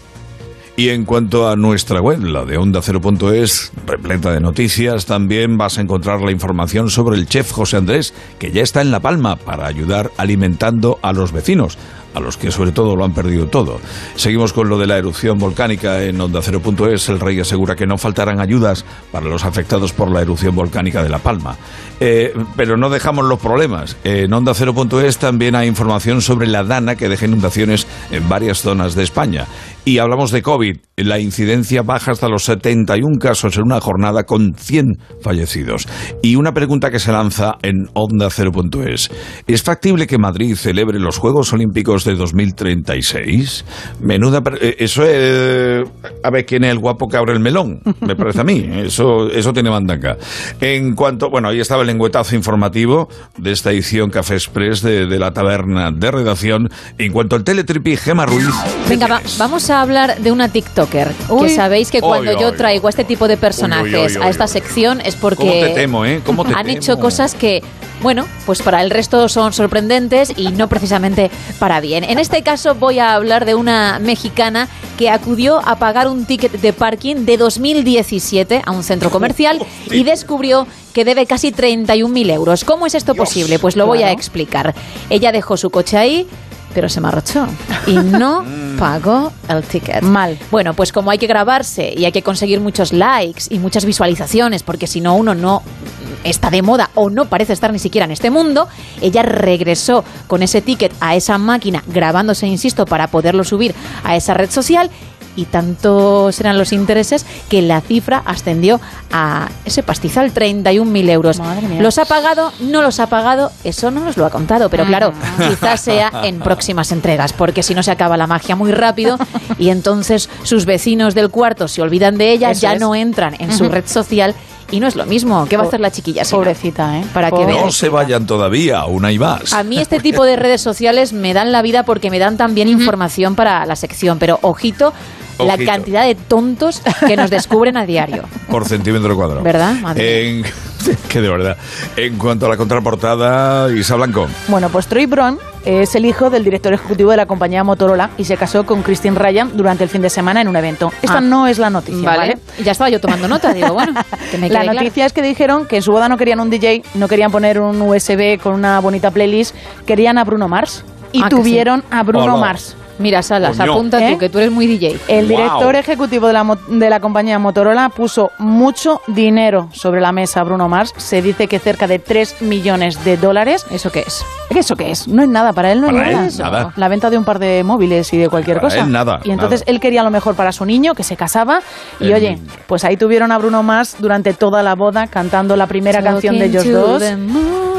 [SPEAKER 32] Y en cuanto a nuestra web, la de Onda 0.es, repleta de noticias, también vas a encontrar la información sobre el chef José Andrés, que ya está en La Palma para ayudar alimentando a los vecinos a los que sobre todo lo han perdido todo. Seguimos con lo de la erupción volcánica en Onda 0.es. El rey asegura que no faltarán ayudas para los afectados por la erupción volcánica de La Palma. Eh, pero no dejamos los problemas. En Onda 0.es también hay información sobre la Dana que deja inundaciones en varias zonas de España. Y hablamos de COVID. La incidencia baja hasta los 71 casos en una jornada con 100 fallecidos. Y una pregunta que se lanza en Onda 0.es. ¿Es factible que Madrid celebre los Juegos Olímpicos de 2036? Menuda. Eh, eso es. a ver quién es el guapo que abre el melón. Me parece a mí. Eso, eso tiene mandanga. En cuanto. Bueno, ahí estaba el lengüetazo informativo de esta edición Café Express de, la taberna de redacción. En cuanto al teletripi, Gema Ruiz.
[SPEAKER 33] Venga, vamos a hablar de una TikToker. que sabéis que cuando yo traigo a este tipo de personajes a esta sección es porque
[SPEAKER 32] ¿eh?
[SPEAKER 33] han hecho cosas que, bueno, pues para el resto son sorprendentes y no precisamente para bien. En este caso voy a hablar de una mexicana que acudió a pagar un ticket de parking de 2017 a un centro comercial y descubrió que debe casi 31.000 euros. ¿Cómo es esto posible? Pues lo voy a explicar. Ella dejó su coche ahí, pero se marchó y no pagó el ticket.
[SPEAKER 34] Mal.
[SPEAKER 33] Bueno, pues como hay que grabarse y hay que conseguir muchos likes y muchas visualizaciones, porque si no uno no está de moda o no parece estar ni siquiera en este mundo, ella regresó con ese ticket a esa máquina, grabándose, insisto, para poderlo subir a esa red social y tantos eran los intereses que la cifra ascendió a ese pastizal, 31.000 euros. ¿Los ha pagado? ¿No los ha pagado? Eso no nos lo ha contado, pero claro,
[SPEAKER 34] Ah.
[SPEAKER 33] quizás sea en próximas entregas, porque si no se acaba la magia muy rápido y entonces sus vecinos del cuarto se olvidan de ella,
[SPEAKER 34] Eso
[SPEAKER 33] ya
[SPEAKER 34] es.
[SPEAKER 33] no entran en su red social y no es lo mismo. ¿Qué va a hacer la chiquilla? si no?
[SPEAKER 34] Pobrecita, ¿eh?
[SPEAKER 33] Para que
[SPEAKER 32] No se vayan todavía, una y más.
[SPEAKER 33] A mí este tipo de redes sociales me dan la vida porque me dan también información para la sección, pero ojito, la cantidad de tontos que nos descubren a diario.
[SPEAKER 32] Por centímetro cuadrado.
[SPEAKER 33] ¿Verdad? Madre
[SPEAKER 32] En, que de verdad. En cuanto a la contraportada, Isa Blanco.
[SPEAKER 34] Bueno, pues Troy Brown es el hijo del director ejecutivo de la compañía Motorola y se casó con Christine Ryan durante el fin de semana en un evento. Esta
[SPEAKER 33] Ah.
[SPEAKER 34] no es la noticia, ¿vale?
[SPEAKER 33] Vale. Ya estaba yo tomando nota, digo, bueno, que me
[SPEAKER 34] La
[SPEAKER 33] claro.
[SPEAKER 34] noticia es que dijeron que en su boda no querían un DJ, no querían poner un USB con una bonita playlist, querían a Bruno Mars y
[SPEAKER 33] Ah,
[SPEAKER 34] tuvieron
[SPEAKER 33] sí.
[SPEAKER 34] a Bruno
[SPEAKER 33] Hola.
[SPEAKER 34] Mars.
[SPEAKER 33] Mira, Salas,
[SPEAKER 34] Coño.
[SPEAKER 33] apunta
[SPEAKER 34] ¿Eh?
[SPEAKER 33] tú, que tú eres muy DJ.
[SPEAKER 34] El director ejecutivo de la, de la compañía Motorola puso mucho dinero sobre la mesa a Bruno Mars. Se dice que cerca de 3 millones de dólares.
[SPEAKER 33] ¿Eso qué es?
[SPEAKER 34] ¿Eso qué es? No es nada, para él no
[SPEAKER 32] Para
[SPEAKER 34] es nada
[SPEAKER 32] él,
[SPEAKER 34] eso.
[SPEAKER 32] nada.
[SPEAKER 34] La venta de un par de móviles y de cualquier
[SPEAKER 32] Para
[SPEAKER 34] cosa.
[SPEAKER 32] él nada,
[SPEAKER 34] Y entonces
[SPEAKER 32] nada.
[SPEAKER 34] él quería lo mejor para su niño, que se casaba. Y
[SPEAKER 32] El
[SPEAKER 34] oye,
[SPEAKER 32] niño.
[SPEAKER 34] pues ahí tuvieron a Bruno Mars durante toda la boda cantando la primera canción de ellos
[SPEAKER 33] Talking
[SPEAKER 34] dos.
[SPEAKER 33] the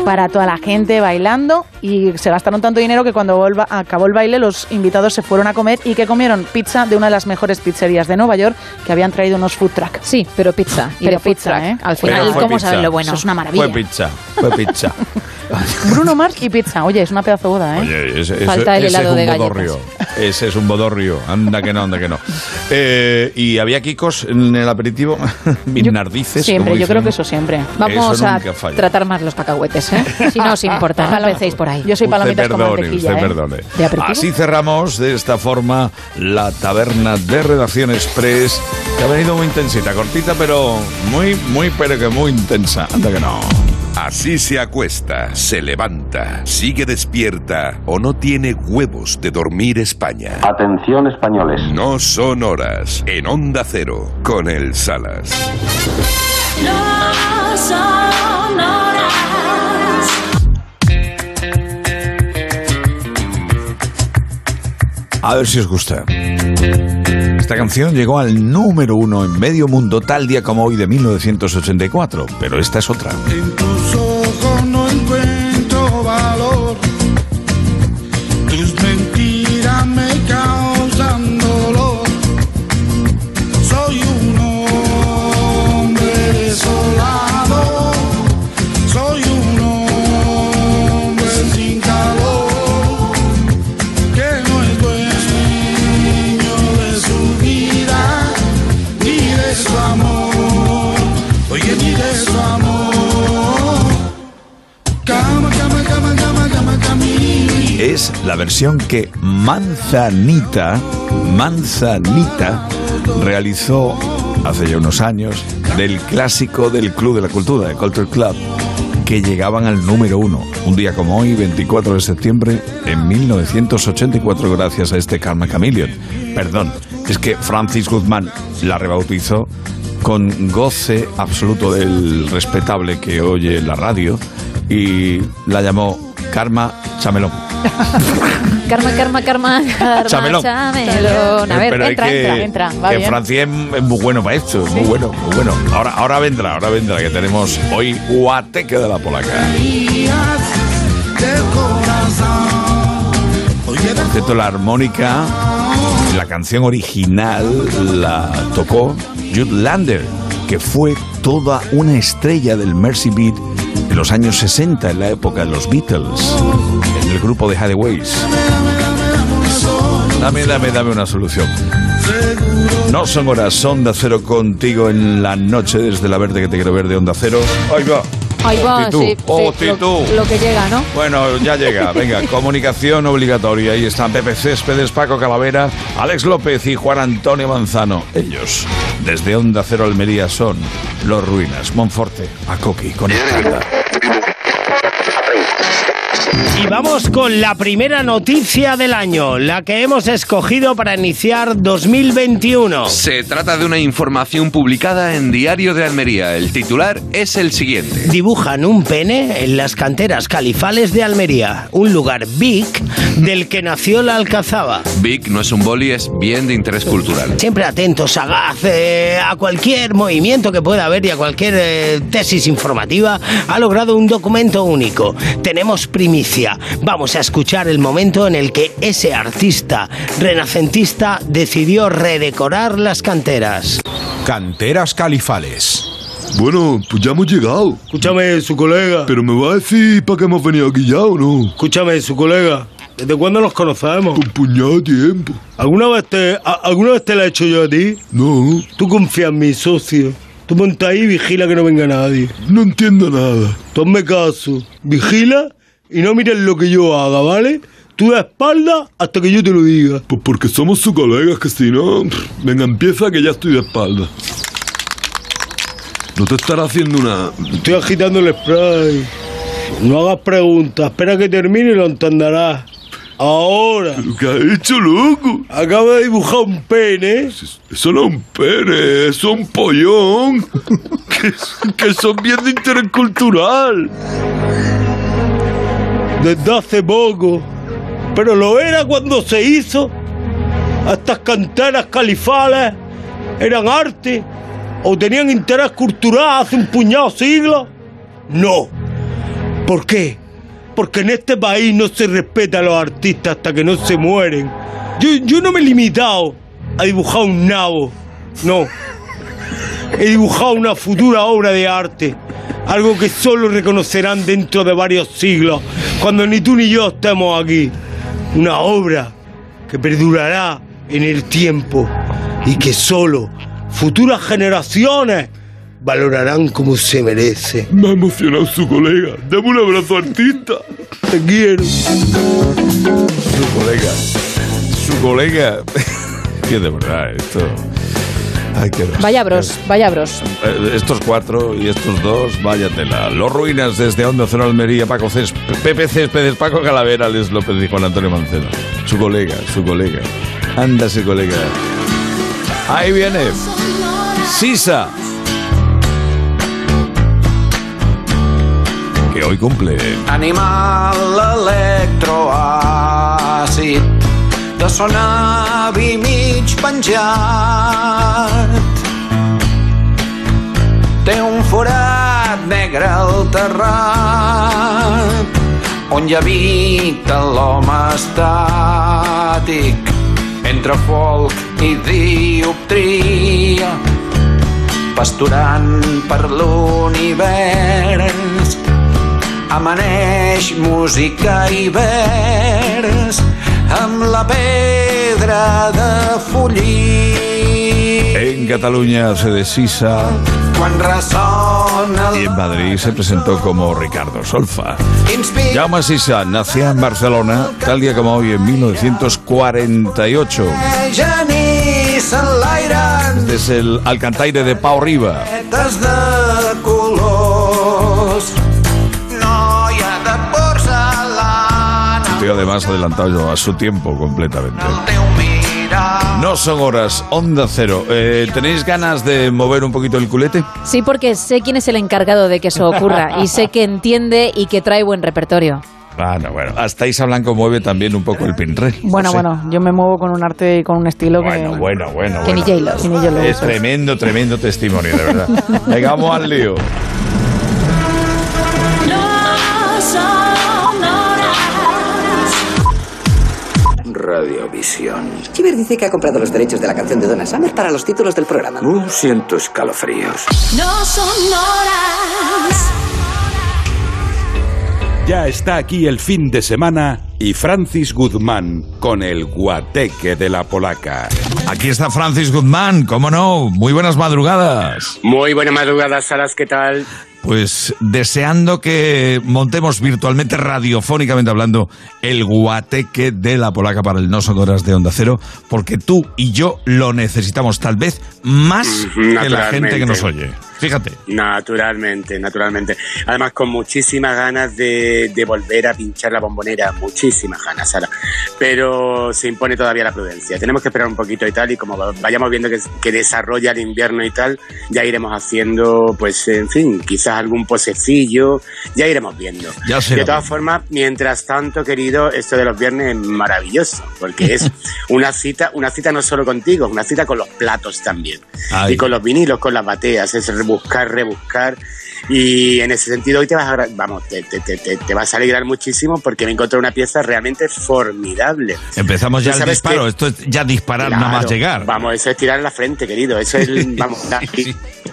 [SPEAKER 34] Para toda la gente bailando y se gastaron tanto dinero que cuando volva- acabó el baile los invitados se fueron a comer y que comieron pizza de una de las mejores pizzerías de Nueva York que habían traído unos food truck.
[SPEAKER 33] Sí, pero pizza. Y
[SPEAKER 34] Pero pizza,
[SPEAKER 33] truck.
[SPEAKER 34] ¿eh?
[SPEAKER 33] Al
[SPEAKER 32] Pero
[SPEAKER 33] final, ¿cómo saben lo bueno?
[SPEAKER 34] Eso es una maravilla.
[SPEAKER 32] Fue pizza, fue pizza.
[SPEAKER 34] Bruno Mars y pizza. Oye, es una pedazo de boda, ¿eh?
[SPEAKER 32] Oye, ese, ese-
[SPEAKER 33] Falta el
[SPEAKER 32] ese
[SPEAKER 33] helado
[SPEAKER 32] es un
[SPEAKER 33] de galletas.
[SPEAKER 32] bodorrio. Ese es un bodorrio. Anda que no, anda que no. Eh, ¿Y había kikos en el aperitivo? Minardices.
[SPEAKER 34] Siempre, yo creo que eso siempre.
[SPEAKER 33] Vamos
[SPEAKER 32] Eso
[SPEAKER 33] a
[SPEAKER 32] falla.
[SPEAKER 33] tratar más los cacahuetes, ¿eh? Si no os importa, no empecéis por ahí.
[SPEAKER 34] Yo soy
[SPEAKER 32] Usted
[SPEAKER 34] palomitas con
[SPEAKER 32] perdone,
[SPEAKER 34] mantequilla,
[SPEAKER 32] usted
[SPEAKER 34] ¿eh?
[SPEAKER 32] perdone.
[SPEAKER 33] ¿De aperitivo?
[SPEAKER 32] Cerramos de esta forma la taberna de redacción express que ha venido muy intensita, cortita pero muy, muy, pero que muy intensa. Anda que no.
[SPEAKER 21] Así se acuesta, se levanta, sigue despierta o no tiene huevos de dormir España.
[SPEAKER 31] Atención españoles.
[SPEAKER 21] No son horas en Onda Cero con el Salas.
[SPEAKER 19] No
[SPEAKER 32] A ver si os gusta. Esta canción llegó al número uno en medio mundo tal día como hoy de 1984, pero esta es otra. La versión que Manzanita, Manzanita realizó hace ya unos años del clásico del Club de la Cultura, de Culture Club, que llegaban al número uno, un día como hoy, 24 de septiembre, en 1984, gracias a este Karma Chameleon. Perdón, es que Francis Guzmán la rebautizó con goce absoluto del respetable que oye la radio y la llamó Karma Chamelón.
[SPEAKER 33] Karma, karma, karma, karma,
[SPEAKER 32] Chamelón.
[SPEAKER 33] chamelón. A ver,
[SPEAKER 32] Pero hay
[SPEAKER 33] entra,
[SPEAKER 32] que,
[SPEAKER 33] entra, entra. Va
[SPEAKER 32] que
[SPEAKER 33] bien.
[SPEAKER 32] Francis es, es muy bueno para esto, muy bueno, muy bueno. Ahora, ahora vendrá, ahora vendrá, que tenemos hoy Guateque de la Polaca. Por cierto, la armónica, la canción original la tocó Jude Lander, que fue toda una estrella del Mercy Beat en los años 60, en la época de los Beatles, en el grupo de Hathaway's. Dame, dame, dame una solución. No son horas, Onda Cero contigo en la noche desde la verde que te quiero ver de Onda Cero. Ahí va.
[SPEAKER 33] Ahí va, sí,
[SPEAKER 32] oh,
[SPEAKER 33] sí. Lo, que llega, ¿no?
[SPEAKER 32] Bueno, ya llega. Venga, comunicación obligatoria. Ahí están Pepe Céspedes, Paco Calavera, Alex López y Juan Antonio Manzano. Ellos, desde Onda Cero Almería, son Los Ruinas, Monforte, Acoqui, Conectada.
[SPEAKER 36] Y vamos con la primera noticia del año, la que hemos escogido para iniciar 2021.
[SPEAKER 21] Se trata de una información publicada en Diario de Almería. El titular es el siguiente.
[SPEAKER 36] Dibujan un pene en las canteras califales de Almería, un lugar big del que nació la alcazaba.
[SPEAKER 21] Vic no es un boli, es bien de interés cultural.
[SPEAKER 36] Siempre atento, sagaz, eh, a cualquier movimiento que pueda haber y a cualquier eh, tesis informativa, ha logrado un documento único. Tenemos primicia. Vamos a escuchar el momento en el que ese artista renacentista decidió redecorar las canteras.
[SPEAKER 37] Canteras califales.
[SPEAKER 26] Bueno, pues ya hemos llegado.
[SPEAKER 36] Escúchame, su colega.
[SPEAKER 26] Pero me va a decir para qué hemos venido aquí ya o no.
[SPEAKER 36] Escúchame, su colega. ¿Desde cuándo nos conocemos?
[SPEAKER 26] Un puñado de tiempo.
[SPEAKER 36] ¿Alguna vez te, a- ¿Alguna vez te la he hecho yo a ti?
[SPEAKER 26] No.
[SPEAKER 36] Tú confías en mi socio. Tú monta ahí y vigila que no venga nadie.
[SPEAKER 26] No entiendo nada.
[SPEAKER 36] Tú hazme caso. Vigila y no mires lo que yo haga, ¿vale? Tú de espalda hasta que yo te lo diga.
[SPEAKER 26] Pues porque somos sus colegas, que si no... pff, Venga, empieza que ya estoy de espalda. No te estará haciendo una...
[SPEAKER 36] Estoy agitando el spray. No hagas preguntas. Espera que termine y lo entenderás. Ahora.
[SPEAKER 26] ¿Qué ha hecho, loco?
[SPEAKER 36] Acabo de dibujar un pene.
[SPEAKER 26] Eso no es un pene, eso es un pollón. que, que son bien de interés cultural.
[SPEAKER 36] Desde hace poco. Pero lo era cuando se hizo. Estas canteras califales eran arte o tenían interés cultural hace un puñado de siglos. No. ¿Por qué? Porque en este país no se respeta a los artistas hasta que no se mueren. Yo, yo no me he limitado a dibujar un nabo. No. He dibujado una futura obra de arte. Algo que solo reconocerán dentro de varios siglos, cuando ni tú ni yo estemos aquí. Una obra que perdurará en el tiempo y que solo futuras generaciones valorarán como se merece.
[SPEAKER 26] Me ha emocionado su colega. Dame un abrazo, artista.
[SPEAKER 36] Te quiero.
[SPEAKER 32] Su colega. Su colega. que de verdad, esto. Hay que ver.
[SPEAKER 33] Vaya bros, vaya bros.
[SPEAKER 32] Eh, Estos cuatro y estos dos, vaya tela. Los ruinas desde Onda Cero Almería, Paco Céspedes, Pepe Céspedes, Paco Calavera, Les López y Juan Antonio Mancero. Su colega, su colega. Anda, su colega. Ahí viene. Sisa. Que hoy cumple.
[SPEAKER 38] Animal electroàcid de son avi mig penjat. Té un forat negre al terrat on hi habita l'home estàtic entre folk i dioptria pasturant per l'univers amaneix música i amb la pedra de follir
[SPEAKER 32] En Cataluña se de Sisa
[SPEAKER 38] quan ressona
[SPEAKER 32] y en Madrid se presentó como Ricardo Solfa. Jaume Sisa nació en Barcelona tal día como hoy en 1948.
[SPEAKER 38] genís enlairen
[SPEAKER 32] Este es el alcantaire de Pau Riba. Estoy además adelantado yo a su tiempo completamente. No son horas, onda cero. Eh, ¿Tenéis ganas de mover un poquito el culete?
[SPEAKER 33] Sí, porque sé quién es el encargado de que eso ocurra y sé que entiende y que trae buen repertorio.
[SPEAKER 32] Ah, no, bueno. Hasta Isa Blanco mueve también un poco el pinrel.
[SPEAKER 34] Bueno,
[SPEAKER 32] No sé.
[SPEAKER 34] bueno, yo me muevo con un arte y con un estilo
[SPEAKER 32] Bueno,
[SPEAKER 34] que...
[SPEAKER 32] bueno, bueno,
[SPEAKER 34] Que ni
[SPEAKER 32] bueno.
[SPEAKER 34] J-Lo. Que ni J-Lo,
[SPEAKER 32] Es tremendo, tremendo testimonio, de verdad. Venga, vamos al lío.
[SPEAKER 39] Radiovisión. Chiver dice que ha comprado los derechos de la canción de Donna Summer para los títulos del programa.
[SPEAKER 38] Uh, siento escalofríos
[SPEAKER 19] No son horas.
[SPEAKER 40] Ya está aquí el fin de semana y Francis Guzmán con el guateque de la polaca.
[SPEAKER 32] Aquí está Francis Guzmán, cómo no. Muy buenas madrugadas.
[SPEAKER 41] Muy buena madrugada, Salas, ¿qué tal?
[SPEAKER 32] Pues deseando que montemos virtualmente, radiofónicamente hablando, el guateque de la polaca para el No Son Horas de Onda Cero, porque tú y yo lo necesitamos tal vez más que la gente que nos oye. Fíjate.
[SPEAKER 41] Naturalmente, naturalmente. Además, con muchísimas ganas de, de volver a pinchar la bombonera, muchísimas ganas, Sara. Pero se impone todavía la prudencia. Tenemos que esperar un poquito y tal, y como vayamos viendo que, que desarrolla el invierno y tal, ya iremos haciendo, pues, en fin, quizás algún posecillo, ya iremos viendo.
[SPEAKER 32] Ya
[SPEAKER 41] de todas formas, mientras tanto, querido, esto de los viernes es maravilloso, porque es una cita, una cita no solo contigo, una cita con los platos también.
[SPEAKER 32] Ay.
[SPEAKER 41] Y con los vinilos, con las bateas, es rebuscar, rebuscar. Y en ese sentido hoy te vas a, vamos, te, te, te, te- vas a alegrar muchísimo porque me encontré una pieza realmente formidable.
[SPEAKER 32] Empezamos ya el disparo.
[SPEAKER 41] que-
[SPEAKER 32] Esto es ya disparar
[SPEAKER 41] Claro,
[SPEAKER 32] nada más llegar.
[SPEAKER 41] Vamos, eso es tirar la frente, querido. Eso es vamos, la,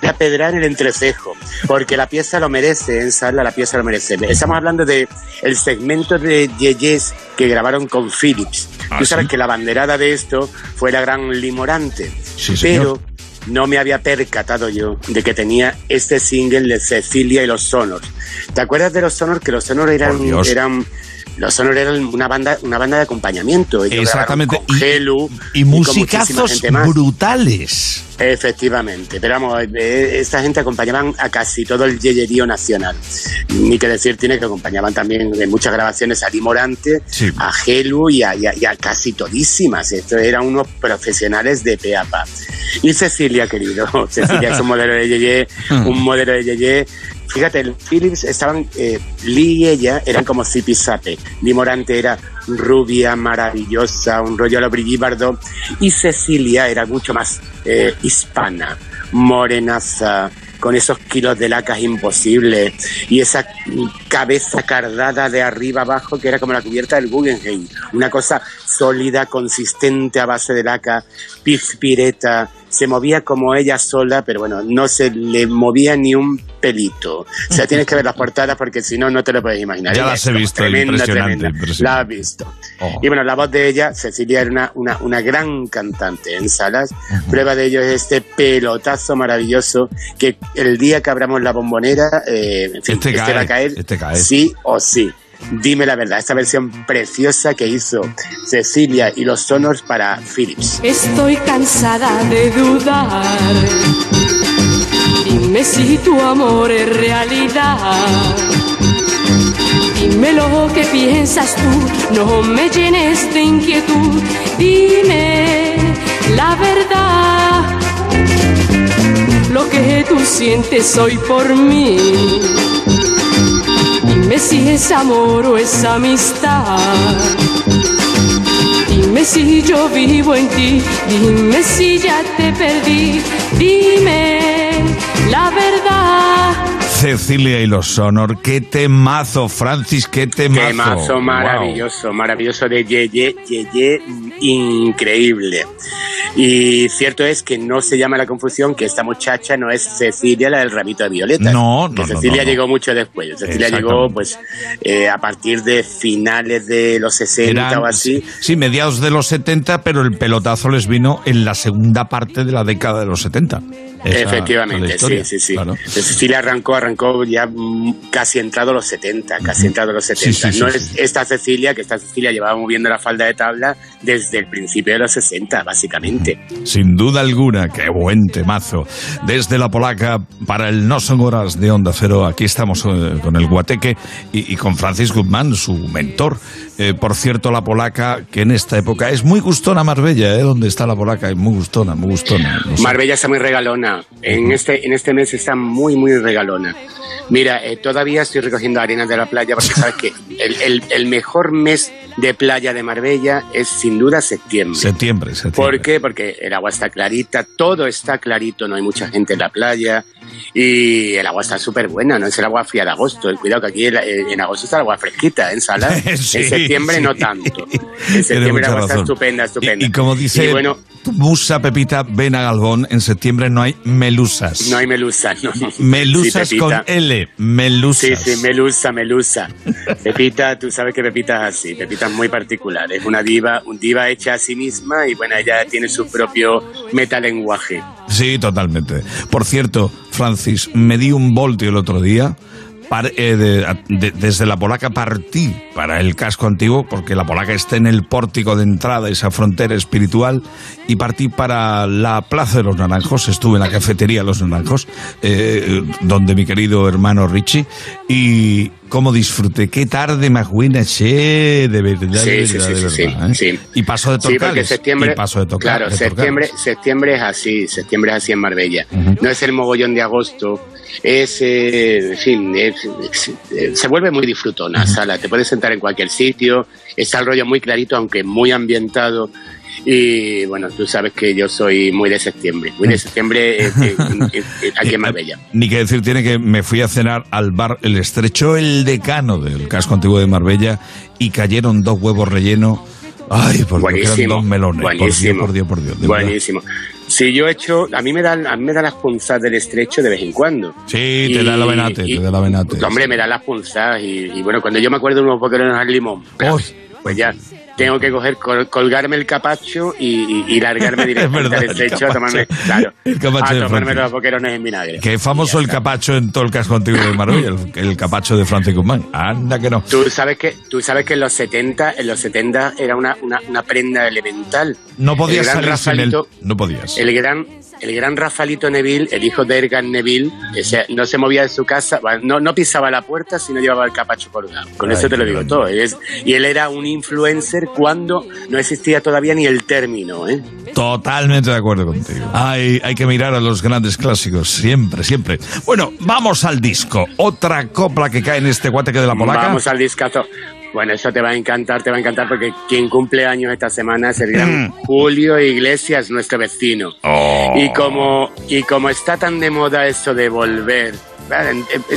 [SPEAKER 41] la pedra en el entrecejo. Porque la pieza lo merece, en sala la pieza lo merece. Estamos hablando de el segmento de Yeyes que grabaron con Philips.
[SPEAKER 32] Ah,
[SPEAKER 41] Tú sabes
[SPEAKER 32] ¿sí?
[SPEAKER 41] que la banderada de esto fue la gran Limorante.
[SPEAKER 32] Sí, señor.
[SPEAKER 41] No me había percatado yo de que tenía este single de Cecilia y los Sonors. ¿Te acuerdas de los Sonors? Que los Sonors eran, eran los Sonors eran una banda, una banda de acompañamiento. Ellos
[SPEAKER 32] Exactamente.
[SPEAKER 41] con Gelu
[SPEAKER 32] Y
[SPEAKER 41] con muchísima
[SPEAKER 32] musicazos
[SPEAKER 41] gente más.
[SPEAKER 32] brutales.
[SPEAKER 41] Efectivamente, pero vamos, eh, esta gente acompañaban a casi todo el yeyerío nacional. Ni que decir tiene que acompañaban también en muchas grabaciones a Limorante, a Gelu y a, y a- y a casi todísimas. Esto eran unos profesionales de peapa. Y Cecilia, querido, Cecilia es un modelo de yeye, un modelo de yeye. Fíjate, el Philips estaban, eh, Lee y ella eran como zipizape. Lee Morante era rubia, maravillosa, un rollo a lo Brigitte. Y Cecilia era mucho más eh, hispana, morenaza, con esos kilos de lacas imposibles y esa cabeza cardada de arriba abajo que era como la cubierta del Guggenheim. Una cosa sólida, consistente a base de laca, pizpireta, se movía como ella sola, pero bueno, no se le movía ni un pelito. O sea, tienes que ver las portadas porque si no, no te lo puedes imaginar.
[SPEAKER 32] Ya las he visto,
[SPEAKER 41] tremenda,
[SPEAKER 32] impresionante,
[SPEAKER 41] tremenda.
[SPEAKER 32] impresionante.
[SPEAKER 41] La has visto.
[SPEAKER 32] Oh.
[SPEAKER 41] Y bueno, la voz de ella, Cecilia, era una, una, una gran cantante en salas. Prueba de ello es este pelotazo maravilloso que el día que abramos la bombonera, eh, en fin,
[SPEAKER 32] Este
[SPEAKER 41] este,
[SPEAKER 32] cae,
[SPEAKER 41] va a caer
[SPEAKER 32] este cae.
[SPEAKER 41] sí o sí. Dime la verdad, esta versión preciosa que hizo Cecilia y los Sonors para Philips.
[SPEAKER 19] Estoy cansada de dudar. Dime si tu amor es realidad. Dime lo que piensas tú, no me llenes de inquietud. Dime la verdad. Lo que tú sientes hoy por mí. Si es amor o es amistad. Dime si yo vivo en ti, dime si ya te perdí, dime la verdad.
[SPEAKER 32] Cecilia y los Sonor. Qué temazo, Francis, qué temazo.
[SPEAKER 41] Qué mazo
[SPEAKER 32] Wow.
[SPEAKER 41] maravilloso, maravilloso de Yeye, Yeye, increíble. Y cierto es que no se llama la confusión que esta muchacha no es Cecilia, la del ramito de violetas.
[SPEAKER 32] No, no,
[SPEAKER 41] Que Cecilia
[SPEAKER 32] no, no.
[SPEAKER 41] llegó mucho después. Cecilia llegó, pues, eh, a partir de finales de los 60
[SPEAKER 32] Eran-
[SPEAKER 41] o así.
[SPEAKER 32] Sí, mediados de los 70, pero el pelotazo les vino en la segunda parte de la década de los 70. Esa
[SPEAKER 41] Efectivamente, sí, sí, sí.
[SPEAKER 32] claro.
[SPEAKER 41] Cecilia arrancó, arrancó ya casi entrado a los 70, casi entrado a los 70.
[SPEAKER 32] Sí, sí, sí,
[SPEAKER 41] no
[SPEAKER 32] sí.
[SPEAKER 41] es esta Cecilia, que esta Cecilia llevaba moviendo la falda de tabla desde el principio de los 60, básicamente.
[SPEAKER 32] Sin duda alguna, qué buen temazo. Desde la polaca para el No Son Horas de Onda Cero, aquí estamos eh, con el guateque y, y con Francis Guzmán, su mentor. Eh, por cierto, la polaca, que en esta época es muy gustona Marbella, ¿eh? ¿Dónde está la polaca? Es muy gustona, muy gustona. no sé.
[SPEAKER 41] Marbella está muy regalona. En este, en este mes está muy, muy regalona. Mira, eh, todavía estoy recogiendo arenas de la playa porque sabes que el, el- el mejor mes de playa de Marbella es sin duda septiembre.
[SPEAKER 32] Septiembre, septiembre.
[SPEAKER 41] ¿Por qué? Porque el agua está clarita, todo está clarito, no hay mucha gente en la playa y el agua está súper buena, no es el agua fría de agosto. Cuidado que aquí en, en agosto está el agua fresquita, en sala.
[SPEAKER 32] Sí,
[SPEAKER 41] en septiembre
[SPEAKER 32] sí.
[SPEAKER 41] no tanto. En septiembre el agua está estupenda, estupenda.
[SPEAKER 32] Y, y como dice
[SPEAKER 41] Y bueno,
[SPEAKER 32] tu musa Pepita Bena Galvón, en septiembre no hay melusas.
[SPEAKER 41] no hay melusa, no.
[SPEAKER 32] Melusas
[SPEAKER 41] Sí,
[SPEAKER 32] con. L, melusas.
[SPEAKER 41] Sí, sí, Melusa, Melusa. Pepita, tú sabes que Pepita es así. Pepita es muy particular. Es una diva, un diva hecha a sí misma y bueno, ella tiene su propio metalenguaje.
[SPEAKER 32] Sí, totalmente. Por cierto, Francis, me di un voltio el otro día eh, desde la Polaca partí para el casco antiguo, porque la Polaca está en el pórtico de entrada, esa frontera espiritual, y partí para la Plaza de los Naranjos, estuve en la cafetería Los Naranjos, eh, donde mi querido hermano Richie, y cómo disfruté, qué tarde más buena, che, de verdad,
[SPEAKER 41] Sí, sí,
[SPEAKER 32] verdad,
[SPEAKER 41] sí,
[SPEAKER 32] de
[SPEAKER 41] sí,
[SPEAKER 32] verdad,
[SPEAKER 41] sí,
[SPEAKER 32] ¿eh? Y paso de Torcales,
[SPEAKER 41] septiembre,
[SPEAKER 32] y paso de Torca-
[SPEAKER 41] claro,
[SPEAKER 32] de Torcales.
[SPEAKER 41] septiembre, septiembre es así, septiembre es así en Marbella. No es el mogollón de agosto, es, eh, en fin, es- es- eh, se vuelve muy disfrutona, sala. Te puedes sentar en cualquier sitio, está el rollo muy clarito, aunque muy ambientado. Y bueno, tú sabes que yo soy muy de septiembre, muy de septiembre eh, eh, eh, eh, aquí en Marbella.
[SPEAKER 32] Ni que decir tiene que me fui a cenar al bar El Estrecho, el decano del casco antiguo de Marbella, y cayeron dos huevos rellenos. Ay, por eran
[SPEAKER 41] Buenísimo,
[SPEAKER 32] dos melones. Por Dios, por Dios, por Dios.
[SPEAKER 41] Buenísimo. Si yo he hecho, a mí me dan, a mí me dan las punzadas del estrecho de vez en cuando.
[SPEAKER 32] Sí, te da el avenate, te da el avenate.
[SPEAKER 41] Hombre, me dan las punzadas y, y bueno, cuando yo me acuerdo de unos boquerones al limón, pues ya tengo que coger, col- colgarme el capacho y, y- y largarme directamente al
[SPEAKER 32] el
[SPEAKER 41] estrecho a tomarme, claro,
[SPEAKER 32] El
[SPEAKER 41] a tomarme los boquerones en vinagre.
[SPEAKER 32] Que es famoso el capacho en todo el casco antiguo de Marbella, el, el capacho de Francis Guzmán. Anda que no.
[SPEAKER 41] Tú sabes que, tú sabes que en los 70, en los 70 era una, una, una prenda elemental.
[SPEAKER 32] No podías
[SPEAKER 41] El
[SPEAKER 32] salir sin él.
[SPEAKER 41] Rafaelito-
[SPEAKER 32] No podías.
[SPEAKER 41] El gran, el gran Rafaelito Neville, el hijo de Edgar Neville, no se movía de su casa, no, no pisaba la puerta si no llevaba el capacho colgado. Con
[SPEAKER 32] Ay,
[SPEAKER 41] eso te lo digo todo. Es- y él era un influencer cuando no existía todavía ni el término. ¿eh?
[SPEAKER 32] Totalmente de acuerdo contigo. Hay, hay que mirar a los grandes clásicos, siempre, siempre. Bueno, vamos al disco. Otra copla que cae en este guateque de la polaca.
[SPEAKER 41] Vamos al discazo. Bueno, eso te va a encantar, te va a encantar porque quien cumple años esta semana es el gran
[SPEAKER 32] Mm.
[SPEAKER 41] Julio Iglesias, nuestro vecino.
[SPEAKER 32] Oh.
[SPEAKER 41] Y como y como está tan de moda eso de volver,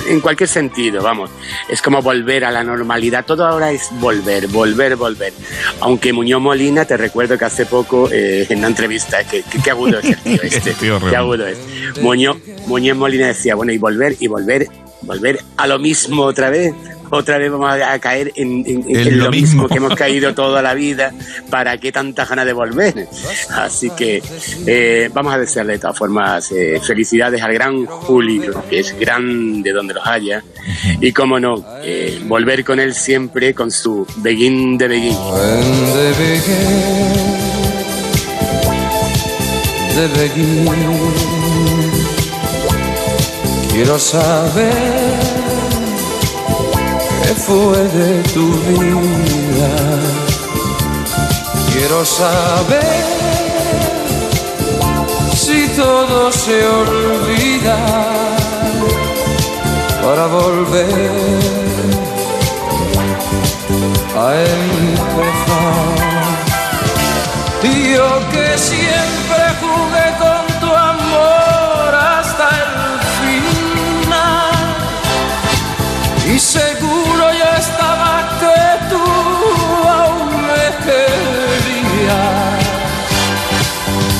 [SPEAKER 41] en, cualquier sentido, vamos, es como volver a la normalidad. Todo ahora es volver, volver, volver. Aunque Muñoz Molina, te recuerdo que hace poco eh, en una entrevista, que, agudo es el tío este, qué agudo es. Muñoz, Muñoz Molina decía, bueno, y volver, y volver, volver a lo mismo otra vez. Otra vez vamos a, caer en, en- en-
[SPEAKER 32] En
[SPEAKER 41] en
[SPEAKER 32] lo
[SPEAKER 41] lo mismo
[SPEAKER 32] mismo.
[SPEAKER 41] que hemos caído toda la vida. ¿Para qué tanta ganas de volver? Así que eh, vamos a desearle de todas formas eh, felicidades al gran Julio, que es grande donde los haya. Y cómo no, eh, volver con él siempre con su Begin de Begin.
[SPEAKER 42] de begin. Quiero saber fue de tu vida. Quiero saber si todo se olvida para volver a empezar. Y Yo que siempre jugué con tu amor hasta el final. Y seguro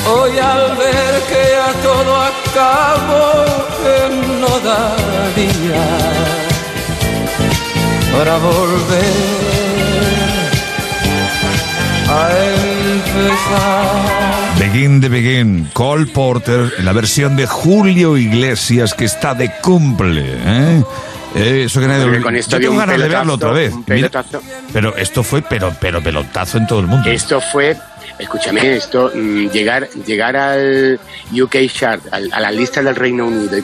[SPEAKER 42] Hoy al ver que ya todo acabó, que no daría para volver a empezar.
[SPEAKER 32] Begin de Begin, Cole Porter, en la versión de Julio Iglesias que está de cumple. ¿eh? Eh, eso que nadie
[SPEAKER 41] con esto
[SPEAKER 32] Yo tengo
[SPEAKER 41] un
[SPEAKER 32] ganas de verlo
[SPEAKER 41] pelotazo,
[SPEAKER 32] otra vez. Mira,
[SPEAKER 41] pelotazo.
[SPEAKER 32] pero esto fue, pero, pero pelotazo en todo el mundo.
[SPEAKER 41] Esto fue, escúchame, esto, mm, llegar, llegar al UK chart, al- a la lista del Reino Unido y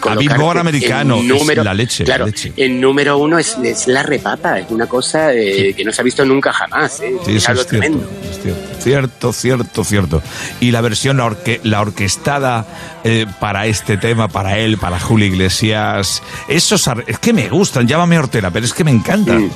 [SPEAKER 41] en
[SPEAKER 32] americano, es
[SPEAKER 41] número,
[SPEAKER 32] la leche,
[SPEAKER 41] claro,
[SPEAKER 32] la leche.
[SPEAKER 41] en número uno es, es la repapa, es una cosa eh, que no se ha visto nunca jamás, eh,
[SPEAKER 32] Sí,
[SPEAKER 41] es algo
[SPEAKER 32] es cierto,
[SPEAKER 41] tremendo.
[SPEAKER 32] es cierto. Cierto, cierto, cierto. Y la versión, la, orque- la orquestada eh, para este tema, para él, para Julio Iglesias, esos es que me gustan, llámame Hortera, pero es que me encantan.
[SPEAKER 41] Mm.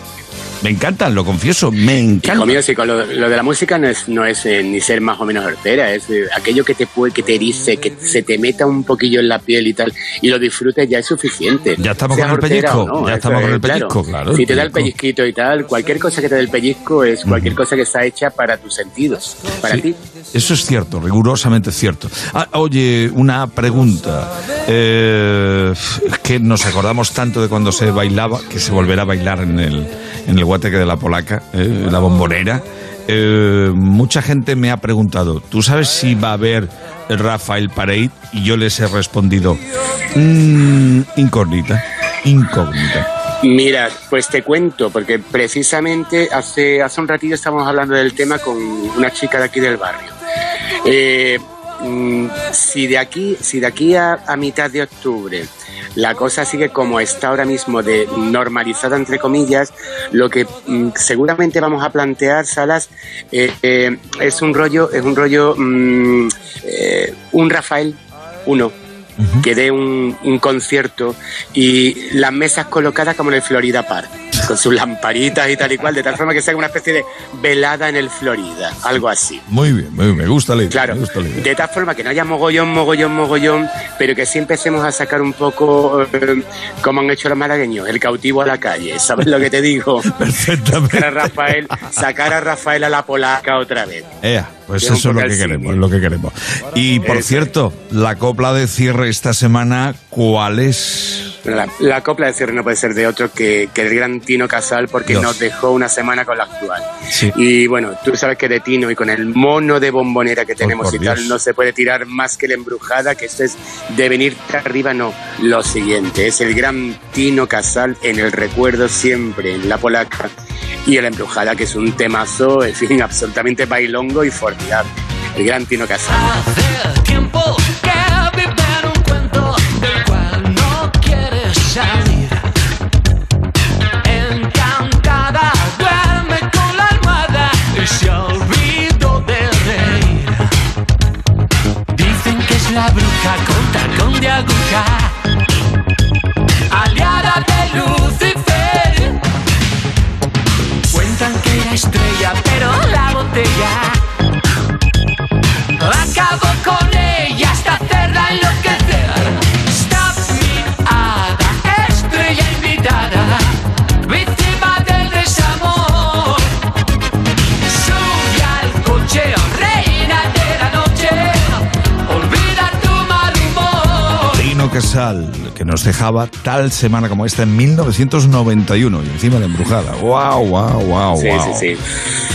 [SPEAKER 32] Me encantan, lo confieso, me
[SPEAKER 41] Hijo
[SPEAKER 32] encantan.
[SPEAKER 41] mío, sí, con lo, lo de la música no es, no es eh, ni ser más o menos hortera, es eh, aquello que te puede, que te erice, que se te meta un poquillo en la piel y tal, y lo disfrutes ya es suficiente.
[SPEAKER 32] Ya estamos con el pellizco,
[SPEAKER 41] no,
[SPEAKER 32] ya estamos con el pellizco, claro,
[SPEAKER 41] Si te da el pellizquito y tal, cualquier cosa que te dé el pellizco es cualquier cosa que está hecha para tus sentidos, para
[SPEAKER 32] Sí,
[SPEAKER 41] ti.
[SPEAKER 32] Eso es cierto, rigurosamente cierto. Ah, oye, una pregunta. Eh, es que nos acordamos tanto de cuando se bailaba, que se volverá a bailar en el, en el guateque de la polaca, eh, la bombonera. Eh, mucha gente me ha preguntado, ¿tú sabes si va a haber Rafael Parade? Y yo les he respondido, "Mm, incógnita, incógnita.
[SPEAKER 41] Mira, pues te cuento, porque precisamente hace, hace un ratillo estábamos hablando del tema con una chica de aquí del barrio. Eh, si de aquí, si de aquí a, a mitad de octubre la cosa sigue como está ahora mismo de normalizada entre comillas, lo que mm, seguramente vamos a plantear, Salas, eh, eh, es un rollo, es un rollo, mm, eh, un Rafael, uno, que dé un, un concierto y las mesas colocadas como en el Florida Park, con sus lamparitas y tal y cual, de tal forma que sea una especie de velada en el Florida, algo así.
[SPEAKER 32] Muy bien, muy bien, me gusta la idea.
[SPEAKER 41] Claro,
[SPEAKER 32] me gusta la idea.
[SPEAKER 41] de tal forma que no haya mogollón, mogollón, mogollón, pero que sí empecemos a sacar un poco, eh, como han hecho los malagueños, el cautivo a la calle, ¿sabes lo que te digo?
[SPEAKER 32] Perfectamente.
[SPEAKER 41] Sacar a Rafael, sacar a Rafael a la polaca otra vez.
[SPEAKER 32] Ea, pues
[SPEAKER 41] Que
[SPEAKER 32] eso es lo que
[SPEAKER 41] al
[SPEAKER 32] queremos,
[SPEAKER 41] cine.
[SPEAKER 32] es lo que queremos. Y por
[SPEAKER 41] Eso.
[SPEAKER 32] cierto, la copla de cierre esta semana, ¿cuál es?
[SPEAKER 41] La, la copla de cierre no puede ser de otro que, que el gran Tino Casal porque
[SPEAKER 32] Dios.
[SPEAKER 41] nos dejó una semana con la actual.
[SPEAKER 32] Sí.
[SPEAKER 41] Y bueno, tú sabes que de Tino y con el mono de bombonera que tenemos
[SPEAKER 32] por
[SPEAKER 41] y tal,
[SPEAKER 32] Dios.
[SPEAKER 41] no se puede tirar más que la embrujada, que esto es de venirte arriba, no. Lo siguiente, es el gran Tino Casal en el recuerdo siempre, en la polaca. Y en la embrujada, que es un temazo, en fin, absolutamente bailongo y formidable. El gran Tino Casal.
[SPEAKER 42] tiempo que vive en un cuento del cual no quieres salir. Se olvidó de reír. Dicen que es la bruja con tacón de aguja, aliada de Lucifer. Cuentan que era estrella, pero la botella Acabo con
[SPEAKER 32] Casal, que nos dejaba tal semana como esta en 1991 y encima de embrujada. ¡Wow, wow, wow,
[SPEAKER 41] Sí,
[SPEAKER 32] wow!
[SPEAKER 41] sí, sí.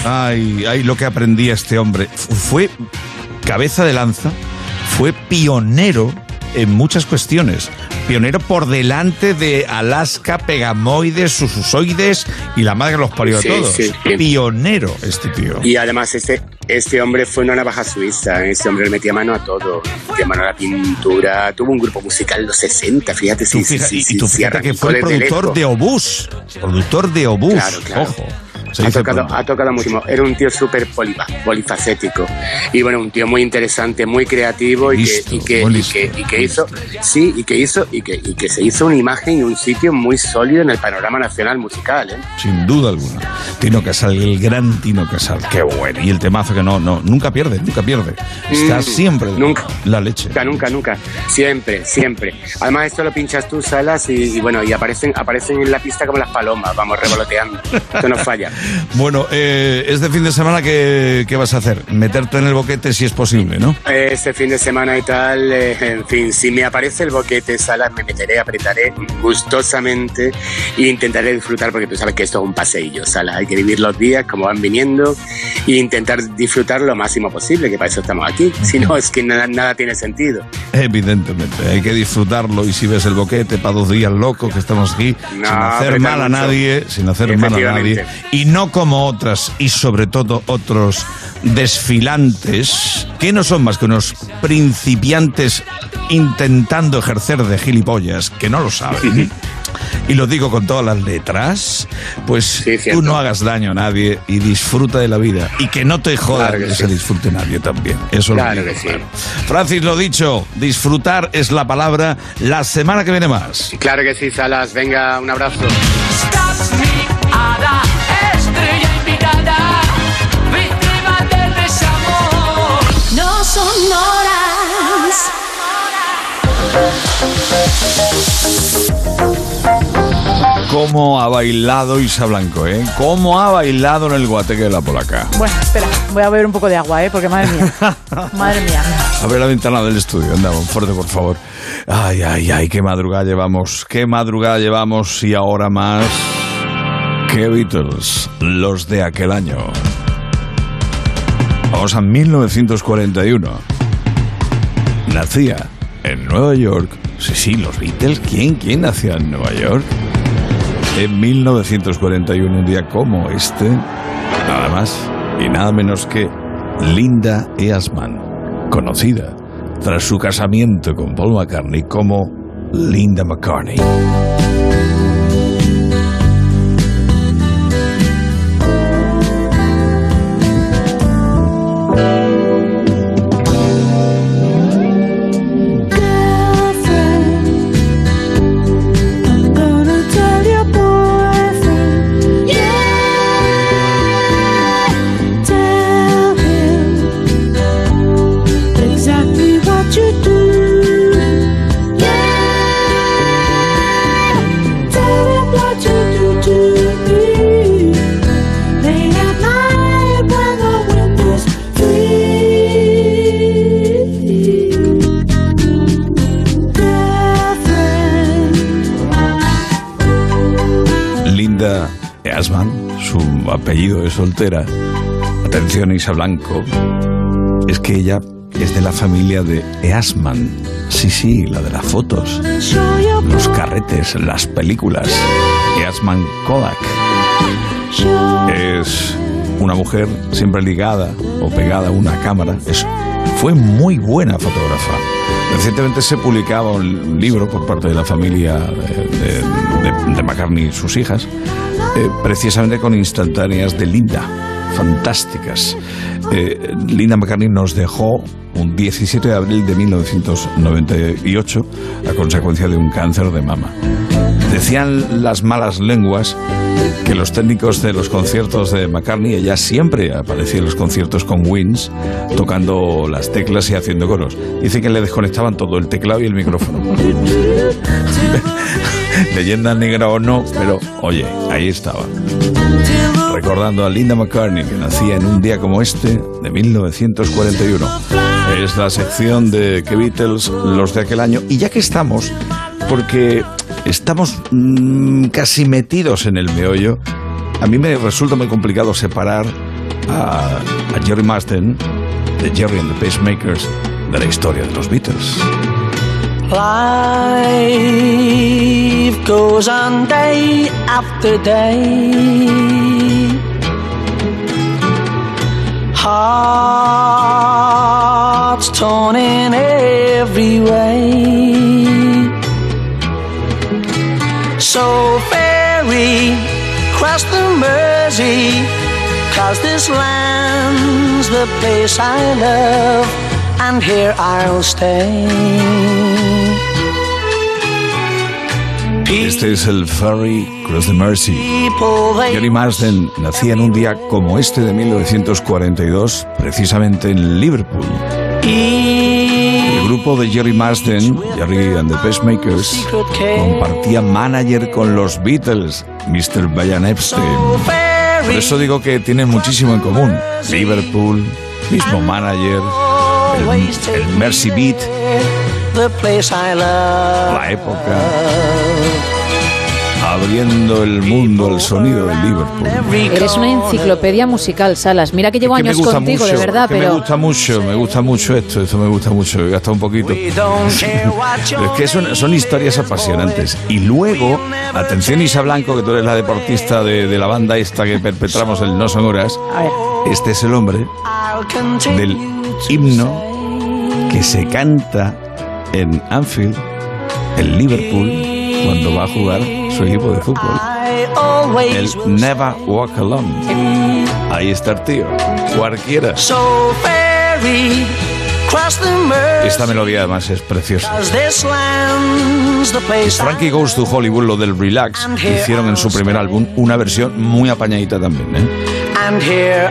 [SPEAKER 32] Ay, ay, lo que aprendía este hombre. Fue cabeza de lanza, fue pionero en muchas cuestiones. Pionero por delante de Alaska, Pegamoides, Sususoides y la madre que los parió a
[SPEAKER 41] Sí,
[SPEAKER 32] todos.
[SPEAKER 41] sí, sí.
[SPEAKER 32] Pionero este tío.
[SPEAKER 41] Y además este, este hombre fue una navaja suiza, este hombre le metía mano a todo, metía mano a la pintura, tuvo un grupo musical en los 60, fíjate, sí,
[SPEAKER 32] y tú fíjate que fue el productor de Obús. Productor de Obús.
[SPEAKER 41] Claro, claro.
[SPEAKER 32] Ojo. Se
[SPEAKER 41] Ha tocado, ha tocado muchísimo. Era un tío súper polifa- polifacético. Y bueno, un tío muy interesante, muy creativo y que,
[SPEAKER 32] Listo,
[SPEAKER 41] y que,
[SPEAKER 32] muy
[SPEAKER 41] y
[SPEAKER 32] listo.
[SPEAKER 41] que, y que hizo, sí, y que hizo, y que, y que se hizo una imagen y un sitio muy sólido en el panorama nacional musical, ¿eh?
[SPEAKER 32] Sin duda alguna. Tino Casal, el gran Tino Casal. Qué bueno. Y el temazo que no, no, nunca pierde, nunca pierde. Está
[SPEAKER 41] Mm,
[SPEAKER 32] siempre
[SPEAKER 41] nunca.
[SPEAKER 32] la leche.
[SPEAKER 41] Nunca, nunca, nunca. Siempre, siempre. Además, esto lo pinchas tú, Salas, y, y bueno, y aparecen, aparecen en la pista como las palomas, vamos revoloteando. Esto no falla.
[SPEAKER 32] Bueno, eh, este fin de semana, ¿qué, ¿qué vas a hacer? Meterte en el boquete si es posible, ¿no?
[SPEAKER 41] Este fin de semana y tal, eh, en fin, si me aparece el boquete, Salas, me meteré, apretaré gustosamente e intentaré disfrutar, porque tú sabes que esto es un paseillo, Salas. Hay que vivir los días como van viniendo e intentar disfrutar lo máximo posible, que para eso estamos aquí. Si no, es que nada, nada tiene sentido.
[SPEAKER 32] Evidentemente, hay que disfrutarlo y si ves el boquete para dos días locos que estamos aquí,
[SPEAKER 41] No,
[SPEAKER 32] sin hacer mal a nadie, sin hacer mal a nadie, y no como otras y sobre todo otros desfilantes que no son más que unos principiantes intentando ejercer de gilipollas que no lo saben. Y lo digo con todas las letras, pues tú no hagas daño a nadie y disfruta de la vida. Y que no te joda
[SPEAKER 41] Claro que
[SPEAKER 32] que
[SPEAKER 41] sí.
[SPEAKER 32] se disfrute nadie también. Eso
[SPEAKER 41] Claro
[SPEAKER 32] lo digo,
[SPEAKER 41] que sí.
[SPEAKER 32] claro. Francis, lo dicho, disfrutar es la palabra. La semana que viene más.
[SPEAKER 41] Claro que sí, Salas. Venga, un abrazo.
[SPEAKER 42] Invitada, víctima del desamor. No son horas.
[SPEAKER 32] ¿Cómo ha bailado Isa Blanco, eh? ¿Cómo ha bailado en el guateque de la polaca?
[SPEAKER 34] Bueno, espera, voy a beber un poco de agua, ¿eh? Porque madre mía. madre mía.
[SPEAKER 32] Abre la ventana del estudio, anda, fuerte, por favor. Ay, ay, ay, qué madrugada llevamos, qué madrugada llevamos y ahora más. ¿Qué Beatles? Los de aquel año. Vamos a 1941. Nacía en Nueva York. Sí, sí, los Beatles. ¿Quién? ¿Quién nació en Nueva York? en 1941, un día como este, nada más y nada menos que Linda Eastman, conocida tras su casamiento con Paul McCartney como Linda McCartney. Soltera, atención Isa Blanco, es que ella es de la familia de Eastman. Sí, sí, la de las fotos, los carretes, las películas. Eastman Kodak. Es una mujer siempre ligada o pegada a una cámara. Es, fue muy buena fotógrafa. Recientemente se publicaba un libro por parte de la familia de, de- de- de McCartney y sus hijas, eh, precisamente con instantáneas de Linda, fantásticas. Eh, Linda McCartney nos dejó un 17 de abril de 1998 a consecuencia de un cáncer de mama. Decían las malas lenguas que los técnicos de los conciertos de McCartney, ella siempre aparecía en los conciertos con Wins, tocando las teclas y haciendo coros. Dicen que le desconectaban todo, el teclado y el micrófono. Leyenda negra o no, pero oye, ahí estaba. Recordando a Linda McCartney, que nacía en un día como este de 1941. Es la sección de que Beatles, los de aquel año. Y ya que estamos, porque estamos mm, casi metidos en el meollo, a mí me resulta muy complicado separar a, Jerry Marsden de Jerry and the Pacemakers de la historia de los Beatles.
[SPEAKER 42] Goes on day after day. Hearts torn in every way. So ferry cross the Mersey, cause this land's the place I love, and here I'll stay.
[SPEAKER 32] Este es el Ferry Cross the Mercy. Jerry Marsden nacía en un día como este de 1942, precisamente en Liverpool. El grupo de Jerry Marsden, Jerry and the Pacemakers, compartía manager con los Beatles, Mr. Brian Epstein. Por eso digo que tienen muchísimo en común. Liverpool, mismo manager, el, el Mercy Beat,
[SPEAKER 42] The place I love.
[SPEAKER 32] la época, abriendo el mundo al sonido del Liverpool.
[SPEAKER 33] Eres una enciclopedia musical, Salas. Mira que llevo
[SPEAKER 32] que me
[SPEAKER 33] años
[SPEAKER 32] gusta
[SPEAKER 33] contigo,
[SPEAKER 32] mucho,
[SPEAKER 33] de verdad,
[SPEAKER 32] que me
[SPEAKER 33] pero
[SPEAKER 32] gusta mucho, me gusta mucho esto, esto me gusta mucho, he gastado un poquito. Pero es que son, son historias apasionantes. Y luego, atención Isa Blanco, que tú eres la deportista de, de la banda esta que perpetramos el No Son Horas, este es el hombre del himno que se canta en Anfield, en Liverpool, cuando va a jugar su equipo de fútbol. El Never Walk Alone. Ahí está el tío. Cualquiera. Esta melodía además es preciosa. Frankie Goes to Hollywood, lo del Relax, hicieron en su primer álbum una versión muy apañadita también. ¿eh?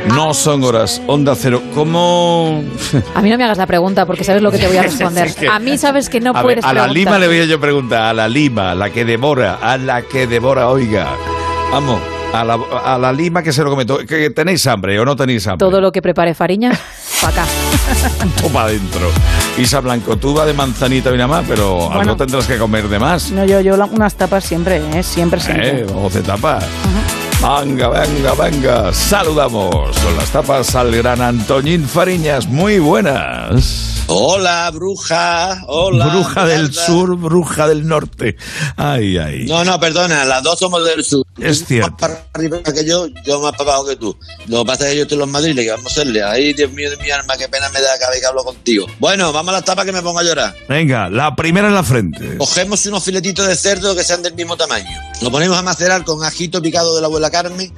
[SPEAKER 32] No son horas, Onda Cero. ¿Cómo...?
[SPEAKER 33] a mí no me hagas la pregunta porque sabes lo que te voy a responder. A mí sabes que no
[SPEAKER 32] a, ver,
[SPEAKER 33] puedes
[SPEAKER 32] a la
[SPEAKER 33] preguntar.
[SPEAKER 32] Lima le voy a yo preguntar, a la Lima, la que devora, a la que devora, oiga. Vamos, a la, a la Lima que se lo comentó. ¿Que ¿Tenéis hambre o no tenéis hambre?
[SPEAKER 33] Todo lo que prepare Fariñas, para acá.
[SPEAKER 32] Toma adentro. Isa Blanco, tú vas de manzanita y nada más, pero algo
[SPEAKER 34] Bueno.
[SPEAKER 32] tendrás que comer de más.
[SPEAKER 34] No, yo, yo unas tapas siempre, ¿eh? Siempre, siempre.
[SPEAKER 32] Eh, vamos de tapas. Venga, venga, venga. Saludamos con las tapas al gran Antoñín Fariñas. Muy buenas.
[SPEAKER 43] Hola, bruja. Hola.
[SPEAKER 32] bruja del sur, bruja del norte. Ay, ay.
[SPEAKER 43] No, no, perdona, las dos somos del sur.
[SPEAKER 32] Es cierto.
[SPEAKER 43] Para arriba que yo, yo más para abajo que tú. Lo que pasa es que yo estoy en los Madrid, que vamos a hacerle. Ay, Dios mío de mi alma, qué pena me da cada vez que hablo contigo. Bueno, vamos a la tapa que me pongo a llorar.
[SPEAKER 32] Venga, la primera en la frente.
[SPEAKER 43] Cogemos unos filetitos de cerdo que sean del mismo tamaño. Lo ponemos a macerar con ajito picado de la abuela Carmen,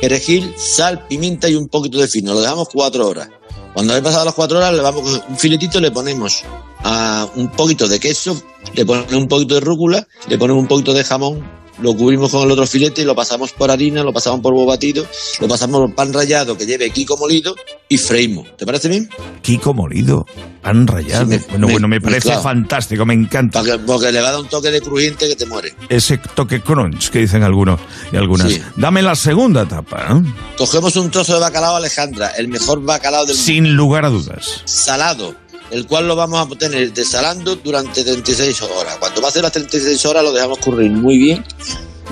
[SPEAKER 43] perejil, sal, pimienta y un poquito de fino. Lo dejamos cuatro horas. Cuando haya pasado las cuatro horas, le vamos un filetito, le ponemos a un poquito de queso, le ponemos un poquito de rúcula, le ponemos un poquito de jamón, lo cubrimos con el otro filete y lo pasamos por harina, lo pasamos por huevo batido, lo pasamos por pan rallado que lleve kiko molido y freímos. ¿Te parece bien?
[SPEAKER 32] Kiko molido, pan rallado.
[SPEAKER 43] Sí, me-
[SPEAKER 32] bueno,
[SPEAKER 43] me-
[SPEAKER 32] bueno, me parece
[SPEAKER 43] mezclado.
[SPEAKER 32] fantástico, me encanta.
[SPEAKER 43] Porque, porque le va a dar un toque de crujiente que te muere.
[SPEAKER 32] Ese toque crunch que dicen algunos y algunas.
[SPEAKER 43] Sí.
[SPEAKER 32] Dame la segunda tapa, ¿eh?
[SPEAKER 43] Cogemos un trozo de bacalao Alejandra, el mejor bacalao del mundo.
[SPEAKER 32] sin lugar a dudas.
[SPEAKER 43] salado, el cual lo vamos a tener desalando durante 36 horas. Cuando va a ser las 36 horas lo dejamos currir muy bien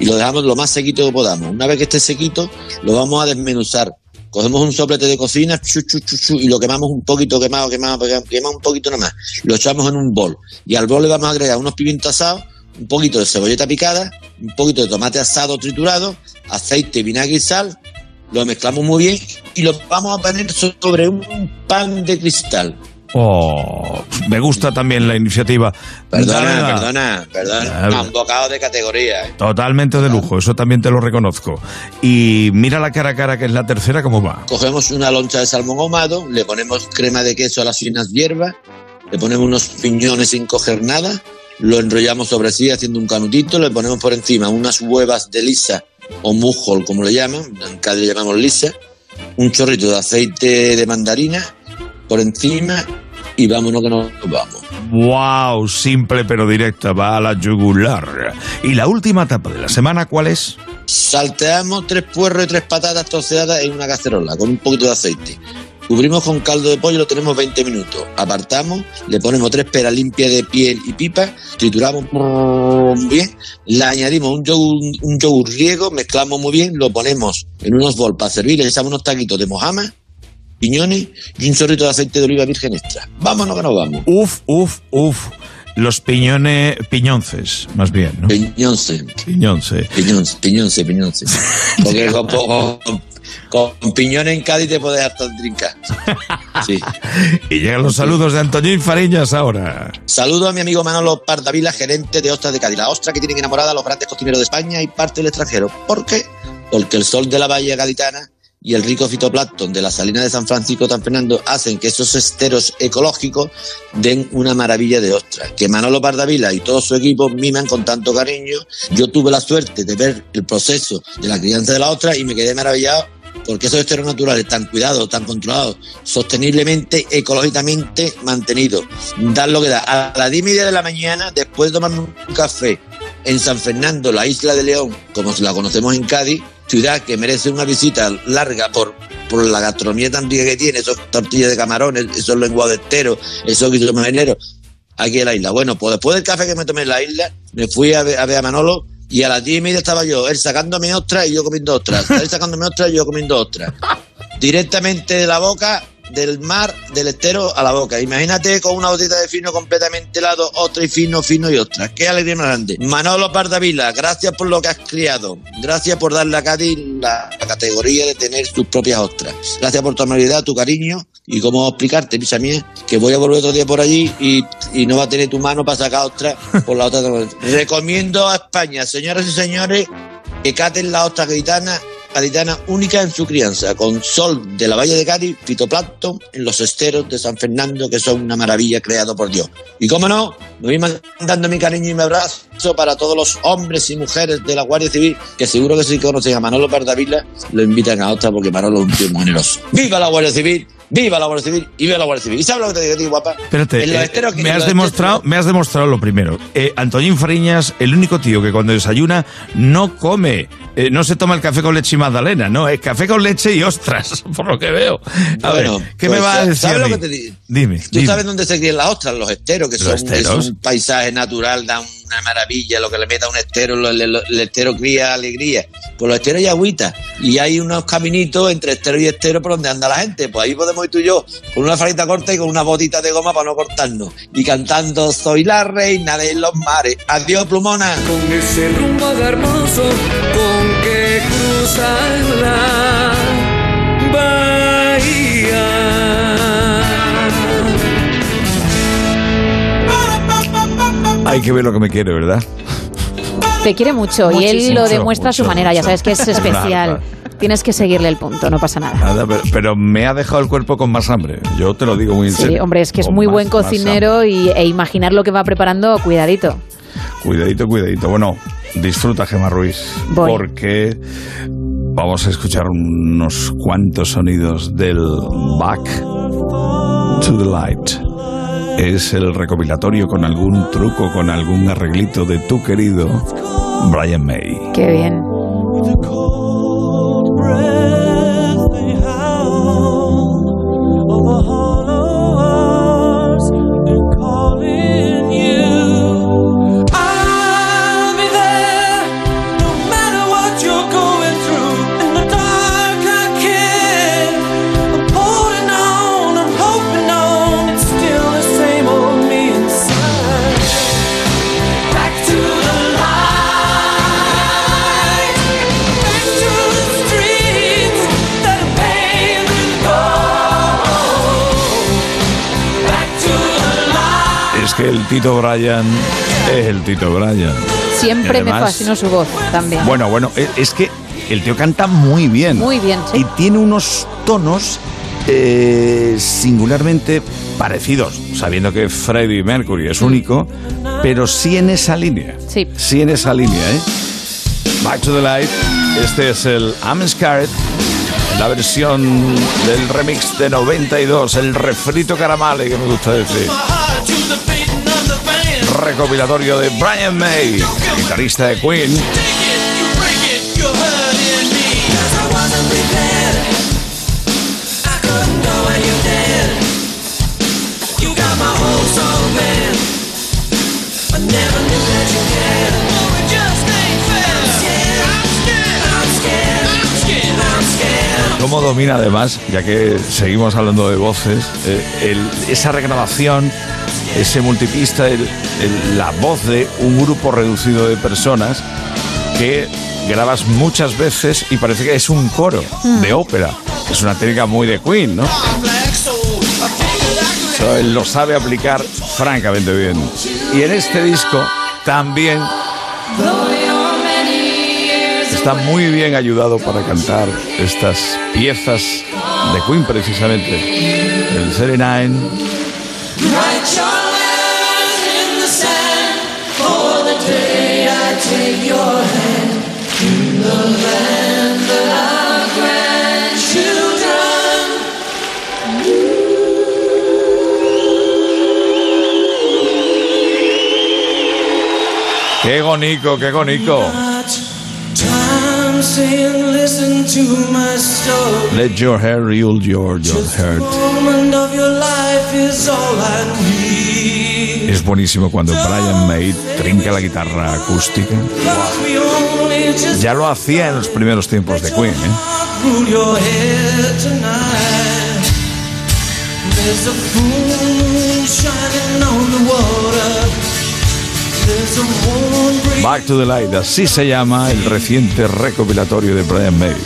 [SPEAKER 43] y lo dejamos lo más sequito que podamos. Una vez que esté sequito, lo vamos a desmenuzar. Cogemos un soplete de cocina chu, chu, y lo quemamos un poquito, quemado, quemado, quemado, quemado un poquito nomás. Lo echamos en un bol. Y al bol le vamos a agregar unos pimientos asados, un poquito de cebolleta picada, un poquito de tomate asado triturado, aceite, vinagre y sal. Lo mezclamos muy bien y lo vamos a poner sobre un pan de cristal.
[SPEAKER 32] Oh, me gusta también la iniciativa.
[SPEAKER 43] Perdona, perdona, perdona. Un bocado de categoría. ¿eh?
[SPEAKER 32] Totalmente de lujo, eso también te lo reconozco. Y mira la cara a cara que es la tercera, ¿cómo va?
[SPEAKER 43] Cogemos una loncha de salmón ahumado, le ponemos crema de queso a las finas hierbas, le ponemos unos piñones sin coger nada, lo enrollamos sobre sí haciendo un canutito, le ponemos por encima unas huevas de lisa o mujol, como le llaman, en Cádiz le llamamos lisa, un chorrito de aceite de mandarina por encima y vámonos que nos vamos.
[SPEAKER 32] Wow, simple pero directa, va a la yugular. Y la última etapa de la semana, ¿cuál es?
[SPEAKER 43] Salteamos tres puerros y tres patatas troceadas en una cacerola con un poquito de aceite. Cubrimos con caldo de pollo y lo tenemos 20 minutos. Apartamos, le ponemos tres peras limpias de piel y pipa, trituramos bien, le añadimos un yogur, un yogur griego, mezclamos muy bien, lo ponemos en unos bols para servir, le echamos unos taquitos de mojama, piñones y un chorrito de aceite de oliva virgen extra. Vámonos que nos vamos.
[SPEAKER 32] Uf, uf, uf. Los piñones, piñonces, más bien, ¿no?
[SPEAKER 43] Piñonce.
[SPEAKER 32] Piñonce.
[SPEAKER 43] Piñonce, piñonce, piñonce. Porque con, con- con piñones en Cádiz te puedes hasta trincar. Sí.
[SPEAKER 32] Y llegan los saludos de Antoñín Fariñas ahora.
[SPEAKER 43] Saludo a mi amigo Manolo Pardavila, gerente de Ostras de Cádiz. La ostra que tienen enamorada a los grandes cocineros de España y parte del extranjero. ¿Por qué? Porque el sol de la bahía gaditana y el rico fitoplancton de la salina de San Francisco San Fernando hacen que esos esteros ecológicos den una maravilla de ostras. Que Manolo Pardavila y todo su equipo miman con tanto cariño. Yo tuve la suerte de ver el proceso de la crianza de la ostra y me quedé maravillado porque esos esteros naturales tan cuidados, tan controlados, sosteniblemente, ecológicamente mantenidos, dan lo que da. A las 10 y media de la mañana, después de tomarme un café en San Fernando, la isla de León, como la conocemos en Cádiz, ciudad que merece una visita larga por, por la gastronomía tan rica que tiene, esos tortillas de camarones, esos lenguados de estero, esos guisos marineros, aquí en la isla. Bueno, pues después del café que me tomé en la isla, me fui a ver a, ver a Manolo y a las 10 y media estaba yo, él sacándome ostras y yo comiendo ostras, él sacándome ostras y yo comiendo ostras. Directamente de la boca del mar, del estero a la boca. Imagínate con una botita de fino completamente helado, otra y fino, fino y ostras. Qué alegría más grande. Manolo Pardavila, gracias por lo que has criado. Gracias por darle a Cádiz la categoría de tener sus propias ostras. Gracias por tu amabilidad, tu cariño y cómo explicarte, picha mía, que voy a volver otro día por allí y, y no va a tener tu mano para sacar ostras por la otra. Recomiendo a España, señoras y señores, que caten la ostra gaditana, gaditana única en su crianza, con sol de la Valle de Cádiz, fitoplancton en los esteros de San Fernando, que son una maravilla creado por Dios. Y cómo no, me voy mandando mi cariño y mi abrazo para todos los hombres y mujeres de la Guardia Civil, que seguro que si conocen a Manolo Pardavila, lo invitan a ostra porque Manolo es un tío muy generoso. ¡Viva la Guardia Civil! ¡Viva la Guardia Civil! ¡Y viva la Guardia Civil! ¿Y sabes lo que te digo, tío, guapa?
[SPEAKER 32] Espérate, eh,
[SPEAKER 43] que-
[SPEAKER 32] me, has demostrado, me has demostrado lo primero. Eh, Antoñín Fariñas, el único tío que cuando desayuna no come, eh, no se toma el café con leche y magdalena, no, es café con leche y ostras, por lo que veo. A
[SPEAKER 43] Bueno,
[SPEAKER 32] ver, ¿qué
[SPEAKER 43] pues,
[SPEAKER 32] me va a decir?
[SPEAKER 43] ¿sabes lo que te digo?
[SPEAKER 32] Dime,
[SPEAKER 43] ¿Tú
[SPEAKER 32] dime.
[SPEAKER 43] sabes dónde se crían las ostras? Los esteros, que
[SPEAKER 32] ¿Los
[SPEAKER 43] son,
[SPEAKER 32] esteros?
[SPEAKER 43] es un paisaje natural, da una maravilla, lo que le meta un estero, el estero cría alegría. Pues los esteros y agüita. Y hay unos caminitos entre estero y estero por donde anda la gente. Pues ahí podemos ir tú y yo, con una farita corta y con unas botitas de goma para no cortarnos. Y cantando, soy la reina de los mares. Adiós, plumona.
[SPEAKER 42] Con ese rumbo hermoso, con que cruzarla
[SPEAKER 32] Hay que ver lo que me quiere, ¿verdad?
[SPEAKER 33] Te quiere mucho y él lo demuestra a su
[SPEAKER 32] Mucho,
[SPEAKER 33] manera. Ya sabes que es especial. Tienes que seguirle el punto, no pasa nada.
[SPEAKER 32] Nada, pero, pero me ha dejado el cuerpo con más hambre. Yo te lo digo muy en
[SPEAKER 33] Sí,
[SPEAKER 32] serio.
[SPEAKER 33] hombre, es que es
[SPEAKER 32] Con
[SPEAKER 33] muy
[SPEAKER 32] más-
[SPEAKER 33] buen cocinero y, e imaginar lo que va preparando, cuidadito.
[SPEAKER 32] Cuidadito, cuidadito. Bueno, disfruta, Gemma Ruiz.
[SPEAKER 33] Voy.
[SPEAKER 32] Porque vamos a escuchar unos cuantos sonidos del Back to the Light. Es el recopilatorio con algún truco, con algún arreglito de tu querido Brian May.
[SPEAKER 33] Qué bien.
[SPEAKER 32] Tito Bryan es el Tito Bryan.
[SPEAKER 33] Siempre me fascinó su voz también.
[SPEAKER 32] Bueno, bueno, e- es que el tío canta muy bien.
[SPEAKER 33] Muy bien, sí.
[SPEAKER 32] Y tiene unos tonos eh, singularmente parecidos, sabiendo que Freddie Mercury es único, pero sí en esa línea.
[SPEAKER 33] Sí.
[SPEAKER 32] Sí en esa línea, ¿eh? Back to the Light. Este es el I'm Scared. La versión del remix de 92, el refrito caramale que me gusta decir. Recopilatorio de Brian May, guitarrista de Queen. Cómo domina además, ya que seguimos hablando de voces, eh, el- esa regrabación, ese multipista, el- el- la voz de un grupo reducido de personas que grabas muchas veces y parece que es un coro de ópera. Es una técnica muy de Queen, ¿no? Él lo sabe aplicar francamente bien. Y en este disco también está muy bien ayudado para cantar estas piezas de Queen precisamente. El 39. ¡Qué gonico, qué gonico! Let your hair rule your, your heart. Es buenísimo cuando Brian May trinca la guitarra acústica. Ya lo hacía en los primeros tiempos de Queen, ¿eh? Back to the Light, así se llama el reciente recopilatorio de Brian May.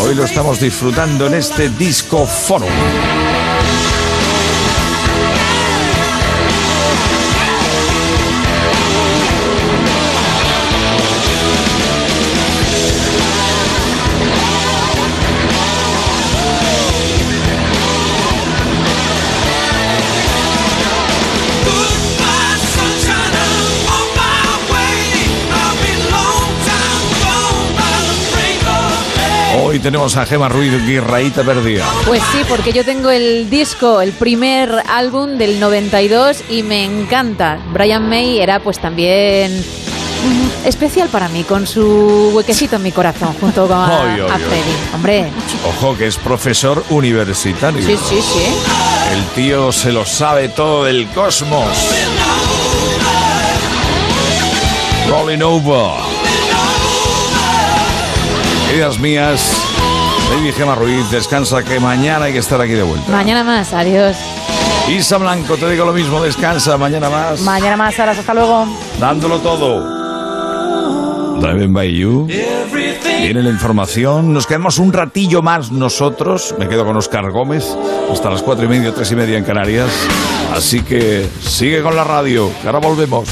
[SPEAKER 32] Hoy lo estamos disfrutando en este disco forum. Hoy tenemos a Gema Ruiz Guirraíta perdida.
[SPEAKER 33] Pues sí, porque yo tengo el disco, el primer álbum del 92 y me encanta. Brian May era pues también especial para mí, con su huequecito en mi corazón, junto con a. Freddie. Hombre,
[SPEAKER 32] Ojo que es profesor universitario.
[SPEAKER 33] sí, sí, sí.
[SPEAKER 32] El tío se lo sabe todo del cosmos. Rolling over. Queridas mías, Lady Gema Ruiz, descansa que mañana hay que estar aquí de vuelta.
[SPEAKER 33] Mañana más, adiós.
[SPEAKER 32] Isa Blanco, te digo lo mismo, descansa, mañana más.
[SPEAKER 34] Mañana más, Saras. Hasta luego.
[SPEAKER 32] dándolo todo. Driving by you.
[SPEAKER 42] Everything
[SPEAKER 44] Viene la información. Nos quedamos un ratillo más nosotros. Me quedo con Oscar Gómez hasta las cuatro y media, tres y media en Canarias. Así que sigue con la radio, que ahora volvemos.